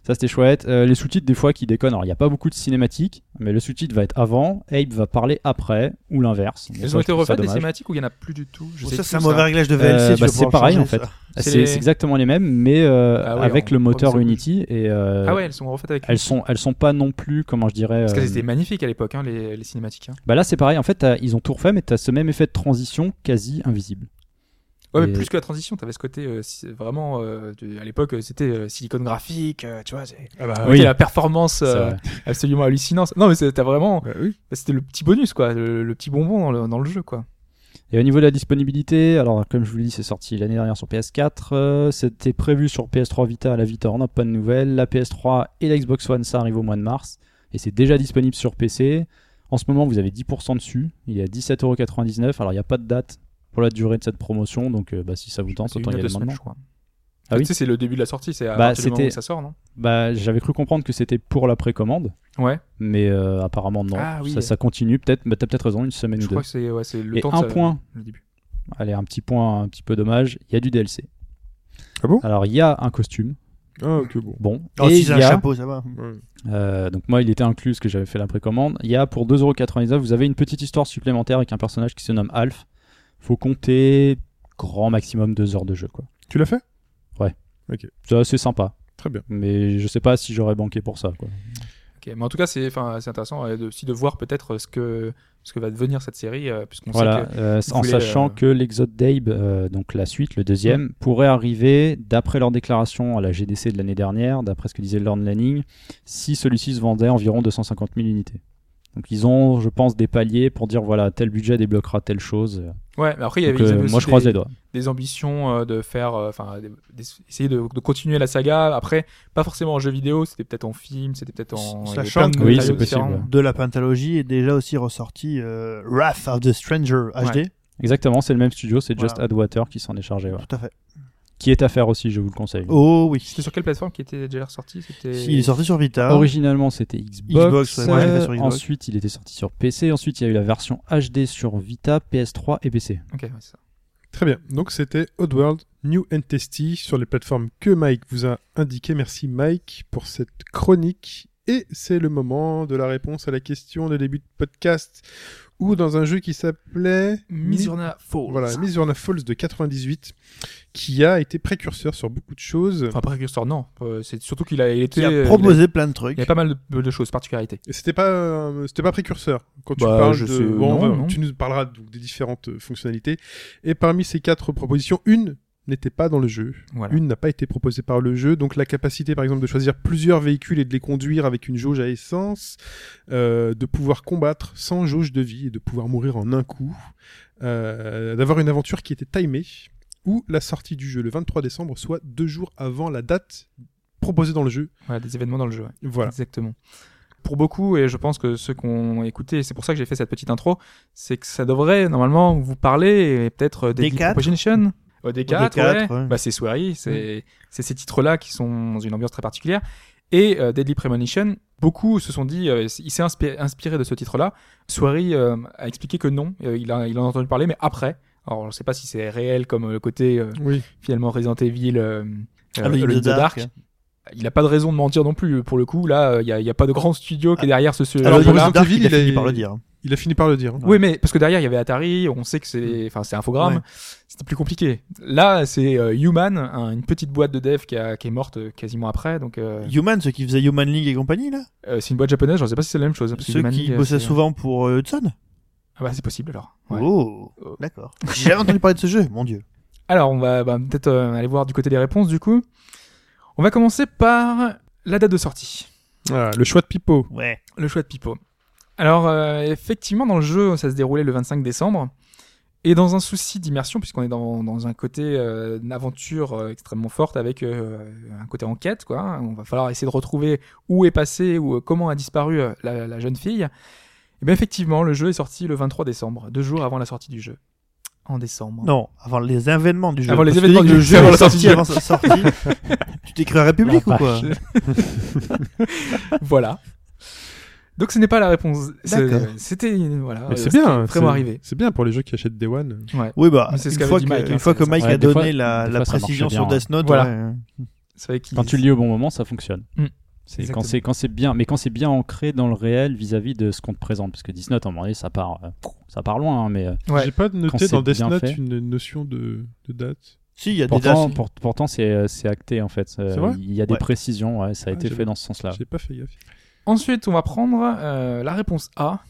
Ça c'était chouette. Euh, les sous-titres des fois qui déconnent. Alors il n'y a pas beaucoup de cinématiques, mais le sous-titre va être avant, Abe va parler après ou l'inverse. Elles ont été refaites des cinématiques ou il y en a plus du tout Je sais ça, plus, c'est un mauvais réglage de VLC. Euh, tu bah, c'est pareil changer, en fait. C'est les- exactement les mêmes, mais euh, Ah avec le moteur Unity et euh, Ah ouais, elles sont refaites avec. elles sont, elles sont pas non plus, comment je dirais. Parce qu'elles étaient magnifiques à l'époque, hein, les, les cinématiques. hein. Bah là c'est pareil. En fait, ils ont tout refait, mais t'as ce même effet de transition quasi invisible. Ouais, mais Et- plus que la transition, t'avais ce côté euh, vraiment. euh, à l'époque, euh, c'était euh, silicone graphique, euh, tu vois. Ah bah Oui. la performance euh, absolument hallucinante. Non, mais c'était vraiment. Bah oui. bah, C'était le petit bonus, quoi. Le, le petit bonbon dans le, dans le jeu, quoi. Et au niveau de la disponibilité, alors comme je vous l'ai dit, c'est sorti l'année dernière sur PS4. euh, C'était prévu sur PS3 Vita à la Vita, on n'a pas de nouvelles. La PS3 et la Xbox One, ça arrive au mois de mars. Et c'est déjà disponible sur PC. En ce moment, vous avez 10% dessus. Il est à 17,99€. Alors, il n'y a pas de date pour la durée de cette promotion. Donc, euh, bah, si ça vous tente, autant y aller maintenant. je crois. Ah oui Tu sais, c'est le début de la sortie, c'est à Bah, partir du moment c'était- où ça sort, non? Bah, j'avais cru comprendre que c'était pour la précommande. Ouais. Mais euh, apparemment, non. Ah oui. ça, ça continue. Peut-être, bah, t'as peut-être raison, une semaine Je ou deux. crois que c'est ouais, c'est le Et temps un de ça- point. le début. Allez, un petit point un petit peu dommage. Il y a du DLC. Ah bon? Alors, il y a un costume. Ah ok bon. Bon. Oh, et si il y un a- chapeau, ça va. Ouais. Euh, donc moi, il était inclus parce que j'avais fait la précommande. Il y a pour 2,99€, vous avez une petite histoire supplémentaire avec un personnage qui se nomme Alf. Faut compter grand maximum deux heures de jeu, quoi. Tu l'as fait? C'est assez sympa, Très bien. mais je sais pas si j'aurais banqué pour ça, quoi. Ok, Mais en tout cas, c'est enfin, c'est intéressant aussi de voir peut-être ce que, ce que va devenir cette série, euh, puisqu'on Voilà, sait que. euh, en voulez, sachant euh, que l'Exode d'Abe, euh, donc la suite, le deuxième, pourrait arriver, d'après leur déclaration à la GDC de l'année dernière, d'après ce que disait Lorne Lanning, si celui-ci se vendait environ 250 000 unités. Donc ils ont, je pense, des paliers pour dire voilà, tel budget débloquera telle chose. Ouais, mais après, il y avait, euh, moi, aussi je croise des, les doigts. des ambitions euh, de faire, euh, enfin, des- essayer de, de continuer la saga. Après, pas forcément en jeu vidéo, c'était peut-être en film, c'était peut-être en. Sachant que- Oui, possible. De la pentalogie est déjà aussi ressorti euh, Wrath of the Stranger HD. Exactement, c'est le même studio, c'est Just Voilà. Add Water qui s'en est chargé. ouais. Tout à fait. Qui est à faire aussi, je vous le conseille. Oh oui. C'était sur quelle plateforme qui était déjà ressorti? C'était. Il est sorti sur Vita. Originalement, c'était Xbox. Xbox, ouais. Ensuite, il était sorti sur PC. Ensuite, il y a eu la version HD sur Vita, PS3 et PC. Ok, ouais, c'est ça. Très bien. Donc c'était Oddworld New and Tasty sur les plateformes que Mike vous a indiquées. Merci Mike pour cette chronique. Et c'est le moment de la réponse à la question de début de podcast, ou dans un jeu qui s'appelait Misurna Falls. Voilà, Misurna Falls de 98, qui a été précurseur sur beaucoup de choses. Enfin, précurseur, non. Euh, c'est surtout qu'il a il a il proposé plein de trucs. Il y a pas mal de, de choses, particularités. Et c'était pas, euh, c'était pas précurseur. Quand tu Bah, parles je de, sais- bon, non, on va- non. tu nous parleras donc des différentes euh, fonctionnalités. Et parmi ces quatre propositions, une n'était pas dans le jeu. Voilà. Une n'a pas été proposée par le jeu, donc la capacité par exemple de choisir plusieurs véhicules et de les conduire avec une jauge à essence, euh, de pouvoir combattre sans jauge de vie et de pouvoir mourir en un coup, euh, d'avoir une aventure qui était timée, ou la sortie du jeu le 23 décembre, soit deux jours avant la date proposée dans le jeu. Voilà, des événements dans le jeu. ouais. Voilà. Exactement. Pour beaucoup, et je pense que ceux qui ont écouté, et c'est pour ça que j'ai fait cette petite intro, c'est que ça devrait normalement vous parler et peut-être des Des quatre. Proposition. Euh, des 4, quatre, ouais. ouais. Bah, c'est Swery, c'est c'est ces titres-là qui sont dans une ambiance très particulière. Et euh, Deadly Premonition, beaucoup se sont dit, euh, il s'est inspiré, inspiré de ce titre-là. Swery euh, a expliqué que non, euh, il, a, il en a entendu parler, mais après. Alors, je sais pas si c'est réel comme le côté euh, Oui. finalement Resident Evil, euh, euh, Alone in the Dark. il a pas de raison de mentir non plus pour le coup là il y a, il y a pas de grand studio qui est derrière ce, ce Alors. Resident Evil, il a il a- fini par le dire. Il a fini par le dire. hein. oui mais parce que derrière il y avait Atari on sait que c'est enfin c'est Infogrames Ouais. c'était plus compliqué là c'est euh, Human un- une petite boîte de dev qui, a, qui est morte euh, quasiment après donc euh, Human, ceux qui faisaient Human League et compagnie, là? Euh, c'est une boîte japonaise je sais pas si c'est la même chose parce que Ceux Human qui League, bossaient c'est- souvent pour euh, Hudson? Ah bah c'est possible alors Ouais. Oh, Oh. d'accord. J'ai jamais entendu parler de ce jeu, mon dieu. alors on va bah, peut-être euh, aller voir du côté des réponses du coup on va commencer par la date de sortie Voilà, le choix de Pipo. Ouais. Le choix de Pipo. Alors, euh, effectivement, dans le jeu, ça se déroulait le 25 décembre. Et dans un souci d'immersion, puisqu'on est dans, dans un côté euh, une aventure euh, extrêmement forte avec euh, un côté enquête, quoi. On va falloir essayer de retrouver où est passé ou euh, comment a disparu euh, la, la jeune fille. Et bien effectivement, le jeu est sorti le 23 décembre, deux jours avant la sortie du jeu. En décembre. Non, avant les événements du jeu. Avant les événements du jeu, avant la sortie avant sa sortie. tu à République ou quoi Voilà. Donc ce n'est pas la réponse. C'était voilà. Mais c'est bien. vraiment arrivé. C'est bien pour les jeux qui achètent Day One. Ouais. Oui, bah, ce une qu'avait fois dit que, Mike, hein, une fois c'est que. Mike Ouais, a des fois- donné la, des la fois, précision sur Death Note, Voilà. ouais. C'est vrai qu'il- Quand tu le lis au bon moment, ça fonctionne. Mm. C'est quand c'est quand c'est bien, mais quand c'est bien ancré dans le réel vis-à-vis de ce qu'on te présente, parce que Death Note, à un moment donné, ça part, euh, ça part loin, hein, mais euh, Ouais. J'ai pas noté dans Death Note fait. une notion de, de date. Si, il y a des pourtant, dates. pour- pourtant c'est euh, c'est acté en fait. Euh, vrai Il y a des Ouais. précisions, ouais, ça a Ah, été fait dans ce sens-là. J'ai pas fait gaffe. Ensuite, on va prendre euh, la réponse A,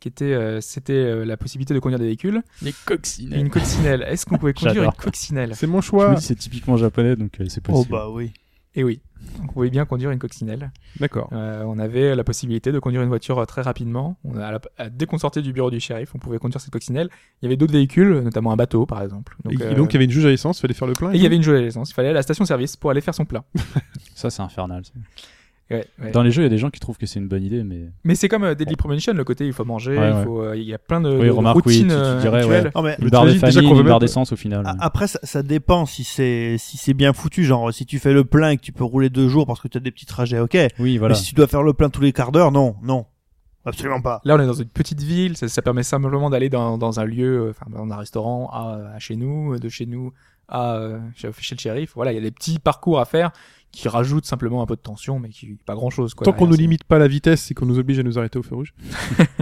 qui était, euh, c'était euh, la possibilité de conduire des véhicules. Les coccinelles. une coccinelle. Est-ce qu'on pouvait conduire une J'adore. coccinelle C'est mon Je choix. me dis c'est typiquement japonais, donc euh, c'est Oh possible. bah oui. Et oui. On pouvait bien conduire une coccinelle. D'accord. Euh, on avait la possibilité de conduire une voiture euh, très rapidement. On a, à la- à- dès qu'on sortait du bureau du shérif, on pouvait conduire cette coccinelle. Il y avait d'autres véhicules, notamment un bateau, par exemple. Et euh, donc il y avait une jauge à essence, fallait faire le plein. et il y avait une jolie essence. Il fallait aller à la station-service pour aller faire son plein. Ça c'est infernal. ça. Ouais, ouais. Dans les jeux, il y a des gens qui trouvent que c'est une bonne idée, mais Mais c'est comme euh, Deadly Premonition, le côté il faut manger, Ouais, il ouais. faut, euh, il y a plein de, Oui, de remarque, oui, routines tu- tu euh, dirais. Non, mais une Mais barre de t'imagines déjà famille, qu'on veut une barre d'essence au final. a- après, ça, ça dépend si c'est si c'est bien foutu. Genre, si tu fais le plein et que tu peux rouler deux jours parce que tu as des petits trajets, ok. Oui, voilà. Mais si tu dois faire le plein tous les quarts d'heure, non, non. Absolument pas. Là, on est dans une petite ville, ça, ça permet simplement d'aller dans, dans un lieu, euh, enfin, dans un restaurant à, à chez nous, de chez nous à chez le shérif. Voilà, il y a des petits parcours à faire qui rajoutent simplement un peu de tension, mais qui pas grand chose. Quoi, Tant qu'on c'est- limite pas la vitesse et qu'on nous oblige à nous arrêter au feu rouge.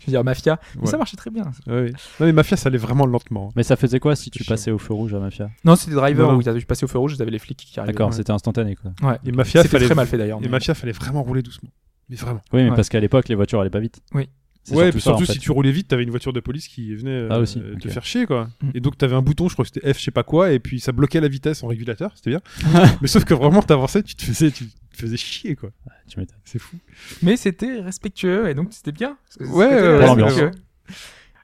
Je veux dire, Mafia, mais Ouais. ça marchait très bien. Ouais, ouais. Non mais Mafia ça allait vraiment lentement. Mais ça faisait quoi si tu chiant. passais au feu rouge à Mafia Non, c'était Driver où tu passé au feu rouge, vous avez les flics qui arrivaient. D'accord, c'était instantané quoi. Ouais. Et Mafia C'était fallait très mal fait d'ailleurs. Et mais- Mafia fallait vraiment rouler doucement. Mais vraiment. Oui, mais Ouais. parce qu'à l'époque, les voitures allaient pas vite. Oui. Ouais, surtout puis ça, surtout en fait. si tu roulais vite, t'avais une voiture de police qui venait euh, Ah, aussi, euh, te faire chier quoi. Mm. Et donc t'avais un bouton, je crois que c'était F, je sais pas quoi, et puis ça bloquait la vitesse en régulateur, c'était bien. mais sauf que vraiment t'avançais, tu te faisais, tu te faisais chier quoi. Tu m'étonnes. C'est fou. Mais c'était respectueux et donc c'était bien. Ouais, ouais.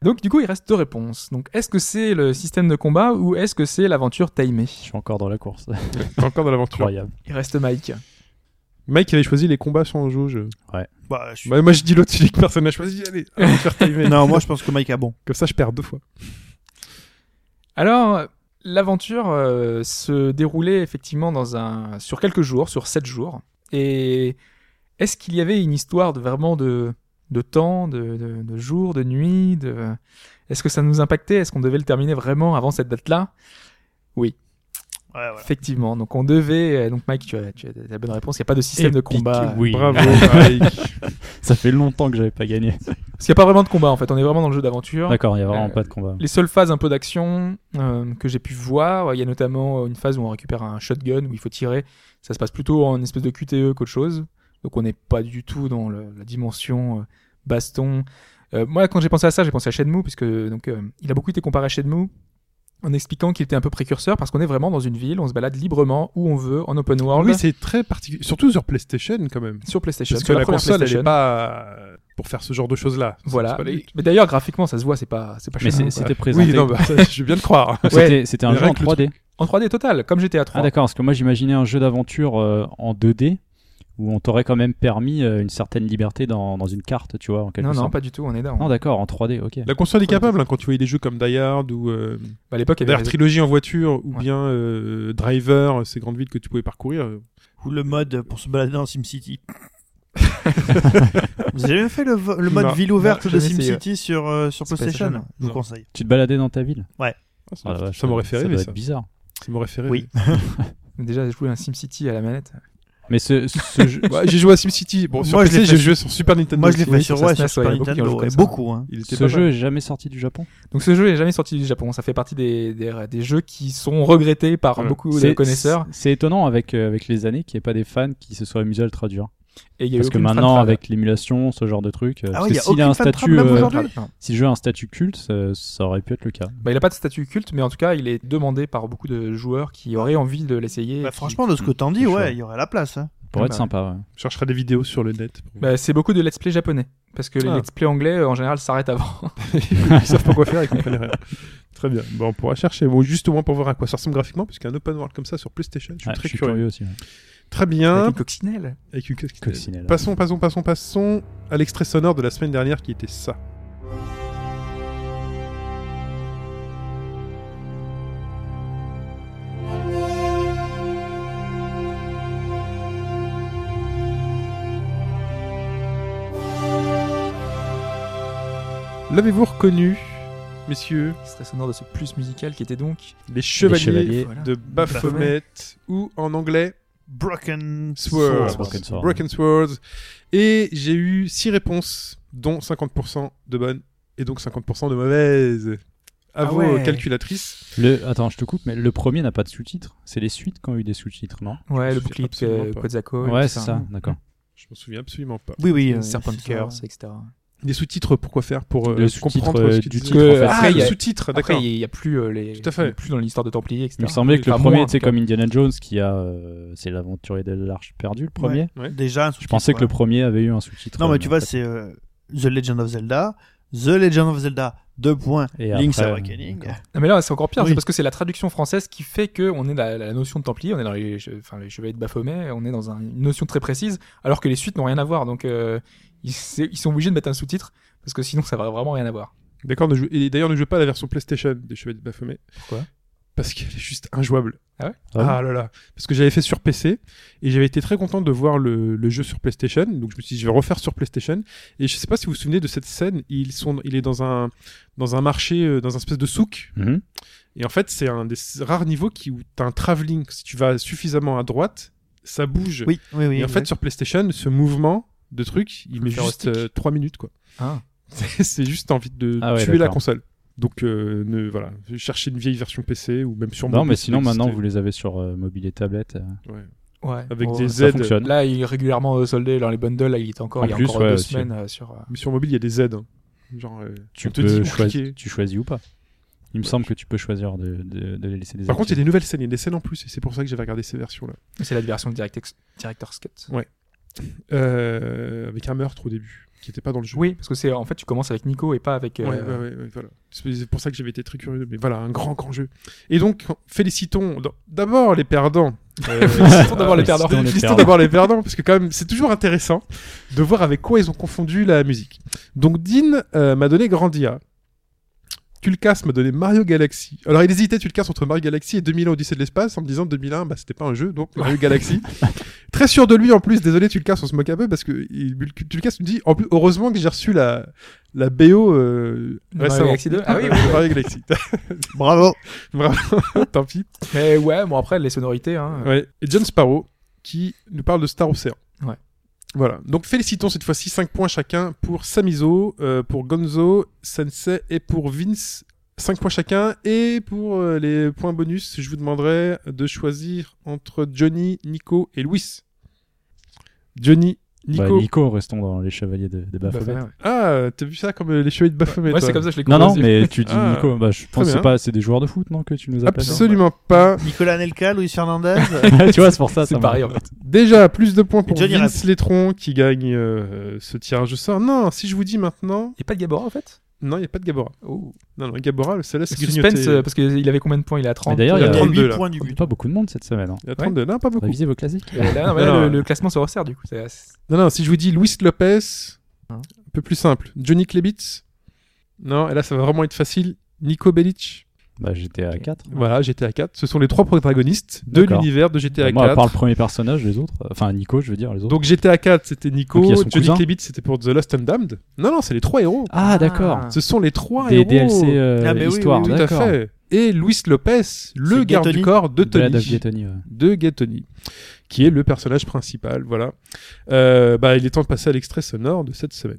Donc du coup, il reste deux réponses. Donc est-ce que c'est le système de combat ou est-ce que c'est l'aventure timée? Je suis encore dans la course. Encore dans l'aventure. Incroyable. Il reste Mike. Mike avait choisi les combats sans jauge. Bah, je suis- Bah, moi je dis l'autre, celui que personne n'a choisi. Allez, faire timer. non, moi je pense que Mike a bon. Comme ça je perds deux fois. Alors, l'aventure euh, se déroulait effectivement dans un sur quelques jours, sur sept jours. Et est-ce qu'il y avait une histoire de vraiment de de temps, de, de, de jours, de nuit, de est-ce que ça nous impactait? Est-ce qu'on devait le terminer vraiment avant cette date-là? Ouais, voilà. Effectivement, donc on devait. euh, Donc Mike, tu as, tu as la bonne réponse. Il n'y a pas de système de combat. oui. Bravo, Mike. Ça fait longtemps que j'avais pas gagné. Parce qu'il n'y a pas vraiment de combat en fait. On est vraiment dans le jeu d'aventure. D'accord, il y a vraiment Euh, pas de combat. Les seules phases un peu d'action euh, que j'ai pu voir, il y a notamment une phase où on récupère un shotgun où il faut tirer. Ça se passe plutôt en espèce de QTE qu'autre chose. Donc on n'est pas du tout dans le- la dimension euh, baston. Euh, moi, quand j'ai pensé à ça, j'ai pensé à Shenmue, puisque donc euh, il a beaucoup été comparé à Shenmue en expliquant qu'il était un peu précurseur parce qu'on est vraiment dans une ville, on se balade librement où on veut en open world Oui, c'est très particulier. Surtout sur PlayStation, quand même. sur PlayStation. Parce que sur la console, elle est pas euh, pour faire ce genre de choses-là. C'est- Voilà. les- Mais d'ailleurs, graphiquement, ça se voit, c'est pas, c'est pas Mais c'était présenté. Oui, non, bah, ça, je veux bien le croire. Ouais. C'était c'était un Mais jeu en rien que le 3D. En 3D total, comme GTA 3. Ah d'accord, parce que moi j'imaginais un jeu d'aventure euh, en 2D où on t'aurait quand même permis euh, une certaine liberté dans, dans une carte, tu vois, en quelque non, non, sorte. pas du tout, on est dans. Non, d'accord, en 3D, ok. La console est capable, hein, quand tu voyais des jeux comme Die Hard ou euh, Bah, à l'époque, il y avait d'ailleurs Trilogy en voiture ou Ouais. bien euh, Driver, ces grandes villes que tu pouvais parcourir. Ou le mode pour se balader dans SimCity. Vous avez jamais fait le, mode Non. ville ouverte Non, de SimCity sur, euh, sur PlayStation Je vous non. conseille. Tu te baladais dans ta ville? Ah, ça Ah vache, ça m'aurait fait ça rêver, doit ça. être bizarre. Ça m'aurait fait rêver. Oui. Déjà, j'ai joué un SimCity à la manette. Mais ce, ce jeu... Ouais, j'ai joué à SimCity. Bon, sur Moi, je PC, l'ai fait j'ai sur- joué sur Super Nintendo. Moi, je l'ai fait sur, sur ouais, sur ouais, Super il y a beaucoup qui ont Nintendo. et ça. beaucoup, hein. Il était ce jeu mal. est jamais sorti du Japon Donc ce jeu est jamais sorti du Japon. Ça fait partie des, des, des, jeux qui sont regrettés par beaucoup de C'est- connaisseurs. C'est étonnant avec, euh, avec les années qu'il n'y ait pas des fans qui se soient amusés à le traduire. Et y a Parce que maintenant, avec l'émulation, ce genre de truc, euh, Ah ouais, y a s'il a un statut, euh, si le jeu a un statut culte, ça, ça aurait pu être le cas. Bah, il a pas de statut culte, mais en tout cas, il est demandé par beaucoup de joueurs qui auraient envie de l'essayer. Bah, Qui- franchement, de ce que t'en dis, ouais, il y aurait la place. Hein. Pour Ah être bah. sympa, ouais. Je chercherai des vidéos sur le net. pour- Bah, c'est beaucoup de let's play japonais. Parce que les Ah. let's play anglais, euh, en général, s'arrêtent avant. Ils savent pas quoi faire, ils comprennent rien. Très bien. Bon, on pourra chercher. Bon, juste au moins pour voir à quoi ça ressemble graphiquement, parce qu'un open world comme ça sur PlayStation, je suis très je suis curieux. curieux aussi. Très Avec bien. une coccinelle. Avec une coccinelle. Coccinelle. Passons, passons, passons, passons à l'extrait sonore de la semaine dernière qui était ça. L'avez-vous reconnu, messieurs? Extrait sonore de ce plus musical qui était donc. Les chevaliers, de Baphomet, ou en anglais Broken Swords. Swords. Broken Sword. Broken Swords. Et j'ai eu 6 réponses, dont 50% de bonnes et donc 50% de mauvaises. À Ah vos ouais. calculatrices. Le... Attends, je te coupe, mais le premier n'a pas de sous-titres. C'est les suites qui ont eu des sous-titres, non? Ouais, me le pas. Quetzalcoatl. Ouais, c'est ça, d'accord. Je m'en souviens absolument pas. Oui, oui. Euh, Serpent. Curse, etc. Des sous-titres, pourquoi faire Pour euh, comprendre euh, ce que du titre, en fait. Ah, il y a- sous-titre, Après, d'accord. il n'y a, plus euh, les. Tout à fait. il y a plus dans l'histoire de Templiers, etc. Il me semblait que le premier, cas. comme Indiana Jones qui a. euh, c'est l'aventurier de l'Arche perdue, le premier. Ouais. Déjà, un Je pensais que le premier avait eu un sous-titre. Non, mais euh, tu vois, c'est euh, The Legend of Zelda, The Legend of Zelda, deux points, Et Link's après, Awakening. Non, mais là, c'est encore pire, Oui. c'est parce que c'est la traduction française qui fait que on est dans la, la notion de Templier, on est dans les, enfin, les chevaliers de Baphomet, on est dans un- une notion très précise, alors que les suites n'ont rien à voir. Donc, euh, ils, sont obligés de mettre un sous-titre, parce que sinon, ça va vraiment rien à voir. D'accord, ne et d'ailleurs ne joue pas à la version PlayStation des Chevaliers de Baphomet. Pourquoi? Parce qu'elle est juste injouable. Ah ouais? Ah là là. Parce que j'avais fait sur PC et j'avais été très content de voir le, le jeu sur PlayStation. Donc je me suis dit je vais refaire sur PlayStation. Et je sais pas si vous vous souvenez de cette scène. Ils sont, il est dans un dans un marché, euh, dans un espèce de souk. Mhm. Et en fait c'est un des rares niveaux qui où t'as un travelling. Si tu vas suffisamment à droite, ça bouge. Oui, oui, oui. et en fait sur PlayStation, ce mouvement de truc, il met juste stick. 3 minutes quoi. Ah. C'est juste envie de Ah ouais, tuer la console. Donc euh, ne, voilà, chercher une vieille version PC ou même sur Non, mobile, mais sinon, maintenant, vous les avez sur euh, mobile et tablette. euh, Ouais. Ouais. Avec Bon, des fonctionne. Là, il est régulièrement euh, soldé dans les bundles. Là, il est encore, En il y a plus, encore ouais, deux semaines euh, sur. euh, Mais sur mobile, il y a des Z. hein. Genre, euh, Tu te peux choisir, cliquer. tu choisis ou pas. Il me semble que tu peux choisir de, de, de les laisser des Par contre, il y a des nouvelles scènes, il y a des scènes en plus, et c'est pour ça que j'avais regardé ces versions-là. C'est la version Directex- Director's Cut. Euh, avec un meurtre au début, qui n'était pas dans le jeu. Oui, parce que c'est en fait, tu commences avec Nico et pas avec. euh, Ouais, ouais, ouais, voilà. C'est pour ça que j'avais été très curieux. Mais voilà, un grand, grand jeu. Et donc, félicitons d'abord les perdants. Euh, Félicitons d'abord les perdants. Félicitons d'abord les perdants, parce que quand même, c'est toujours intéressant de voir avec quoi ils ont confondu la musique. Donc, Dean euh, m'a donné Grandia. Tulkas m'a donné Mario Galaxy. Alors il hésitait Tulkas entre Mario Galaxy et 2001 Odyssée de l'espace en me disant 2001 bah c'était pas un jeu donc Mario Galaxy. Très sûr de lui en plus, désolé Tulkas on se moque un peu parce que il, Tulkas me dit en plus heureusement que j'ai reçu la la BO euh, Mario récemment. Galaxy 2 Ah oui, oui, Mario Galaxy. Bravo. Bravo, tant pis. Mais ouais, bon après les sonorités. Hein. Ouais. Et John Sparrow qui nous parle de Star Ocean. Ouais. Voilà. Donc félicitons cette fois-ci 5 points chacun pour Samizo, euh, pour Gonzo, Sensei et pour Vince. 5 points chacun. Et pour euh, les points bonus, je vous demanderai de choisir entre Johnny, Nico et Louis. Johnny, Nico. Bah, Nico, restons dans les chevaliers de, de Baphomet. Bah, ouais. Ah, t'as vu ça comme euh, les chevaliers de Baphomet Ouais, c'est comme ça que je l'ai Non, non, mais tu dis Ah, Nico. Bah, je pense que c'est pas, c'est des joueurs de foot, non, que tu nous appelles. Absolument pas. Nicolas Nelka, Luis Fernandez. tu vois, c'est pour ça. ça C'est pareil en fait. Déjà, plus de points pour Vince Letron qui gagne euh, ce tirage au sort. Non, si je vous dis maintenant... Il a pas de Gabora en fait? Non, il n'y a pas de Gabora. Oh. Non, non, Gabora, celle-là, c'est Suspense grignoté. euh, parce qu'il avait combien de points? Il a 30. Mais d'ailleurs, il a Il y a 32, 8 là. points du Il y a but. pas beaucoup de monde cette semaine. Hein. Il y a 32, non, pas beaucoup. Révisez vos classiques. Euh, là, non, mais là, Non, le, non. le classement se resserre du coup. c'est- Non, non, si je vous dis Luis Lopez, Hein. un peu plus simple. Johnny Klebitz, non, et là ça va vraiment être facile. Nico Bellic, Bah, j'étais à 4. voilà, GTA 4. Ce sont les trois protagonistes de l'univers de GTA Moi, à 4. part le premier personnage, les autres. Enfin, Nico, je veux dire, les autres. Donc GTA 4, c'était Nico. Donc, Johnny. Klebitz, c'était pour The Lost and Damned. Non, non, c'est les trois héros. Ah, d'accord. Ce sont les trois Des héros. DLC euh, Ah, oui, histoire, oui, Tout à fait. Et Luis Lopez, le garde Gattoni du corps de De Tony. Gattoni, ouais. de Gattoni, qui est le personnage principal. Voilà. Euh, bah, il est temps de passer à l'extrait sonore de cette semaine.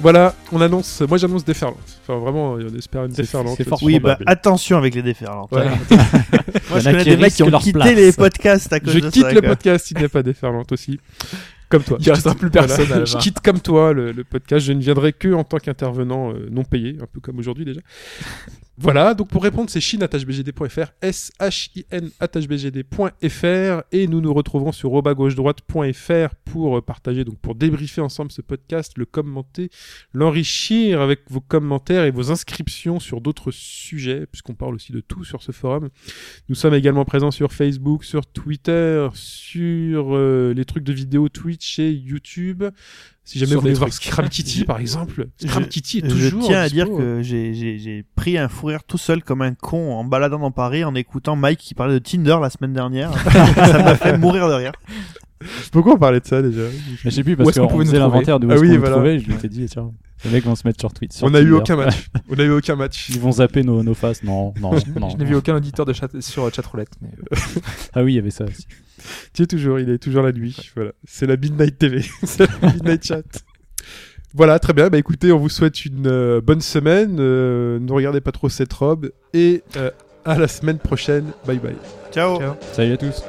Voilà, on annonce. Moi, j'annonce déferlante. Enfin, vraiment, on espère une déferlante. c'est fort. Oui, bah attention avec les déferlantes. Voilà. Moi, je connais des mecs qui ont leur quitté place. les podcasts à cause Je de quitte ça. le quoi. podcast, il n'y a pas déferlante aussi. Comme toi. Il restera plus personne Voilà. Je quitte comme toi le, le podcast. Je ne viendrai que en tant qu'intervenant euh, non payé, un peu comme aujourd'hui déjà. Voilà, donc pour répondre, c'est chine.bgd.fr, S-H-I-N.bgd.fr, et nous nous retrouvons sur robagauche-droite.fr pour euh, partager, donc pour débriefer ensemble ce podcast, le commenter, l'enrichir avec vos commentaires et vos inscriptions sur d'autres sujets, puisqu'on parle aussi de tout sur ce forum. Nous sommes également présents sur Facebook, sur Twitter, sur euh, les trucs de vidéo Twitch et YouTube. Si jamais Sur vous voulez voir. Scram Kitty, par exemple, Scram Je- Kitty est Je toujours. tiens à dispo. dire que j'ai- j'ai j'ai pris un fou rire tout seul comme un con en baladant dans Paris en écoutant Mike qui parlait de Tinder la semaine dernière. ça m'a fait mourir de rire. Pourquoi on parlait de ça déjà Mais je sais plus, parce est-ce qu'on nous faisait trouver l'inventaire de où Ah est-ce oui, voilà. trouvait. Je m'étais dit, tiens, les mecs vont se mettre sur Tweet. sur On n'a eu aucun match. On n'a eu aucun match. Ils vont zapper nos, nos faces. Non, non, non. Je n'ai vu aucun auditeur de chat sur chatroulette. Mais... Ah oui, il y avait ça aussi. Tu es toujours, il est toujours la nuit. Voilà, c'est la Midnight TV, c'est la Midnight Chat. Voilà, très bien. Bah écoutez, on vous souhaite une euh, bonne semaine. Euh, ne regardez pas trop cette robe et euh, à la semaine prochaine. Bye bye. Ciao. Ciao. Salut à tous.